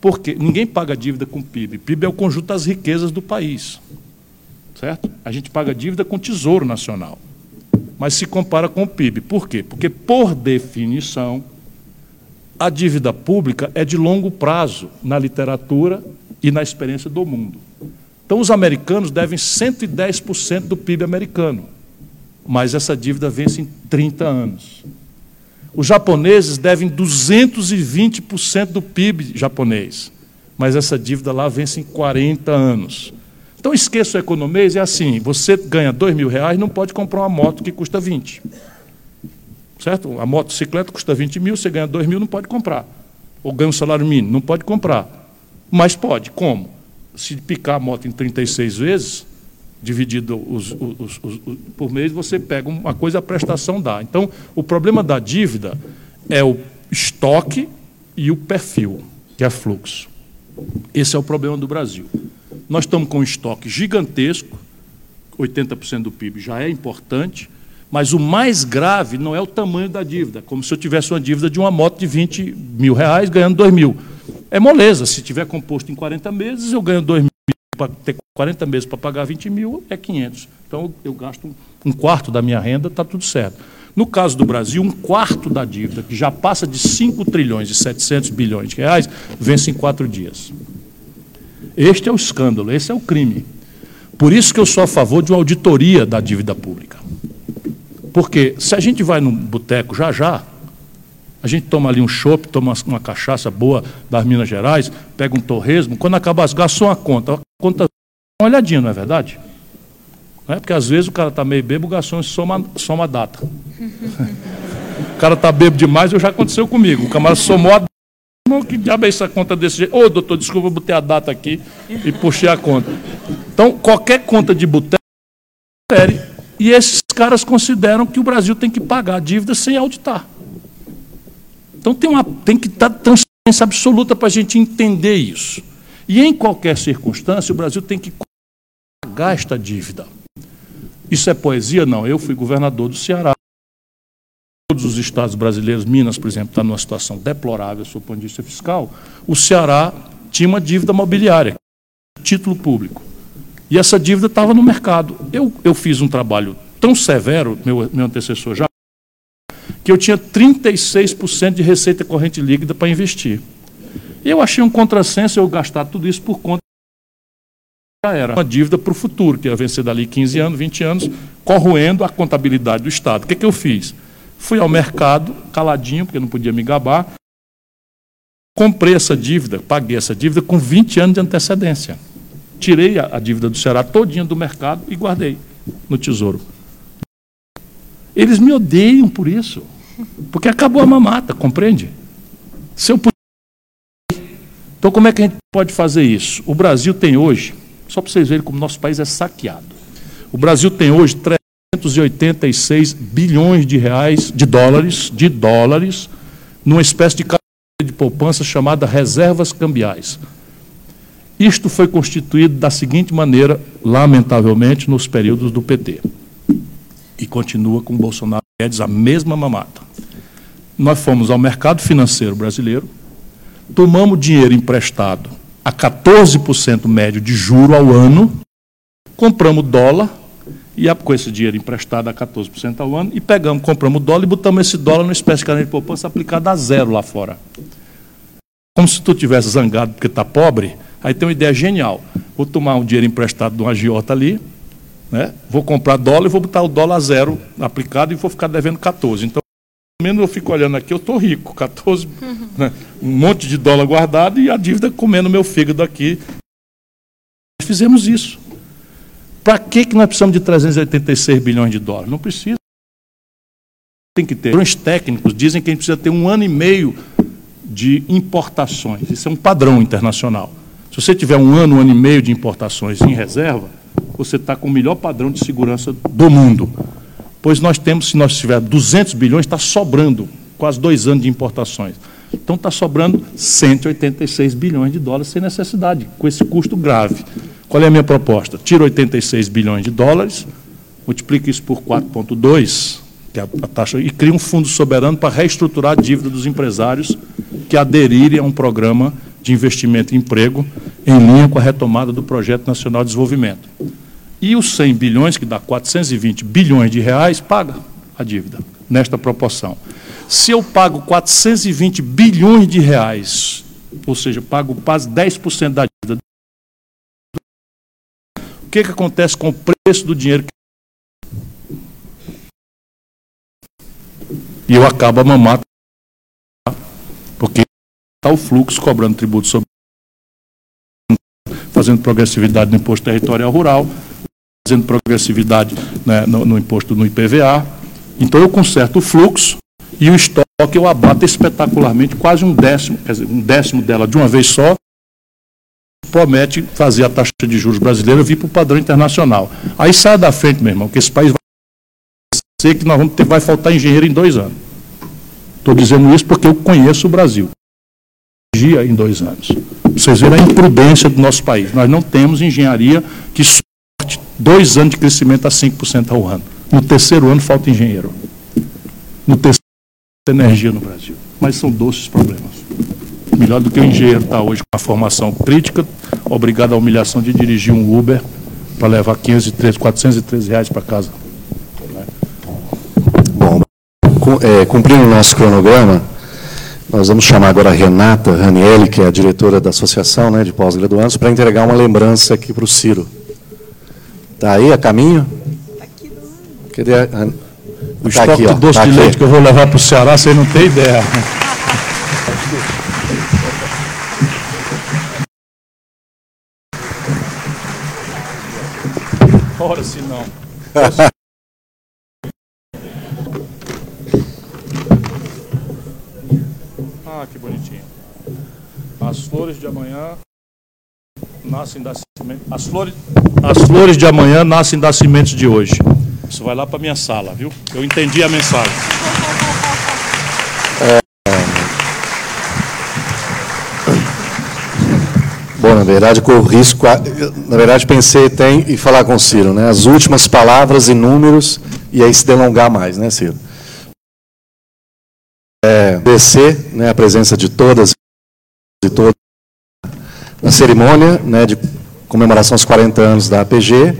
Porque ninguém paga dívida com o PIB. PIB é o conjunto das riquezas do país. Certo? A gente paga dívida com o Tesouro Nacional mas se compara com o PIB. Por quê? Porque, por definição, a dívida pública é de longo prazo na literatura e na experiência do mundo. Então, os americanos devem 110% do PIB americano, mas essa dívida vence em 30 anos. Os japoneses devem 220% do PIB japonês, mas essa dívida lá vence em 40 anos. Então esqueça o economês, é assim, você ganha dois mil reais, não pode comprar uma moto que custa 20. Certo? A motocicleta custa 20 mil, você ganha dois mil, não pode comprar. Ou ganha um salário mínimo, não pode comprar. Mas pode, como? Se picar a moto em 36 vezes, dividido os, os, os, por mês, você pega uma coisa, a prestação dá. Então, o problema da dívida é o estoque e o perfil, que é fluxo. Esse é o problema do Brasil. Nós estamos com um estoque gigantesco, 80% do PIB já é importante, mas o mais grave não é o tamanho da dívida, como se eu tivesse uma dívida de uma moto de 20 mil reais ganhando 2 mil. É moleza, se tiver composto em 40 meses, eu ganho 2 mil para ter 40 meses para pagar 20 mil, é 500. Então eu gasto um quarto da minha renda, está tudo certo. No caso do Brasil, um quarto da dívida, que já passa de 5 trilhões e 700 bilhões de reais, vence em quatro dias. Este é o escândalo, esse é o crime. Por isso que eu sou a favor de uma auditoria da dívida pública. Porque se a gente vai num boteco já já, a gente toma ali um chopp, toma uma cachaça boa das Minas Gerais, pega um torresmo, quando acaba as gastou a conta. A conta uma olhadinha, não é verdade? Não é? Porque às vezes o cara está meio bebo, o garçom soma, soma a data. o cara está bebo demais, já aconteceu comigo. O camarada somou a data. Que diabo é essa conta desse jeito? Ô, doutor, desculpa, eu botei a data aqui e puxei a conta. Então, qualquer conta de boteco, e esses caras consideram que o Brasil tem que pagar a dívida sem auditar. Então tem, uma, tem que estar transparência absoluta para a gente entender isso. E em qualquer circunstância, o Brasil tem que pagar esta dívida. Isso é poesia? Não. Eu fui governador do Ceará. Todos os estados brasileiros, Minas, por exemplo, está numa situação deplorável, sob o ponto de vista fiscal. O Ceará tinha uma dívida mobiliária, título público. E essa dívida estava no mercado. Eu, eu fiz um trabalho tão severo, meu, meu antecessor já, que eu tinha 36% de receita corrente líquida para investir. Eu achei um contrassenso eu gastar tudo isso por conta já era uma dívida para o futuro, que ia vencer dali 15 anos, 20 anos, corroendo a contabilidade do Estado. O que, que eu fiz? Fui ao mercado, caladinho, porque não podia me gabar, comprei essa dívida, paguei essa dívida com 20 anos de antecedência. Tirei a, dívida do Ceará todinha do mercado e guardei no tesouro. Eles me odeiam por isso. Porque acabou a mamata, compreende? Se eu puder... Então, como é que a gente pode fazer isso? O Brasil tem hoje, só para vocês verem como nosso país é saqueado. O Brasil tem hoje 386 bilhões de reais, de dólares, de dólares, numa espécie de de poupança chamada reservas cambiais. Isto foi constituído da seguinte maneira, lamentavelmente, nos períodos do PT e continua com Bolsonaro Guedes a mesma mamata. Nós fomos ao mercado financeiro brasileiro, tomamos dinheiro emprestado a 14% médio de juro ao ano, compramos dólar e com esse dinheiro emprestado a 14% ao ano e pegamos, compramos dólar e botamos esse dólar numa espécie de poupança aplicada a zero lá fora. Como se tu tivesse zangado porque está pobre, aí tem uma ideia genial. Vou tomar um dinheiro emprestado de um agiota ali, né? Vou comprar dólar e vou botar o dólar zero aplicado e vou ficar devendo 14. Então, pelo menos eu fico olhando aqui, eu estou rico, 14, uhum. né? um monte de dólar guardado e a dívida comendo meu fígado aqui. Nós fizemos isso. Para que, que nós precisamos de 386 bilhões de dólares? Não precisa. Tem que ter. Os técnicos dizem que a gente precisa ter um ano e meio de importações. Isso é um padrão internacional. Se você tiver um ano, um ano e meio de importações em reserva, você está com o melhor padrão de segurança do mundo. Pois nós temos, se nós tivermos 200 bilhões, está sobrando quase dois anos de importações. Então está sobrando 186 bilhões de dólares sem necessidade, com esse custo grave. Qual é a minha proposta? Tira 86 bilhões de dólares, multiplica isso por 4,2, que é a taxa, e cria um fundo soberano para reestruturar a dívida dos empresários que aderirem a um programa de investimento e emprego em linha com a retomada do Projeto Nacional de Desenvolvimento. E os 100 bilhões, que dá 420 bilhões de reais, paga a dívida, nesta proporção. Se eu pago 420 bilhões de reais, ou seja, pago quase 10% da que, que acontece com o preço do dinheiro? E eu acabo a mamata, porque está o fluxo cobrando tributo sobre fazendo progressividade no imposto territorial rural, fazendo progressividade né, no, no, imposto no IPVA. Então eu conserto o fluxo e o estoque eu abato espetacularmente, quase um décimo, dizer, um décimo dela de uma vez só, promete fazer a taxa de juros brasileira vir para o padrão internacional. Aí sai da frente, meu irmão, que esse país vai ser que nós vamos ter, vai faltar engenheiro em dois anos. Estou dizendo isso porque eu conheço o Brasil. Em dois anos. Vocês verem a imprudência do nosso país. Nós não temos engenharia que sorte dois anos de crescimento a 5% ao ano. No terceiro ano falta engenheiro. No terceiro ano energia no Brasil. Mas são doces problemas. Melhor do que o engenheiro está hoje com a formação crítica, obrigado à humilhação de dirigir um Uber para levar 513, 413 reais para casa. Bom, é, cumprindo o nosso cronograma, nós vamos chamar agora a Renata Ranielli, que é a diretora da Associação né, de Pós-Graduandos, para entregar uma lembrança aqui para o Ciro. Está aí a caminho? Está aqui do lado. Cadê a... O tá estoque aqui, ó, doce tá de aqui. leite que eu vou levar para o Ceará, você não tem ideia. Ora, se não. Ah, que bonitinho. As flores de amanhã nascem sementes. As flores, as flores de amanhã nascem das sementes de hoje. Isso vai lá para minha sala, viu? Eu entendi a mensagem. Na verdade, com o risco, na verdade, pensei tem e falar com o Ciro, né? As últimas palavras e números e aí se delongar mais, né, Ciro? É, né, a presença de todas e todos na cerimônia, né, de comemoração aos 40 anos da APG,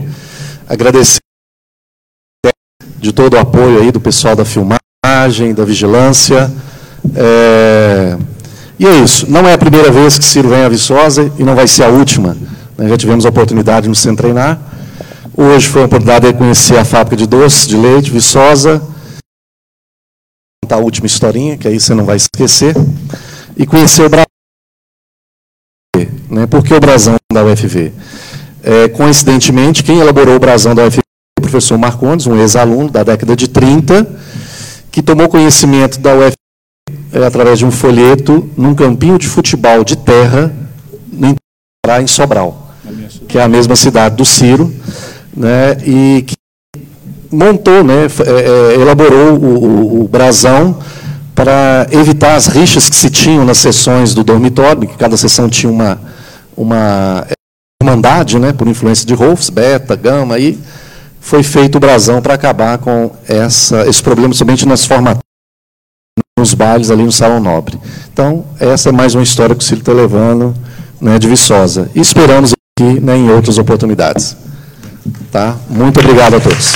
agradecer de todo o apoio aí do pessoal da filmagem, da vigilância. É... E é isso. Não é a primeira vez que Ciro vem a Viçosa e não vai ser a última. Né? Já tivemos a oportunidade de nos treinar. Hoje foi a oportunidade de conhecer a fábrica de doces de leite, Viçosa, contar a última historinha, que aí você não vai esquecer, e conhecer o Brasão. Né? Por que o Brasão da UFV? É, coincidentemente, quem elaborou o Brasão da UFV foi o professor Marcondes, um ex-aluno da década de 30, que tomou conhecimento da UFV é, através de um folheto num campinho de futebol de terra em Sobral, que é a mesma cidade do Ciro, né, e que montou, né, é, é, elaborou o, o, o, brasão para evitar as rixas que se tinham nas sessões do dormitório, que cada sessão tinha uma, uma irmandade, né, por influência de Rolfs, Beta, Gama, e foi feito o brasão para acabar com essa, esse problema, somente nas formaturas, nos bailes ali no Salão Nobre. Então, essa é mais uma história que o Ciro está levando né, de Viçosa. E esperamos aqui né, em outras oportunidades. Tá? Muito obrigado a todos.